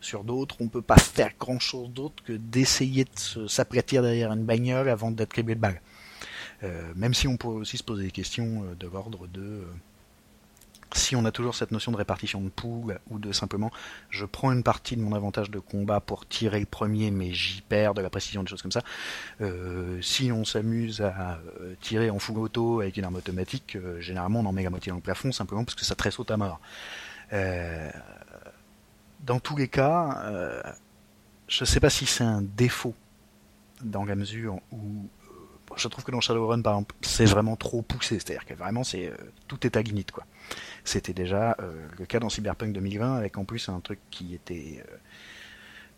sur d'autres, on peut pas faire grand chose d'autre que d'essayer de s'aplatir derrière une bagnole avant d'être criblé de. Euh, même si on pourrait aussi se poser des questions euh, de l'ordre de euh, si on a toujours cette notion de répartition de pool ou de simplement je prends une partie de mon avantage de combat pour tirer le premier mais j'y perds de la précision des choses comme ça. Si on s'amuse à tirer en full auto avec une arme automatique généralement on en met la moitié dans le plafond simplement parce que ça tressaute à mort dans tous les cas, euh, je sais pas si c'est un défaut dans la mesure où euh, je trouve que dans Shadowrun par exemple c'est vraiment trop poussé, c'est-à-dire que vraiment c'est euh, tout est à guinit quoi. C'était déjà le cas dans Cyberpunk 2020 avec en plus un truc qui était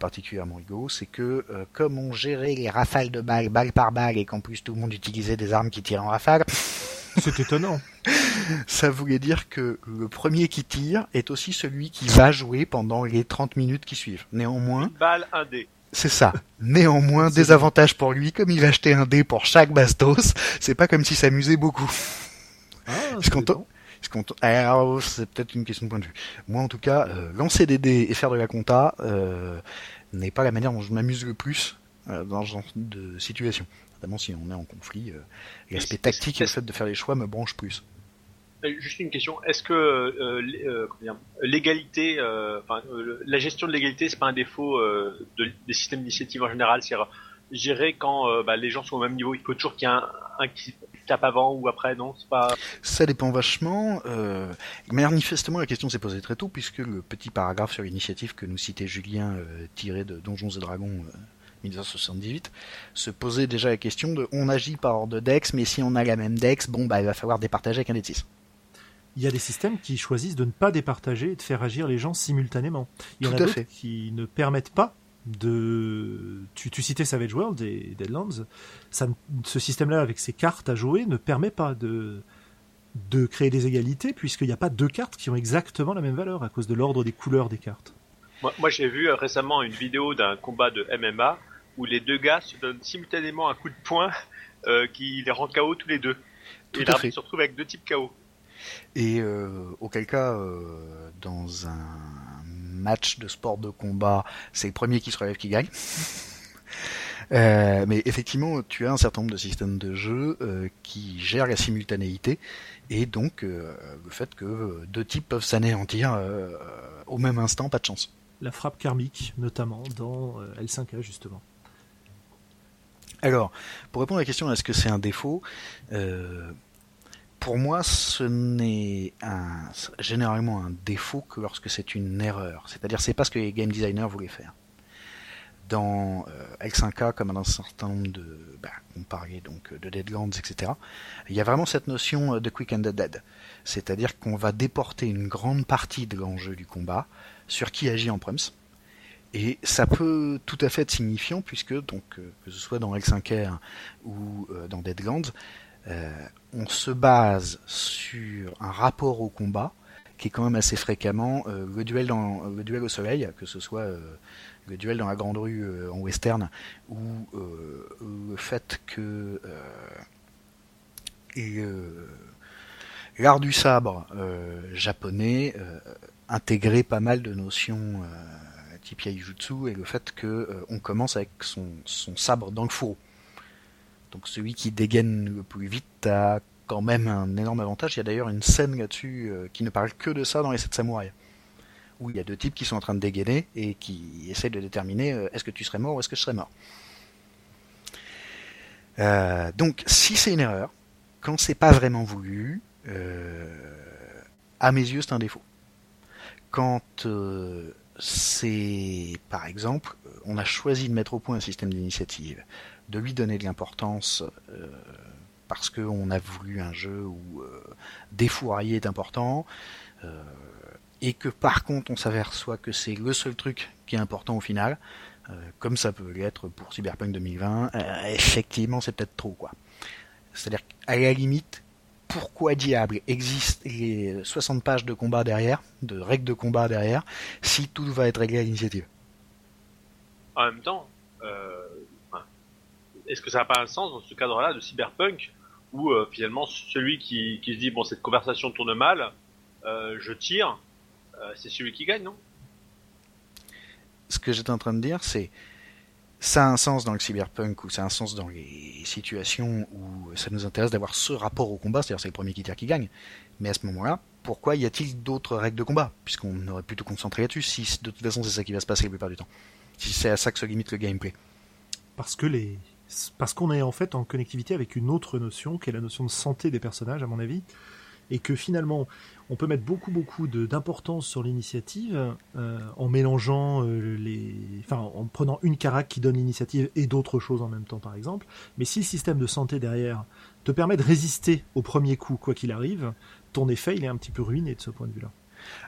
particulièrement rigolo, c'est que comme on gérait les rafales de balles, balle par balle, et qu'en plus tout le monde utilisait des armes qui tirent en rafale, C'est étonnant. ça voulait dire que le premier qui tire est aussi celui qui va jouer pendant les 30 minutes qui suivent. Néanmoins, Une balle, un dé. c'est ça. Néanmoins, des avantages pour lui, comme il achetait un dé pour chaque bastos, c'est pas comme s'il s'amusait beaucoup. Ah, c'est Alors, c'est peut-être une question de point de vue. Moi, en tout cas, euh, lancer des dés et faire de la compta euh, n'est pas la manière dont je m'amuse le plus euh, dans ce genre de situation. Notamment si on est en conflit. euh, L'aspect tactique et le fait de faire les choix me branche plus. Euh, Juste une question. Est-ce que euh, euh, l'égalité, euh, enfin, la gestion de l'égalité, c'est pas un défaut de- des systèmes d'initiative en général? C'est gérer quand bah, les gens sont au même niveau. Il faut toujours qu'il y ait un, un qui tape avant ou après, non? C'est pas. Ça dépend vachement. Manifestement, la question s'est posée très tôt, puisque le petit paragraphe sur l'initiative que nous citait Julien, tiré de Donjons et Dragons 1978, se posait déjà la question de on agit par ordre de Dex, mais si on a la même Dex, bon, bah, il va falloir départager avec un des six. Il y a des systèmes qui choisissent de ne pas départager et de faire agir les gens simultanément. Il y en a d'autres qui ne permettent pas de. Tu, tu citais Savage World et Deadlands. Ça, ce système-là, avec ses cartes à jouer, ne permet pas de de créer des égalités puisqu'il n'y a pas deux cartes qui ont exactement la même valeur à cause de l'ordre des couleurs des cartes. Moi, moi, j'ai vu euh, récemment une vidéo d'un combat de MMA où les deux gars se donnent simultanément un coup de poing euh, qui les rend KO tous les deux. Tout et à l'arbitre se retrouve avec deux types KO. Et euh, auquel cas, euh, dans un match de sport de combat, c'est le premier qui se relève qui gagne. Euh, mais effectivement, tu as un certain nombre de systèmes de jeu euh, qui gèrent la simultanéité et donc euh, le fait que deux types peuvent s'anéantir euh, au même instant, pas de chance. La frappe karmique, notamment dans euh, L5A justement. Alors, pour répondre à la question, est-ce que c'est un défaut Euh, Pour moi, ce n'est généralement un défaut que lorsque c'est une erreur. C'est-à-dire, c'est pas ce que les game designers voulaient faire. Dans euh, L5A, comme dans un certain nombre de, bah, on parlait donc de Deadlands, etc. Il y a vraiment cette notion euh, de quick and dead. C'est-à-dire qu'on va déporter une grande partie de l'enjeu du combat sur qui agit en prems. Et ça peut tout à fait être signifiant puisque donc euh, que ce soit dans L5R ou euh, dans Deadlands, euh, on se base sur un rapport au combat qui est quand même assez fréquemment euh, le duel dans le duel au soleil, que ce soit euh, le duel dans la grande rue euh, en western ou le fait que l'art du sabre japonais intégrait pas mal de notions type yaijutsu et le fait que euh, on commence avec son, sabre dans le fourreau. Donc celui qui dégaine le plus vite a quand même un énorme avantage. Il y a d'ailleurs une scène là-dessus euh, qui ne parle que de ça dans les sept samouraïs. Où il y a deux types qui sont en train de dégainer et qui essayent de déterminer euh, est-ce que tu serais mort ou est-ce que je serais mort. Donc si c'est une erreur, quand c'est pas vraiment voulu, à mes yeux c'est un défaut. Quand euh, c'est, par exemple, on a choisi de mettre au point un système d'initiative, de lui donner de l'importance euh, parce qu'on a voulu un jeu où euh, défourailler est important, euh, et que par contre on s'aperçoit que c'est le seul truc qui est important au final, euh, comme ça peut l'être pour Cyberpunk 2020, euh, effectivement c'est peut-être trop quoi. C'est-à-dire qu'à la limite, pourquoi diable existe les 60 pages de combat derrière, de règles de combat derrière, si tout va être réglé à l'initiative? En même temps, euh, est-ce que ça n'a pas un sens dans ce cadre-là de cyberpunk où euh, finalement celui qui, qui se dit bon cette conversation tourne mal, euh, je tire, c'est celui qui gagne, non? Ce que j'étais en train de dire, c'est ça a un sens dans le cyberpunk ou ça a un sens dans les situations où ça nous intéresse d'avoir ce rapport au combat, c'est-à-dire c'est le premier qui qui gagne. Mais à ce moment-là, pourquoi y a-t-il d'autres règles de combat? Puisqu'on aurait pu tout concentrer là-dessus, si de toute façon c'est ça qui va se passer la plupart du temps. Si c'est à ça que se limite le gameplay. Parce que les parce qu'on est en fait en connectivité avec une autre notion qui est la notion de santé des personnages à mon avis et que finalement on peut mettre beaucoup beaucoup d'importance sur l'initiative euh, en mélangeant euh, les, enfin en prenant une carac qui donne l'initiative et d'autres choses en même temps par exemple. Mais si le système de santé derrière te permet de résister au premier coup quoi qu'il arrive, ton effet il est un petit peu ruiné de ce point de vue-là.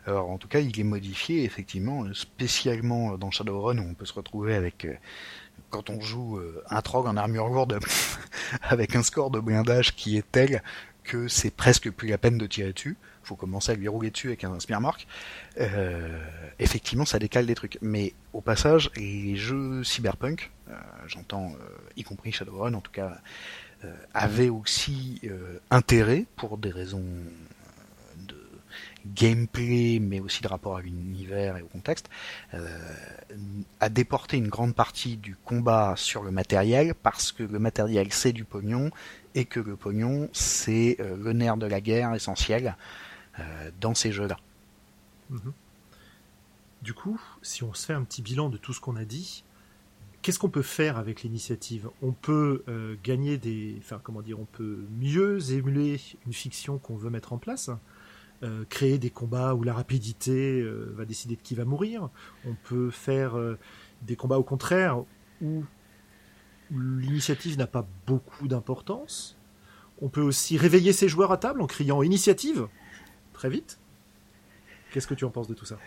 Alors en tout cas, il est modifié effectivement, spécialement dans Shadowrun où on peut se retrouver avec euh, quand on joue un trog en armure lourde avec un score de blindage qui est tel que c'est presque plus la peine de tirer dessus. Faut commencer à lui rouler dessus avec un spearmark. Euh, effectivement, ça décale des trucs. Mais au passage, les jeux cyberpunk, euh, j'entends euh, y compris Shadowrun en tout cas, euh, avaient aussi intérêt pour des raisons de gameplay, mais aussi de rapport à l'univers et au contexte, à déporter une grande partie du combat sur le matériel, parce que le matériel c'est du pognon, et que le pognon c'est euh, le nerf de la guerre essentiel euh, dans ces jeux-là. Mhm. Du coup, si on se fait un petit bilan de tout ce qu'on a dit, qu'est-ce qu'on peut faire avec l'initiative? On peut euh, gagner des, enfin comment dire, on peut mieux émuler une fiction qu'on veut mettre en place, créer des combats où la rapidité va décider de qui va mourir. On peut faire des combats au contraire où l'initiative n'a pas beaucoup d'importance. On peut aussi réveiller ses joueurs à table en criant initiative très vite. Qu'est-ce que tu en penses de tout ça?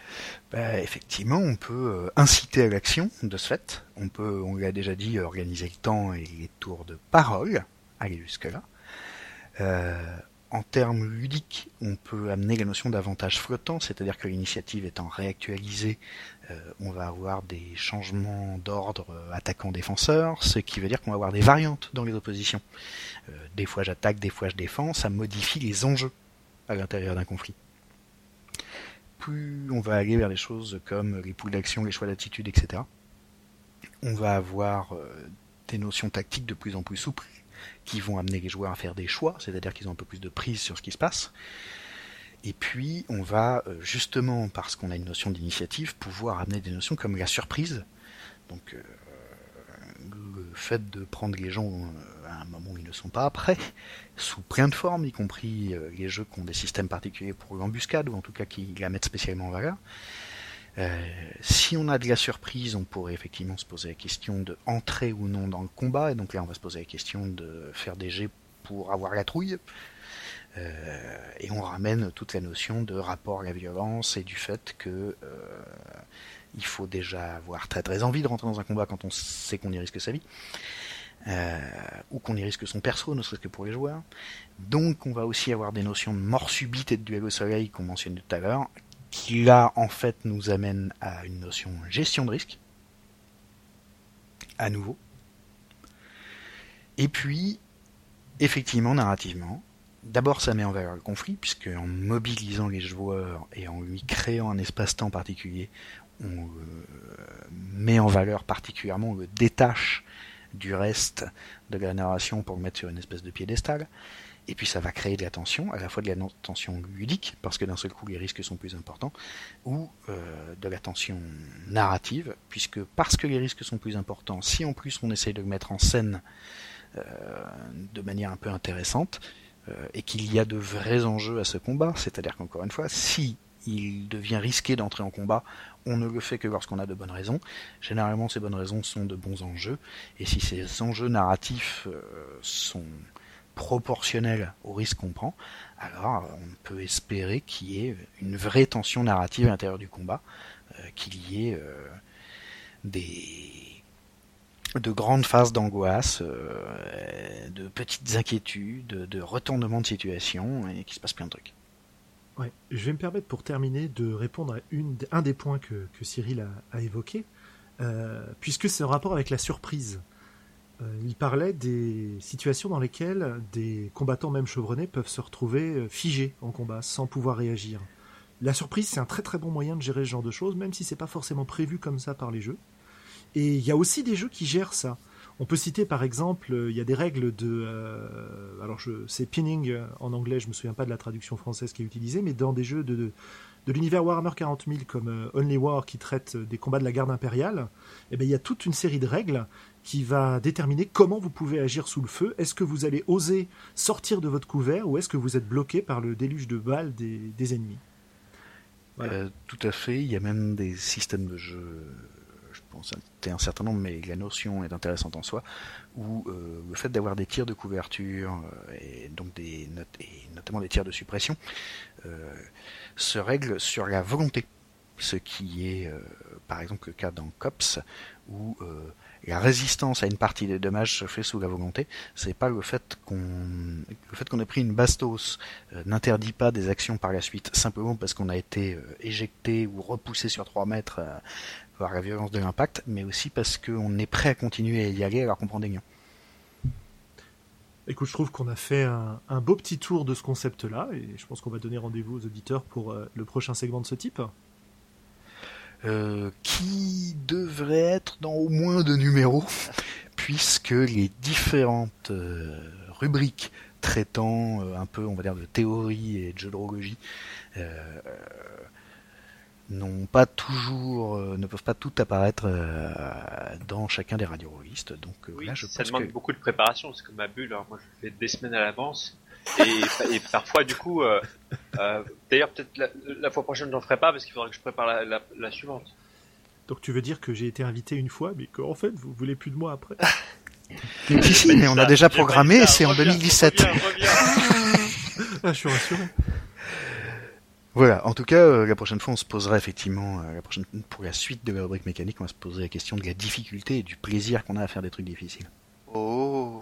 Bah, effectivement, on peut euh, inciter à l'action de ce fait. On peut, on l'a déjà dit, organiser le temps et les tours de parole, aller jusque-là. Euh, en termes ludiques, on peut amener la notion d'avantage flottant, c'est-à-dire que l'initiative étant réactualisée, euh, on va avoir des changements d'ordre euh, attaquant-défenseur, ce qui veut dire qu'on va avoir des variantes dans les oppositions. Euh, des fois j'attaque, des fois je défends, ça modifie les enjeux à l'intérieur d'un conflit plus on va aller vers des choses comme les poules d'action, les choix d'attitude, etc. On va avoir des notions tactiques de plus en plus souples qui vont amener les joueurs à faire des choix, c'est-à-dire qu'ils ont un peu plus de prise sur ce qui se passe. Et puis on va euh, justement, parce qu'on a une notion d'initiative, pouvoir amener des notions comme la surprise. Donc euh, le fait de prendre les gens euh, à un moment où ils ne sont pas prêts, sous plein de formes, y compris les jeux qui ont des systèmes particuliers pour l'embuscade, ou en tout cas qui la mettent spécialement en valeur. Euh, si on a de la surprise, on pourrait effectivement se poser la question de entrer ou non dans le combat, et donc là on va se poser la question de faire des jets pour avoir la trouille. Euh, et on ramène toute la notion de rapport à la violence et du fait que euh, il faut déjà avoir très très envie de rentrer dans un combat quand on sait qu'on y risque sa vie ou qu'on y risque son perso, ne serait-ce que pour les joueurs. Donc on va aussi avoir des notions de mort subite et de duel au soleil qu'on mentionnait tout à l'heure, qui là en fait nous amène à une notion gestion de risque, à nouveau. Et puis, effectivement, narrativement, d'abord ça met en valeur le conflit, puisque en mobilisant les joueurs et en lui créant un espace-temps particulier, on le met en valeur particulièrement, on le détache du reste de la narration pour le mettre sur une espèce de piédestal. Et puis ça va créer de la tension, à la fois de la tension ludique, parce que d'un seul coup les risques sont plus importants, ou euh, de la tension narrative, puisque parce que les risques sont plus importants, si en plus on essaye de le mettre en scène euh, de manière un peu intéressante, euh, et qu'il y a de vrais enjeux à ce combat, c'est-à-dire qu'encore une fois, si il devient risqué d'entrer en combat, on ne le fait que lorsqu'on a de bonnes raisons. Généralement, ces bonnes raisons sont de bons enjeux, et si ces enjeux narratifs sont proportionnels au risque qu'on prend, alors on peut espérer qu'il y ait une vraie tension narrative à l'intérieur du combat, euh, qu'il y ait euh, des de grandes phases d'angoisse, euh, de petites inquiétudes, de, retournements de situation, et qu'il se passe plein de trucs. Ouais, je vais me permettre pour terminer de répondre à une, un des points que, que Cyril a, a évoqué, euh, puisque c'est en rapport avec la surprise. Euh, il parlait des situations dans lesquelles des combattants même chevronnés peuvent se retrouver euh, figés en combat sans pouvoir réagir. La surprise, c'est un très très bon moyen de gérer ce genre de choses, même si c'est pas forcément prévu comme ça par les jeux. Et il y a aussi des jeux qui gèrent ça. On peut citer par exemple, euh, il y a des règles de, euh, alors je, c'est pinning en anglais, je me souviens pas de la traduction française qui est utilisée, mais dans des jeux de, de, de l'univers Warhammer 40 000 comme euh, Only War qui traite des combats de la garde impériale, eh ben, il y a toute une série de règles qui va déterminer comment vous pouvez agir sous le feu. Est-ce que vous allez oser sortir de votre couvert ou est-ce que vous êtes bloqué par le déluge de balles des, des ennemis? Voilà. Euh, tout à fait. Il y a même des systèmes de jeu, pense c'était un certain nombre, mais la notion est intéressante en soi, où euh, le fait d'avoir des tirs de couverture euh, et donc des notes et notamment des tirs de suppression euh, se règle sur la volonté. Ce qui est par exemple le cas dans COPS où la résistance à une partie des dommages se fait sous la volonté. C'est pas le fait qu'on le fait qu'on ait pris une bastos n'interdit pas des actions par la suite simplement parce qu'on a été éjecté ou repoussé sur 3 mètres par la violence de l'impact, mais aussi parce qu'on est prêt à continuer à y aller alors qu'on prend des lions. Écoute, je trouve qu'on a fait un, un beau petit tour de ce concept-là et je pense qu'on va donner rendez-vous aux auditeurs pour euh, le prochain segment de ce type. Euh, qui devrait être dans au moins deux numéros, puisque les différentes euh, rubriques traitant un peu, on va dire, de théorie et de jeu euh, n'ont pas toujours, euh, ne peuvent pas tout apparaître euh, dans chacun des radiorollistes. Donc euh, Oui, là, je ça pense demande que beaucoup de préparation. C'est comme ma bulle. Moi, je fais des semaines à l'avance. Et, et parfois, du coup, euh, euh, d'ailleurs, peut-être la, la fois prochaine, j'en ferai pas parce qu'il faudra que je prépare la, la, la suivante. Donc tu veux dire que j'ai été invité une fois, mais qu'en fait vous voulez plus de moi après? Si, si, mais on a déjà programmé et c'est en Reviens, 2017. reviens, reviens. Ah, je suis rassuré. Voilà, en tout cas, euh, la prochaine fois, on se posera effectivement, euh, la prochaine, pour la suite de la rubrique mécanique, on va se poser la question de la difficulté et du plaisir qu'on a à faire des trucs difficiles. Oh.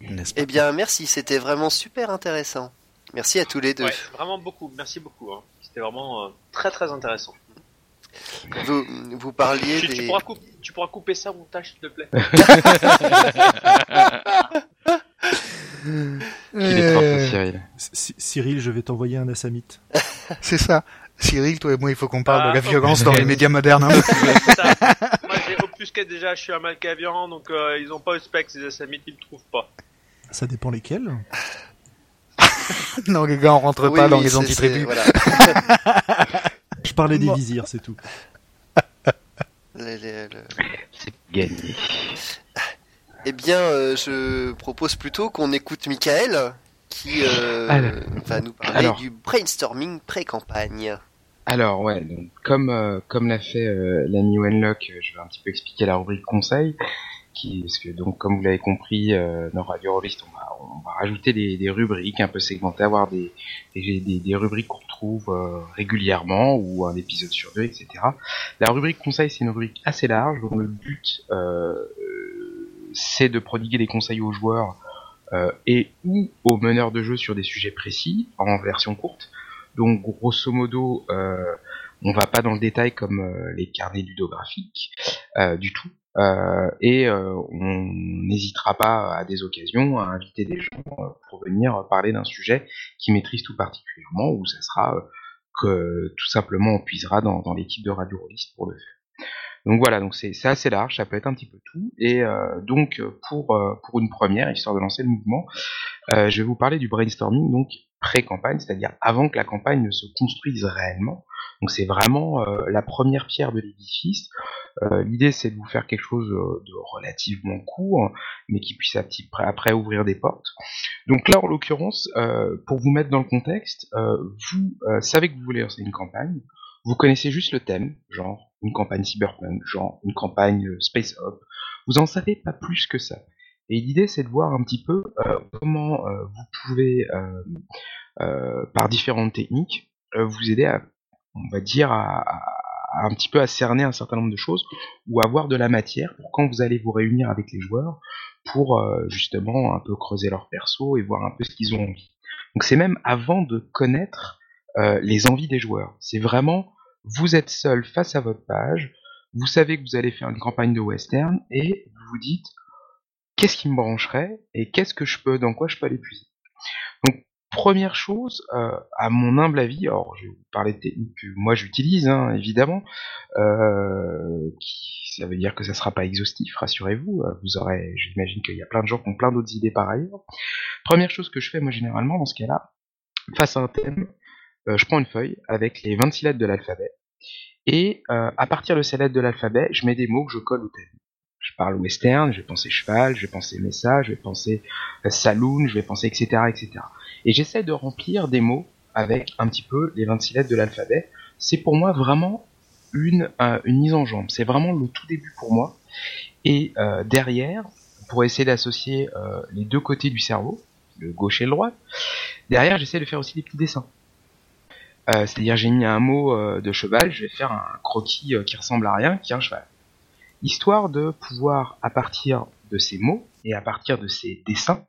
N'est-ce pas Eh bien, merci, c'était vraiment super intéressant. Merci à tous les deux. Ouais, vraiment beaucoup. Merci beaucoup. hein. C'était vraiment euh, très très intéressant. Vous, vous parliez Tu, tu des... pourras couper, tu pourras couper ça au montage, s'il te plaît. Est ce Cyril. C- Cyril, je vais t'envoyer un assamite. C'est ça. Cyril, toi et moi, il faut qu'on parle Ah, de la faut- violence dans les médias modernes. hein. Ça, Moi, j'ai obfusqué déjà, je suis un Malkavian, donc euh, ils ont pas au spec, ces assamites, ils le trouvent pas. Ça dépend lesquels. non, les gars, on rentre Oui, pas dans les antitribus. Voilà. Je parlais des Moi- visirs, c'est tout. Le- C'est gagné. Eh bien, euh, je propose plutôt qu'on écoute Michael, qui euh, Alors. va nous parler Alors. du brainstorming pré-campagne. Alors ouais, donc comme euh, comme l'a fait euh, l'ami Wenlock, je vais un petit peu expliquer la rubrique conseil, qui parce que donc comme vous l'avez compris, dans Radio Rollist, on va on va rajouter des, des rubriques un peu segmentées, avoir des des, des, des rubriques qu'on retrouve régulièrement ou un épisode sur deux, etc. La rubrique conseil, c'est une rubrique assez large dont le but c'est de prodiguer des conseils aux joueurs euh, et ou aux meneurs de jeu sur des sujets précis en version courte. Donc grosso modo, euh, on va pas dans le détail comme euh, les carnets ludographiques euh, du tout. Et on n'hésitera pas à des occasions à inviter des gens pour venir parler d'un sujet qui maîtrise tout particulièrement, ou ça sera que tout simplement on puisera dans, dans l'équipe de Radio Rollist pour le faire. Donc voilà, donc c'est assez large, ça peut être un petit peu tout. Et euh, donc pour euh, pour une première, histoire de lancer le mouvement, euh, je vais vous parler du brainstorming donc pré-campagne, c'est-à-dire avant que la campagne ne se construise réellement. Donc c'est vraiment euh, la première pierre de l'édifice. Euh, L'idée c'est de vous faire quelque chose euh, de relativement court, mais qui puisse à petit près après ouvrir des portes. Donc là en l'occurrence, euh, pour vous mettre dans le contexte, euh, vous euh, savez que vous voulez lancer une campagne, vous connaissez juste le thème, genre une campagne cyberpunk, genre une campagne euh, space hop. Vous en savez pas plus que ça. Et l'idée, c'est de voir un petit peu euh, comment euh, vous pouvez, par différentes techniques, vous aider à, on va dire, à, à- un petit peu à cerner un certain nombre de choses ou avoir de la matière pour quand vous allez vous réunir avec les joueurs pour justement un peu creuser leur perso et voir un peu ce qu'ils ont envie. Donc c'est même avant de connaître les envies des joueurs. C'est vraiment, vous êtes seul face à votre page, vous savez que vous allez faire une campagne de western et vous vous dites qu'est-ce qui me brancherait et qu'est-ce que je peux, dans quoi je peux aller puiser. Donc première chose, euh, à mon humble avis, alors je vais vous parler de techniques que moi j'utilise, hein, évidemment, euh, ça veut dire que ça sera pas exhaustif, rassurez-vous, euh, vous aurez, j'imagine qu'il y a plein de gens qui ont plein d'autres idées par ailleurs. Première chose que je fais moi généralement dans ce cas-là, face à un thème, je prends une feuille avec les 26 lettres de l'alphabet, et euh, à partir de ces lettres de l'alphabet, je mets des mots que je colle au thème. Je parle western, je vais penser cheval, je vais penser message, je vais penser euh, saloon, je vais penser etc. etc. Et j'essaie de remplir des mots avec un petit peu les 26 lettres de l'alphabet. C'est pour moi vraiment une, euh, une mise en jambe. C'est vraiment le tout début pour moi. Et euh, derrière, pour essayer d'associer euh, les deux côtés du cerveau, le gauche et le droit, derrière j'essaie de faire aussi des petits dessins. Euh, C'est-à-dire j'ai mis un mot euh, de cheval, je vais faire un croquis euh, qui ressemble à rien, qui est un cheval. Histoire de pouvoir, à partir de ces mots et à partir de ces dessins,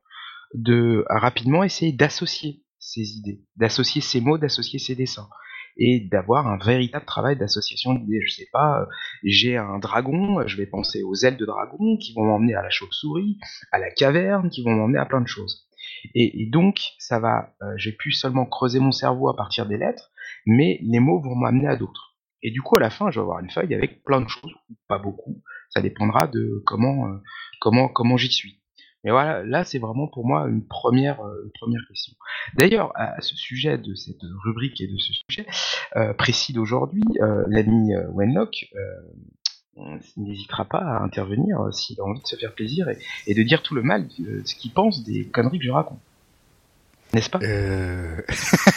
de rapidement essayer d'associer ces idées, d'associer ces mots, d'associer ces dessins, et d'avoir un véritable travail d'association d'idées. Je sais pas, j'ai un dragon, je vais penser aux ailes de dragon qui vont m'emmener à la chauve-souris, à la caverne, qui vont m'emmener à plein de choses. Et, donc, ça va, euh, j'ai pu seulement creuser mon cerveau à partir des lettres, mais les mots vont m'amener à d'autres. Et du coup, à la fin, je vais avoir une feuille avec plein de choses, pas beaucoup. Ça dépendra de comment, euh, comment, comment j'y suis. Mais voilà, là, c'est vraiment pour moi une première, euh, question. D'ailleurs, à ce sujet de cette rubrique et de ce sujet euh, précis d'aujourd'hui, l'ami Wenlock n'hésitera pas à intervenir euh, s'il a envie de se faire plaisir et, et de dire tout le mal de ce qu'il pense des conneries que je raconte. N'est-ce pas? Euh...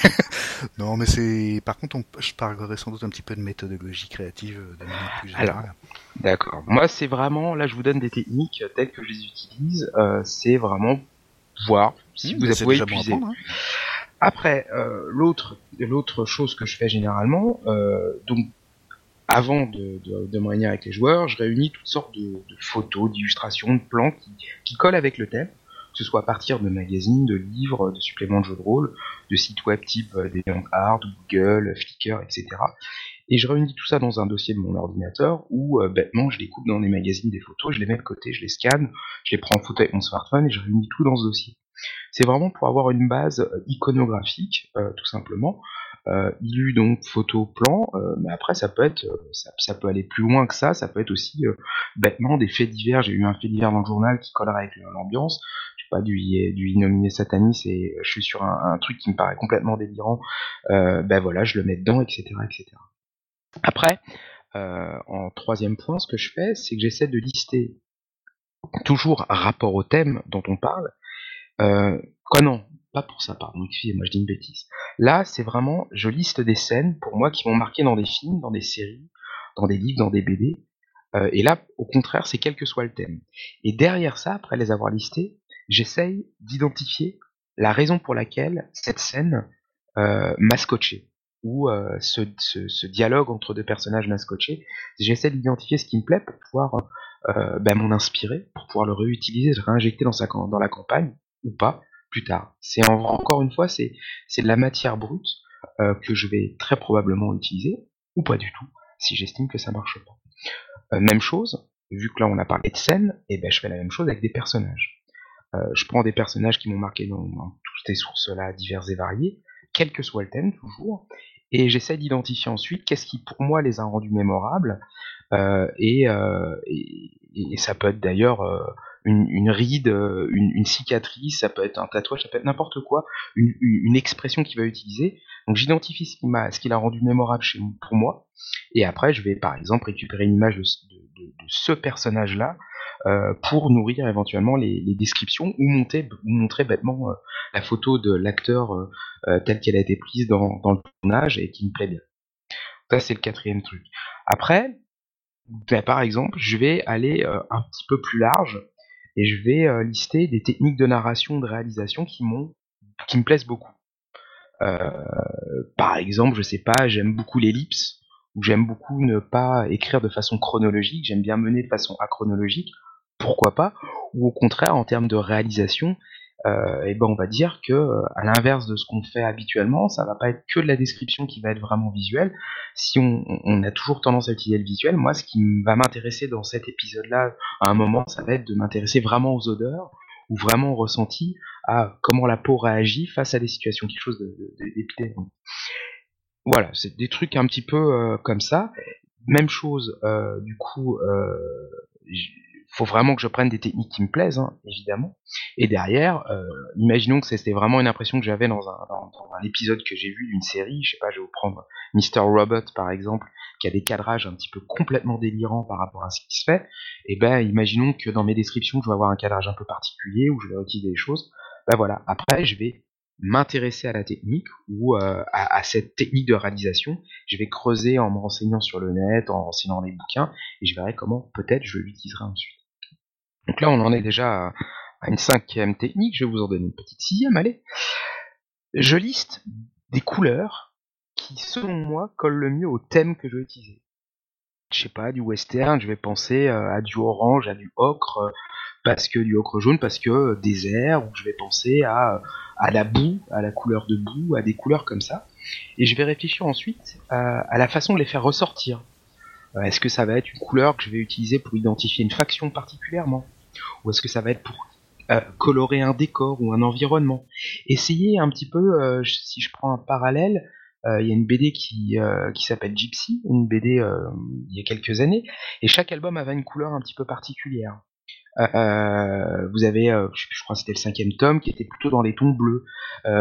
non, mais c'est. Par contre, on... je parlerai sans doute un petit peu de méthodologie créative euh, de manière plus générale. D'accord. Moi, c'est vraiment, là, je vous donne des techniques euh, telles que je les utilise. euh, c'est vraiment voir si Mmh, vous pouvez bon épuiser. hein. Après, euh, l'autre l'autre chose que je fais généralement, euh, donc avant de, de, me réunir avec les joueurs, je réunis toutes sortes de, photos, d'illustrations, de plans qui, collent avec le thème, que ce soit à partir de magazines, de livres, de suppléments de jeux de rôle, de sites web type euh, DeviantArt, Google, Flickr, etc. Et je réunis tout ça dans un dossier de mon ordinateur où euh, bêtement je les coupe dans des magazines des photos, je les mets de côté, je les scanne, je les prends en photo avec mon smartphone et je réunis tout dans ce dossier. C'est vraiment pour avoir une base euh, iconographique, tout simplement. Euh, illu donc photo plan, euh, mais après ça peut être, euh, ça, peut aller plus loin que ça. Ça peut être aussi euh, bêtement des faits divers. J'ai eu un fait divers dans le journal qui collerait avec l'ambiance. Je sais pas du du innominé satanis et je suis sur un, truc qui me paraît complètement délirant. Ben voilà, je le mets dedans, etc., etc. Après, en troisième point, ce que je fais, c'est que j'essaie de lister toujours rapport au thème dont on parle. Quoi non, pas pour ça, pardon, excusez-moi, je dis une bêtise. Là, c'est vraiment, je liste des scènes pour moi qui m'ont marqué dans des films, dans des séries, dans des livres, dans des BD. Euh, et là, au contraire, c'est quel que soit le thème. Et derrière ça, après les avoir listés, j'essaye d'identifier la raison pour laquelle cette scène euh, m'a scotché ou euh, ce, ce, ce dialogue entre deux personnages m'a scotché. J'essaie d'identifier ce qui me plaît pour pouvoir ben, m'en inspirer, pour pouvoir le réutiliser, le réinjecter dans, sa, dans la campagne ou pas plus tard. C'est en- encore une fois, c'est de la matière brute euh, que je vais très probablement utiliser ou pas du tout si j'estime que ça marche pas. Euh, même chose, vu que là on a parlé de scène, et ben je fais la même chose avec des personnages. Euh, je prends des personnages qui m'ont marqué dans, dans toutes ces sources-là diverses et variées, quel que soit le thème toujours, et j'essaie d'identifier ensuite qu'est-ce qui pour moi les a rendus mémorables, et, et, ça peut être d'ailleurs une, une ride, euh, une, une cicatrice, ça peut être un tatouage, ça peut être n'importe quoi, une, une expression qu'il va utiliser. Donc j'identifie ce qui m'a, ce qui l'a rendu mémorable chez pour moi, et après je vais par exemple récupérer une image de, de- de ce personnage-là euh, pour nourrir éventuellement les, les descriptions ou monter, ou montrer bêtement euh, la photo de l'acteur euh, euh, telle qu'elle a été prise dans, dans le tournage et qui me plaît bien. Ça c'est le quatrième truc. Après, ben, par exemple, je vais aller euh, un petit peu plus large et je vais euh, lister des techniques de narration, de réalisation qui m'ont, qui me plaisent beaucoup. Euh, par exemple, je sais pas, j'aime beaucoup l'ellipse, ou j'aime beaucoup ne pas écrire de façon chronologique, j'aime bien mener de façon achronologique, pourquoi pas, ou au contraire en termes de réalisation, euh, et ben on va dire que euh, à l'inverse de ce qu'on fait habituellement, ça va pas être que de la description qui va être vraiment visuelle. Si on, on a toujours tendance à utiliser le visuel, moi ce qui va m'intéresser dans cet épisode-là, à un moment, ça va être de m'intéresser vraiment aux odeurs, ou vraiment ressenti à comment la peau réagit face à des situations, quelque chose d'épidémique. Voilà, c'est des trucs un petit peu euh, comme ça. Même chose, euh, du coup, euh, faut vraiment que je prenne des techniques qui me plaisent, hein, évidemment. Et derrière, euh, imaginons que c'était vraiment une impression que j'avais dans un, dans, un épisode que j'ai vu d'une série. Je sais pas, je vais vous prendre Mr. Robot par exemple, qui a des cadrages un petit peu complètement délirants par rapport à ce qui se fait. Et ben, imaginons que dans mes descriptions, je vais avoir un cadrage un peu particulier où je vais utiliser des choses. Ben voilà. Après, je vais m'intéresser à la technique ou euh, à, à, cette technique de réalisation. Je vais creuser en me renseignant sur le net, en renseignant les bouquins, et je verrai comment peut-être je l'utiliserai ensuite. Donc là, on en est déjà à une cinquième technique. Je vais vous en donner une petite sixième. Allez. Je liste des couleurs qui, selon moi, collent le mieux au thème que je vais utiliser. Je sais pas, du western, je vais penser euh, à du orange, à du ocre, euh, parce que du ocre jaune, parce que euh, désert, ou je vais penser à, à la boue, à la couleur de boue, à des couleurs comme ça. Et je vais réfléchir ensuite à, à la façon de les faire ressortir. Est-ce que ça va être une couleur que je vais utiliser pour identifier une faction particulièrement? Ou est-ce que ça va être pour euh, colorer un décor ou un environnement? Essayez un petit peu, euh, si je prends un parallèle, euh, il y a une BD qui, s'appelle Gypsy, une BD il y a quelques années, et chaque album avait une couleur un petit peu particulière. vous avez, je, je, crois que c'était le cinquième tome, qui était plutôt dans les tons bleus.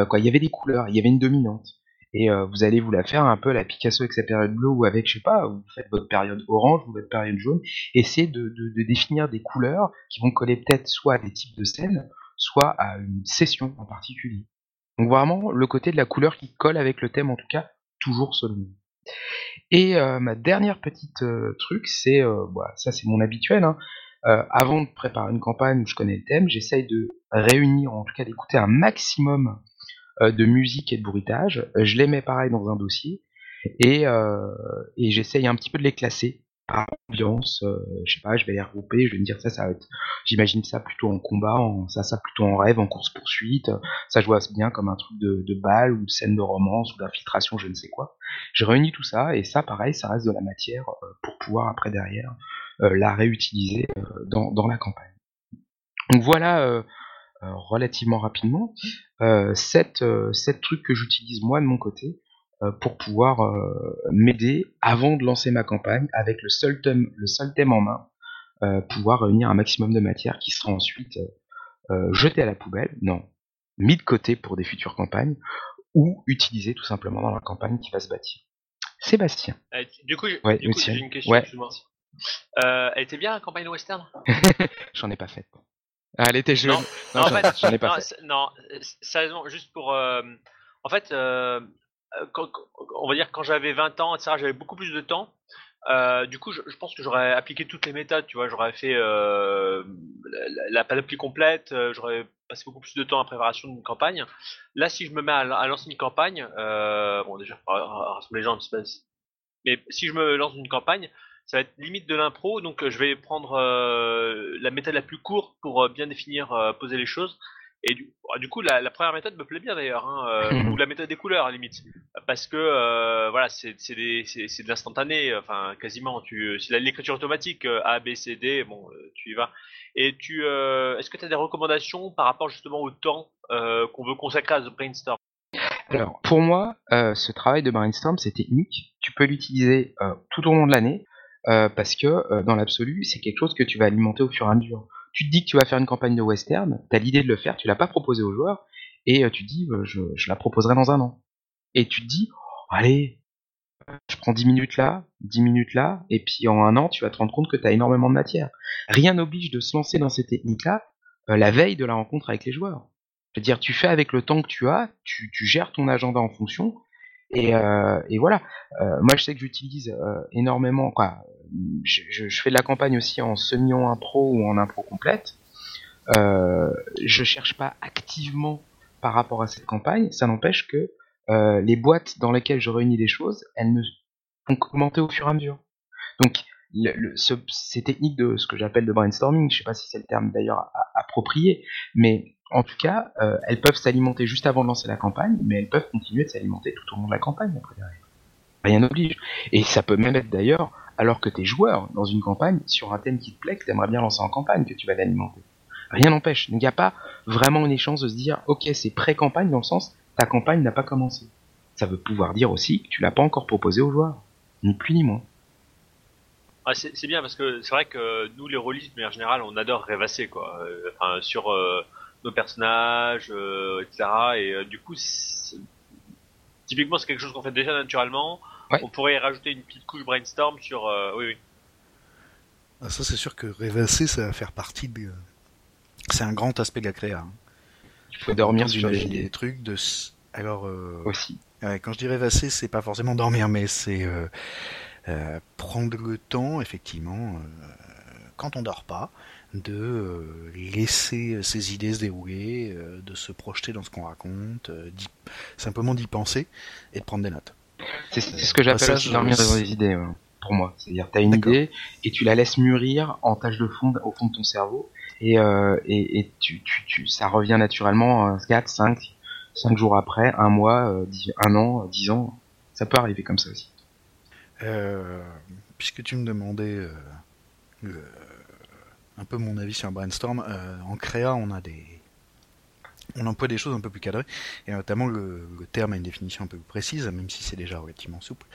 quoi, il y avait des couleurs, il y avait une dominante et euh, vous allez vous la faire un peu la Picasso avec sa période bleue ou avec, je sais pas, vous faites votre période orange ou votre période jaune, essayez de, définir des couleurs qui vont coller peut-être soit à des types de scènes, soit à une session en particulier. Donc vraiment le côté de la couleur qui colle avec le thème en tout cas, toujours selon nous. Et euh, ma dernière petite euh, truc, c'est, bah, ça c'est mon habituel, hein, avant de préparer une campagne où je connais le thème, j'essaye de réunir, en tout cas d'écouter un maximum de musique et de bruitage. Euh, je les mets pareil dans un dossier et, euh, et j'essaye un petit peu de les classer par ambiance. je sais pas, je vais les regrouper, je vais me dire ça, ça va être, j'imagine ça plutôt en combat, ça, ça plutôt en rêve, en course poursuite. Ça, je vois bien comme un truc de, de balle ou de scène de romance ou d'infiltration, je ne sais quoi. Je réunis tout ça et ça, pareil, ça reste de la matière pour pouvoir après derrière la réutiliser dans, dans la campagne. Donc voilà euh, relativement rapidement, euh, sept, euh, sept trucs que j'utilise moi de mon côté pour pouvoir m'aider avant de lancer ma campagne avec le seul thème, le seul thème en main, pouvoir réunir un maximum de matière qui sera ensuite jetée à la poubelle, non, mis de côté pour des futures campagnes, ou utilisé tout simplement dans la campagne qui va se bâtir. Sébastien. du coup, j'ai ouais, une question. Ouais. Euh, elle était bien la campagne western? J'en ai pas faite. Ah, elle était jeune. Non, Non, en fait, j'en ai pas non, fait. c'est- non, sérieusement, juste pour. euh, en fait, euh, euh, quand- on va dire quand j'avais 20 ans, etc., j'avais beaucoup plus de temps. Euh, du coup, je, je pense que j'aurais appliqué toutes les méthodes, tu vois. J'aurais fait euh, la, la panoplie complète, j'aurais passé beaucoup plus de temps à préparation d'une campagne. Là, si je me mets à, à lancer une campagne, euh, bon, déjà, ra- ra- rassembler les gens, mais si je me lance une campagne, ça va être limite de l'impro, donc euh, je vais prendre euh, la méthode la plus courte pour euh, bien définir, euh, poser les choses. Et du, ah, du coup, la, la première méthode me plaît bien d'ailleurs, hein, ou la méthode des couleurs à la limite, parce que voilà, c'est de l'instantané, enfin quasiment. Tu, c'est la- l'écriture automatique A, B, C, D, bon, tu y vas. Et tu, est-ce que tu as des recommandations par rapport justement au temps qu'on veut consacrer à The Brainstorm? Alors, pour moi, euh, ce travail de brainstorm, c'est technique. Tu peux l'utiliser euh, tout au long de l'année euh, parce que, euh, dans l'absolu, c'est quelque chose que tu vas alimenter au fur et à mesure. Tu te dis que tu vas faire une campagne de western, tu as l'idée de le faire, tu l'as pas proposé aux joueurs, et euh, tu te dis, euh, je, la proposerai dans un an. Et tu te dis, allez, je prends 10 minutes là, 10 minutes là, et puis en un an, tu vas te rendre compte que tu as énormément de matière. Rien n'oblige de se lancer dans ces techniques-là la veille de la rencontre avec les joueurs. Je veux dire, tu fais avec le temps que tu as, tu gères ton agenda en fonction, et, euh, et voilà. Euh, moi, je sais que j'utilise euh, énormément, quoi. Je, je, je fais de la campagne aussi en semi impro ou en impro complète. Euh, je cherche pas activement par rapport à cette campagne. Ça n'empêche que euh, les boîtes dans lesquelles je réunis des choses, elles ne vont qu'augmenter au fur et à mesure. Donc, le, le, ce, ces techniques de ce que j'appelle de brainstorming, je sais pas si c'est le terme d'ailleurs approprié, mais en tout cas, euh, elles peuvent s'alimenter juste avant de lancer la campagne, mais elles peuvent continuer de s'alimenter tout au long de la campagne après. Rien n'oblige. Et ça peut même être d'ailleurs, alors que t'es joueur dans une campagne, sur un thème qui te plaît, que t'aimerais bien lancer en campagne, que tu vas l'alimenter. Rien n'empêche. Il n'y a pas vraiment une échange de se dire, ok, c'est pré-campagne dans le sens, ta campagne n'a pas commencé. Ça veut pouvoir dire aussi que tu l'as pas encore proposé aux joueurs. Ni plus ni moins. Ah, c'est bien parce que c'est vrai que nous les rôlistes de manière générale on adore rêvasser quoi Euh, sur euh, nos personnages euh, etc et euh, du coup c'est- typiquement c'est quelque chose qu'on fait déjà naturellement Ouais. on pourrait y rajouter une petite couche brainstorm sur euh, oui oui Ah, ça, c'est sûr que rêvasser, ça va faire partie de. C'est un grand aspect de la créa. hein. Il faut dormir imagines des trucs de. Alors, euh, aussi. ouais, quand je dis rêvasser, c'est pas forcément dormir, mais c'est euh, euh, prendre le temps, effectivement, euh, quand on dort pas, de euh, laisser ses idées se dérouler, euh, de se projeter dans ce qu'on raconte, euh, simplement d'y penser et de prendre des notes. C'est ce que j'appelle aussi dormir euh, dans des idées, pour moi. C'est-à-dire, t'as une D'accord. idée et tu la laisses mûrir en tâche de fond au fond de ton cerveau et, euh, et, et tu, tu, tu, ça revient naturellement euh, 4, 5, 5 jours après, un mois, euh, un an, euh, 10 ans. Ça peut arriver comme ça aussi. Euh, puisque tu me demandais euh, un peu mon avis sur un brainstorm, euh, en créa, on a des, on emploie des choses un peu plus cadrées, et notamment le, terme a une définition un peu plus précise, même si c'est déjà relativement souple.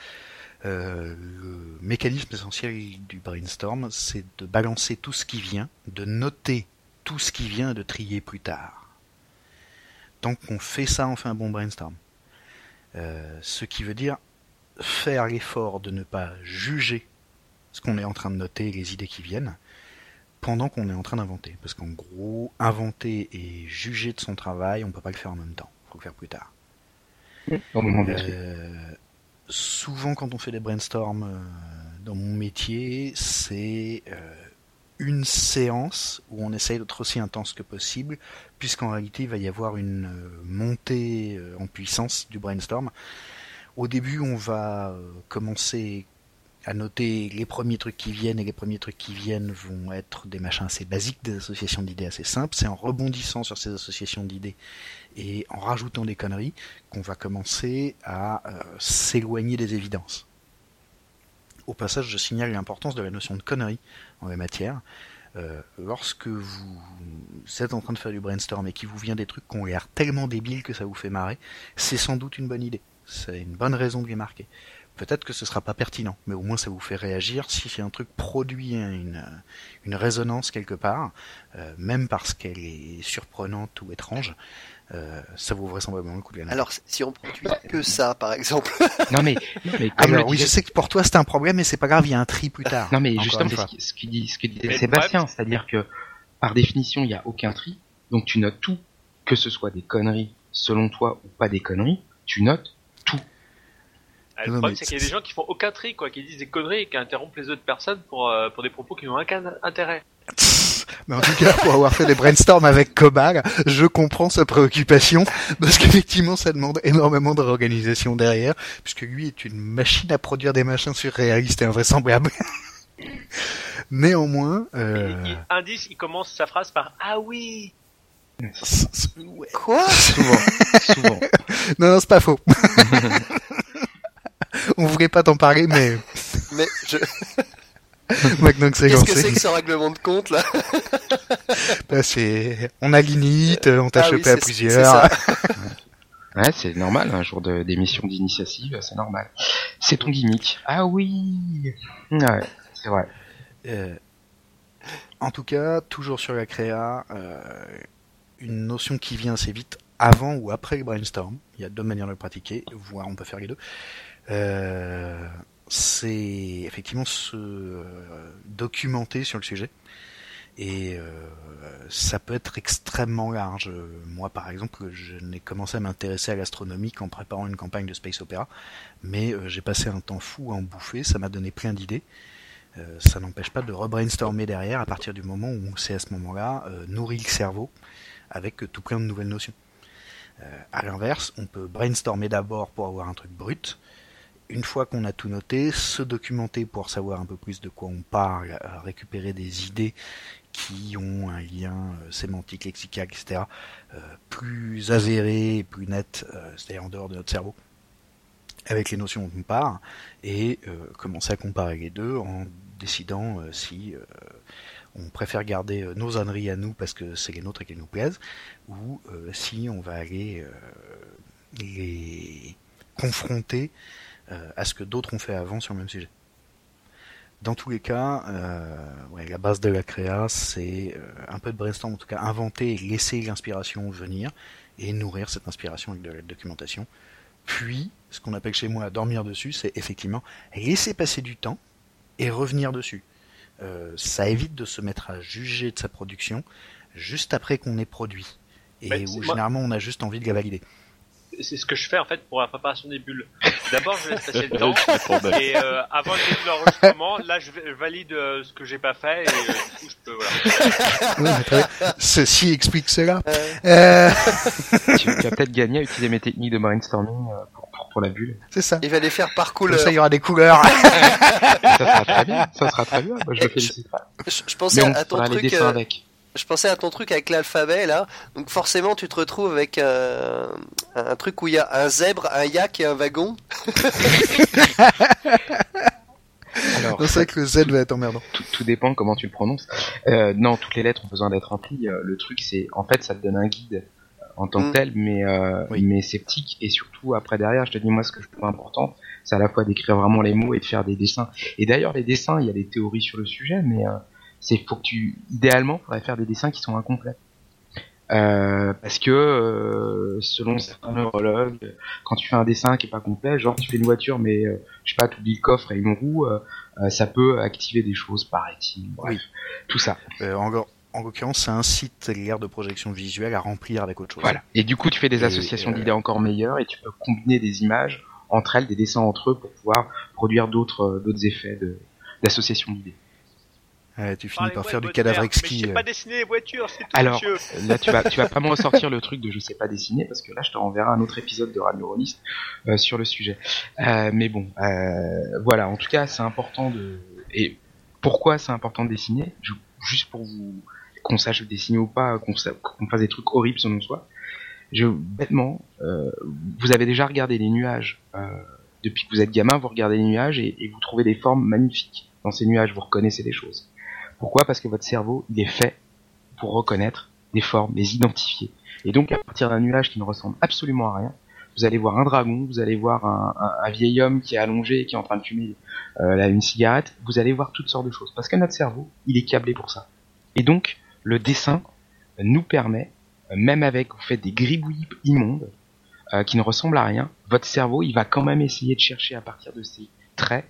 Euh, le mécanisme essentiel du brainstorm, c'est de balancer tout ce qui vient, de noter tout ce qui vient de trier plus tard. Tant qu'on fait ça, on fait un bon brainstorm. Euh, ce qui veut dire faire l'effort de ne pas juger ce qu'on est en train de noter, les idées qui viennent, pendant qu'on est en train d'inventer. Parce qu'en gros, inventer et juger de son travail, on peut pas le faire en même temps. faut le faire plus tard. Euh, souvent, quand on fait des brainstorms euh, dans mon métier, c'est euh, une séance où on essaye d'être aussi intense que possible, puisqu'en réalité, il va y avoir une montée en puissance du brainstorm. Au début, on va commencer à noter les premiers trucs qui viennent, et les premiers trucs qui viennent vont être des machins assez basiques, des associations d'idées assez simples. C'est en rebondissant sur ces associations d'idées et en rajoutant des conneries qu'on va commencer à euh, s'éloigner des évidences. Au passage, je signale l'importance de la notion de connerie en la matière. Euh, lorsque vous êtes en train de faire du brainstorm et qu'il vous vient des trucs qui ont l'air tellement débiles que ça vous fait marrer, c'est sans doute une bonne idée. C'est une bonne raison de les marquer. Peut-être que ce sera pas pertinent, mais au moins ça vous fait réagir si un truc produit une, une résonance quelque part, euh, même parce qu'elle est surprenante ou étrange, euh, ça vaut vraisemblablement le coup de. Alors, si on produit que ça, par exemple. Non mais, mais comme Alors oui, je sais que pour toi c'est un problème, mais c'est pas grave, il y a un tri plus tard. Non mais justement, c'est ce qui- ce dit, ce que disait Sébastien, c'est-à-dire que par définition, il n'y a aucun tri, donc tu notes tout, que ce soit des conneries selon toi ou pas des conneries, tu notes. Ah, le Non, problème c'est qu'il y a des gens qui font aucun tri quoi qui disent des conneries et qui interrompent les autres personnes pour euh, pour des propos qui n'ont aucun intérêt Mais en tout cas, pour avoir fait des brainstorms avec Cobal, je comprends sa préoccupation, parce qu'effectivement, ça demande énormément de réorganisation derrière, puisque lui est une machine à produire des machins surréalistes et invraisemblables. Néanmoins, euh... Et- et indice il commence sa phrase par ah oui. Quoi? Souvent, souvent. non, non, c'est pas faux. On voulait pas t'en parler, mais Mais je... maintenant que c'est qu'est-ce que c'est que ce règlement de compte là bah, c'est, on a l'init, on t'a Ah oui, chopé à plusieurs. Ouais, c'est normal, un jour de- d'émission d'initiative, c'est normal. C'est ton gimmick. Ah oui Ouais, c'est vrai. Euh, en tout cas, toujours sur la créa, euh, une notion qui vient assez vite avant ou après le brainstorm. Il y a deux manières de le pratiquer, voire on peut faire les deux. Euh, c'est effectivement se euh, documenter sur le sujet. Et euh, ça peut être extrêmement large. Moi, par exemple, je n'ai commencé à m'intéresser à l'astronomie qu'en préparant une campagne de space opéra, mais j'ai passé un temps fou à en bouffer. Ça m'a donné plein d'idées. Ça n'empêche pas de rebrainstormer derrière à partir du moment où c'est à ce moment-là nourrit le cerveau avec tout plein de nouvelles notions. À l'inverse, on peut brainstormer d'abord pour avoir un truc brut. Une fois qu'on a tout noté, se documenter pour savoir un peu plus de quoi on parle, euh, récupérer des idées qui ont un lien euh, sémantique, lexical, etc., euh, plus avéré, plus net, c'est-à-dire en dehors de notre cerveau, avec les notions dont on part, et commencer à comparer les deux en décidant si on préfère garder nos âneries à nous parce que c'est les nôtres et qu'elles nous plaisent, ou si on va aller les confronter à ce que d'autres ont fait avant sur le même sujet. Dans tous les cas, euh, ouais, la base de la créa, c'est euh, un peu de brainstorm, en tout cas inventer et laisser l'inspiration venir et nourrir cette inspiration avec de la documentation. Puis, ce qu'on appelle chez moi dormir dessus, c'est effectivement laisser passer du temps et revenir dessus. Euh, ça évite de se mettre à juger de sa production juste après qu'on ait produit. Et où moi- généralement on a juste envie de la valider. C'est ce que je fais en fait pour la préparation des bulles. D'abord, je laisse passer le temps. Et euh, avant le début de l'enregistrement, là, je, valide euh, ce que j'ai pas fait et euh, du coup, je peux. Voilà. Ceci explique cela. Euh, Euh, tu, tu vas peut-être gagner à utiliser mes techniques de brainstorming euh, pour, pour, pour la bulle. c'est ça. il va les faire par Comme couleur. ça, il y aura des couleurs. Ça sera très bien, ça sera très bien. Moi, je le félicite. Je, je pensais Mais on à ton truc. euh, avec. Je pensais à ton truc avec l'alphabet là, donc forcément tu te retrouves avec euh, un truc où il y a un zèbre, un yak et un wagon. Alors, c'est vrai que le Z va être emmerdant. tout, tout dépend comment tu le prononces. Euh, non, toutes les lettres ont besoin d'être remplies. Euh, le truc, c'est en fait, ça te donne un guide en tant que Mm. tel, mais euh, Oui. mais sceptique et surtout après derrière, je te dis moi ce que je trouve important, c'est à la fois d'écrire vraiment les mots et de faire des dessins. Et d'ailleurs, les dessins, il y a des théories sur le sujet, mais euh, c'est faut que tu, idéalement, faudrait faire des dessins qui sont incomplets. Euh, parce que euh, selon certains neurologues, quand tu fais un dessin qui est pas complet, genre tu fais une voiture mais euh, je sais pas, tu oublies le coffre et une roue, euh, ça peut activer des choses, paraît-il. Bref, tout ça. En, en l'occurrence, ça incite l'air de projection visuelle à remplir avec autre chose. Voilà. Et du coup, tu fais des Et- associations d'idées encore meilleures et tu peux combiner des images entre elles, des dessins entre eux pour pouvoir produire d'autres d'autres effets d'association d'idées. Ouais, tu finis par faire du cadavre Mais exquis. je sais euh. pas dessiner les voitures, c'est tout, Alors, monsieur. Là, tu vas tu vas pas me ressortir le truc de je sais pas dessiner parce que là, je te renverrai un autre épisode de Radio Neuroniste euh, sur le sujet. Euh, mais bon, euh, voilà. En tout cas, c'est important de et pourquoi c'est important de dessiner? Je- Juste pour vous qu'on sache dessiner ou pas, qu'on sa- fasse des trucs horribles selon soi. Je, bêtement, euh, vous avez déjà regardé les nuages. euh, depuis que vous êtes gamin, vous regardez les nuages et, et vous trouvez des formes magnifiques dans ces nuages. Vous reconnaissez des choses. Pourquoi? Parce que votre cerveau, il est fait pour reconnaître des formes, les identifier. Et donc, à partir d'un nuage qui ne ressemble absolument à rien, vous allez voir un dragon, vous allez voir un, vieil homme qui est allongé qui est en train de fumer euh, une cigarette, vous allez voir toutes sortes de choses. Parce que notre cerveau, il est câblé pour ça. Et donc, le dessin nous permet, même avec, vous faites des gribouillis immondes, euh, qui ne ressemblent à rien, votre cerveau, il va quand même essayer de chercher à partir de ces traits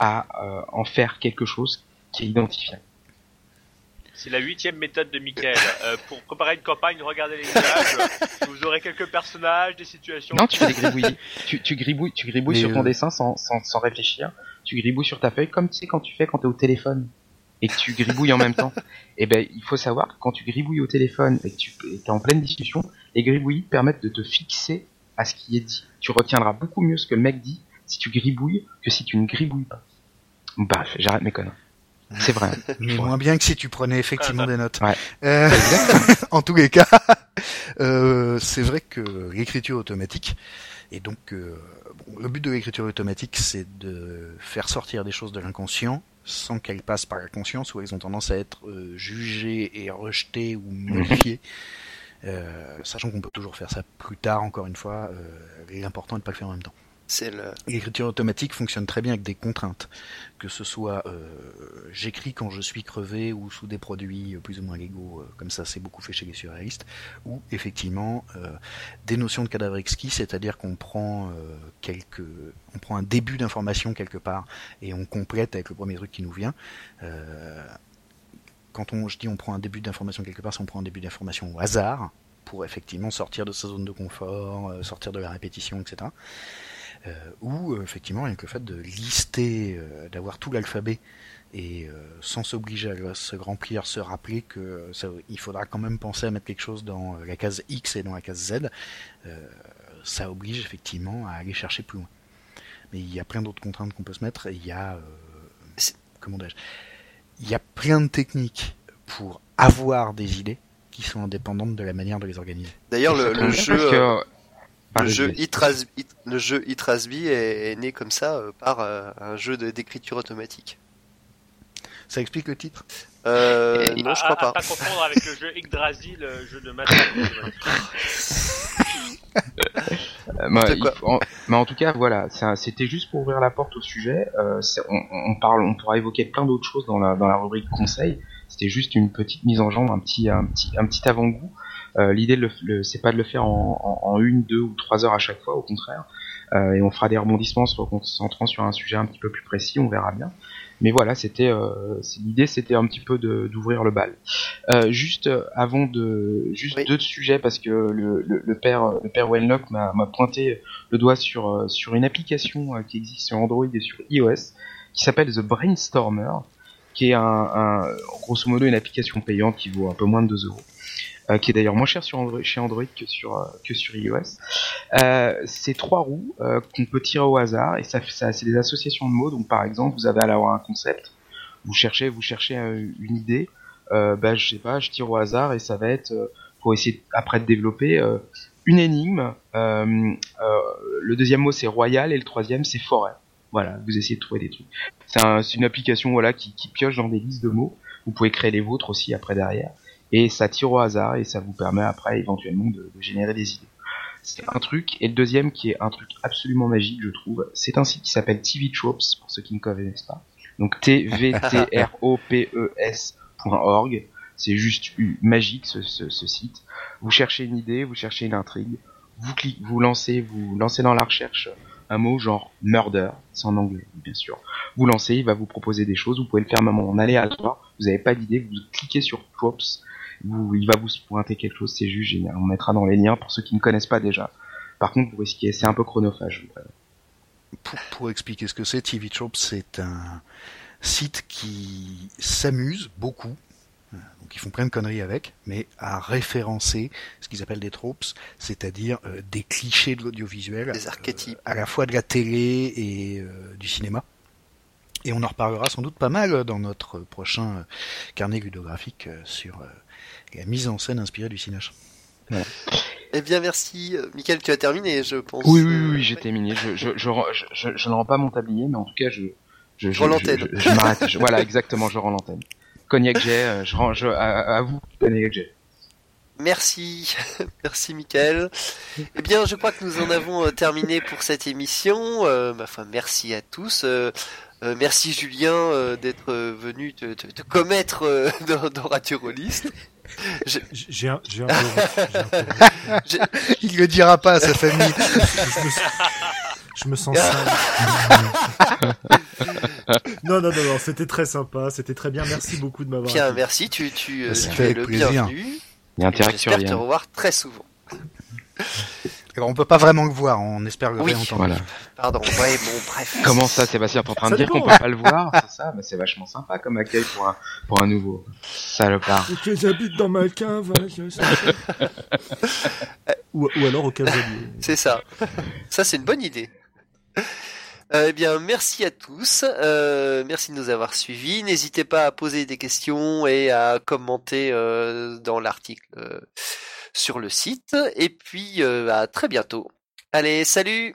à euh, en faire quelque chose qui est identifiable. C'est la huitième méthode de Michael. Euh, pour préparer une campagne, regardez les images. vous aurez quelques personnages, des situations. Non, tu fais des gribouillis. tu, tu gribouilles, tu gribouilles sur ton euh, dessin sans, sans, sans réfléchir. Tu gribouilles sur ta feuille comme tu sais quand tu fais quand t'es au téléphone et que tu gribouilles en même temps. Et ben, il faut savoir que quand tu gribouilles au téléphone et que tu es en pleine discussion, les gribouillis permettent de te fixer à ce qui est dit. Tu retiendras beaucoup mieux ce que le mec dit si tu gribouilles que si tu ne gribouilles pas. Bref, j'arrête mes conneries. C'est vrai. Mais Ouais. moins bien que si tu prenais effectivement Ah, des notes. Ouais. Euh, en tous les cas, euh, c'est vrai que l'écriture automatique, et donc euh, bon, le but de l'écriture automatique, c'est de faire sortir des choses de l'inconscient sans qu'elles passent par la conscience, où elles ont tendance à être euh, jugées et rejetées ou modifiées. Euh, sachant qu'on peut toujours faire ça plus tard, encore une fois, euh, l'important est de pas le faire en même temps. Le. L'écriture automatique fonctionne très bien avec des contraintes, que ce soit euh, j'écris quand je suis crevé ou sous des produits euh, plus ou moins légaux, euh, comme ça c'est beaucoup fait chez les surréalistes, ou effectivement euh, des notions de cadavre exquis, c'est-à-dire qu'on prend euh, quelques, on prend un début d'information quelque part et on complète avec le premier truc qui nous vient. Quand on, je dis on prend un début d'information quelque part, c'est on prend un début d'information au hasard pour effectivement sortir de sa zone de confort, sortir de la répétition, etc. Euh, ou euh, effectivement rien que le fait de lister, euh, d'avoir tout l'alphabet et euh, sans s'obliger à se remplir, se rappeler que ça, il faudra quand même penser à mettre quelque chose dans la case X et dans la case Z, euh, ça oblige effectivement à aller chercher plus loin. Mais il y a plein d'autres contraintes qu'on peut se mettre. et Il y a, euh, comment dirais-je, il y a plein de techniques pour avoir des idées qui sont indépendantes de la manière de les organiser. D'ailleurs, le, jeu, parce que- euh, le jeu le Rasby est, est né comme ça euh, par euh, un jeu d'écriture automatique. Ça explique le titre? Euh, Et- non, je À- crois à- pas. À pas confondre avec le jeu Yggdrasil, le jeu de maths. Euh, en, mais en tout cas, voilà, c'était juste pour ouvrir la porte au sujet. Euh, on parle, on pourra évoquer plein d'autres choses dans la, dans la rubrique conseil. C'était juste une petite mise en jambe, un petit, un petit, un petit avant-goût. Euh, L'idée, c'est pas de le faire en, en, en une, deux ou trois heures à chaque fois, au contraire. Euh, et on fera des rebondissements en se concentrant sur un sujet un petit peu plus précis, on verra bien. Mais voilà, c'était euh, l'idée, c'était un petit peu d'ouvrir le bal. Euh, juste avant de, juste Oui. deux sujets parce que le, le, le père, le père Wenlock m'a pointé le doigt sur sur une application qui existe sur Android et sur iOS qui s'appelle The Brainstormer, qui est un, un grosso modo une application payante qui vaut un peu moins de 2 euros. Euh, qui est d'ailleurs moins cher sur Android, chez Android que sur euh, que sur iOS. Euh, c'est trois roues euh, qu'on peut tirer au hasard et ça, ça c'est des associations de mots. Donc par exemple, vous avez à avoir un concept, vous cherchez vous cherchez euh, une idée, bah je sais pas, je tire au hasard et ça va être pour essayer après de développer une énigme. Le deuxième mot c'est royal et le troisième c'est forêt. Voilà, vous essayez de trouver des trucs. C'est un- une application voilà qui, qui pioche dans des listes de mots. Vous pouvez créer les vôtres aussi après derrière et ça tire au hasard et ça vous permet après éventuellement de, générer des idées. C'est un truc et le deuxième qui est un truc absolument magique je trouve, c'est un site qui s'appelle TV Tropes pour ceux qui ne connaissent pas. Donc T V T R O P E S.org. C'est juste magique ce site. Vous cherchez une idée, vous cherchez une intrigue, vous cliquez, vous lancez, vous lancez dans la recherche un mot genre murder, c'est en anglais bien sûr. Vous lancez, il va vous proposer des choses, vous pouvez le faire même en aléatoire, vous n'avez pas d'idée, vous cliquez sur Props, vous, il va vous pointer quelque chose, c'est juste génial. On mettra dans les liens pour ceux qui ne connaissent pas déjà. Par contre, vous risquez, c'est un peu chronophage. pour, pour expliquer ce que c'est, TV Tropes, c'est un site qui s'amuse beaucoup, donc ils font plein de conneries avec, mais à référencer ce qu'ils appellent des tropes, c'est-à-dire euh, des clichés de l'audiovisuel, Des archétypes. euh, à la fois de la télé et euh, du cinéma. Et on en reparlera sans doute pas mal dans notre prochain carnet ludographique sur euh, la mise en scène inspirée du cinéma. Eh bien, merci. Michael, tu as terminé, je pense. Oui, oui, oui, oui, j'ai terminé. Je, je, je, je, je, je ne rends pas mon tablier, mais en tout cas, je, je, je, l'antenne. je, je m'arrête. Je- voilà, exactement, je rends l'antenne. Cognac J, euh, je rends, je, à, à vous, Cognac J. Merci, merci Michael. Eh bien, je crois que nous en avons euh, terminé pour cette émission. Euh, ma foi, merci à tous. Euh, euh, merci Julien euh, d'être euh, venu te, te, te commettre euh, dans, dans Radio. Je- J'ai un, j'ai un un je- Il le dira pas à sa famille. je, me, je me sens sale. non, non, non, non, c'était très sympa, c'était très bien. Merci beaucoup de m'avoir. Bien, merci. Tu, tu, C'était tu es le plaisir. bienvenu. Il y a intérêt que tu J'espère te revoir très souvent. Alors on peut pas vraiment le voir, on espère le Oui. réentendre. Voilà. Pardon. Ouais, bon, bref. Comment ça, Sébastien T'es en train de dire qu'on peut pas le voir C'est ça Mais c'est vachement sympa comme accueil pour un, pour un nouveau. Salopard. Ok, j'habite dans ma cave. hein, je sais. ou, ou alors au cavalier. C'est ça. Ça, c'est une bonne idée. Euh, eh bien, merci à tous. Euh, merci de nous avoir suivis. N'hésitez pas à poser des questions et à commenter euh, dans l'article euh, sur le site. Et puis, euh, à très bientôt. Allez, salut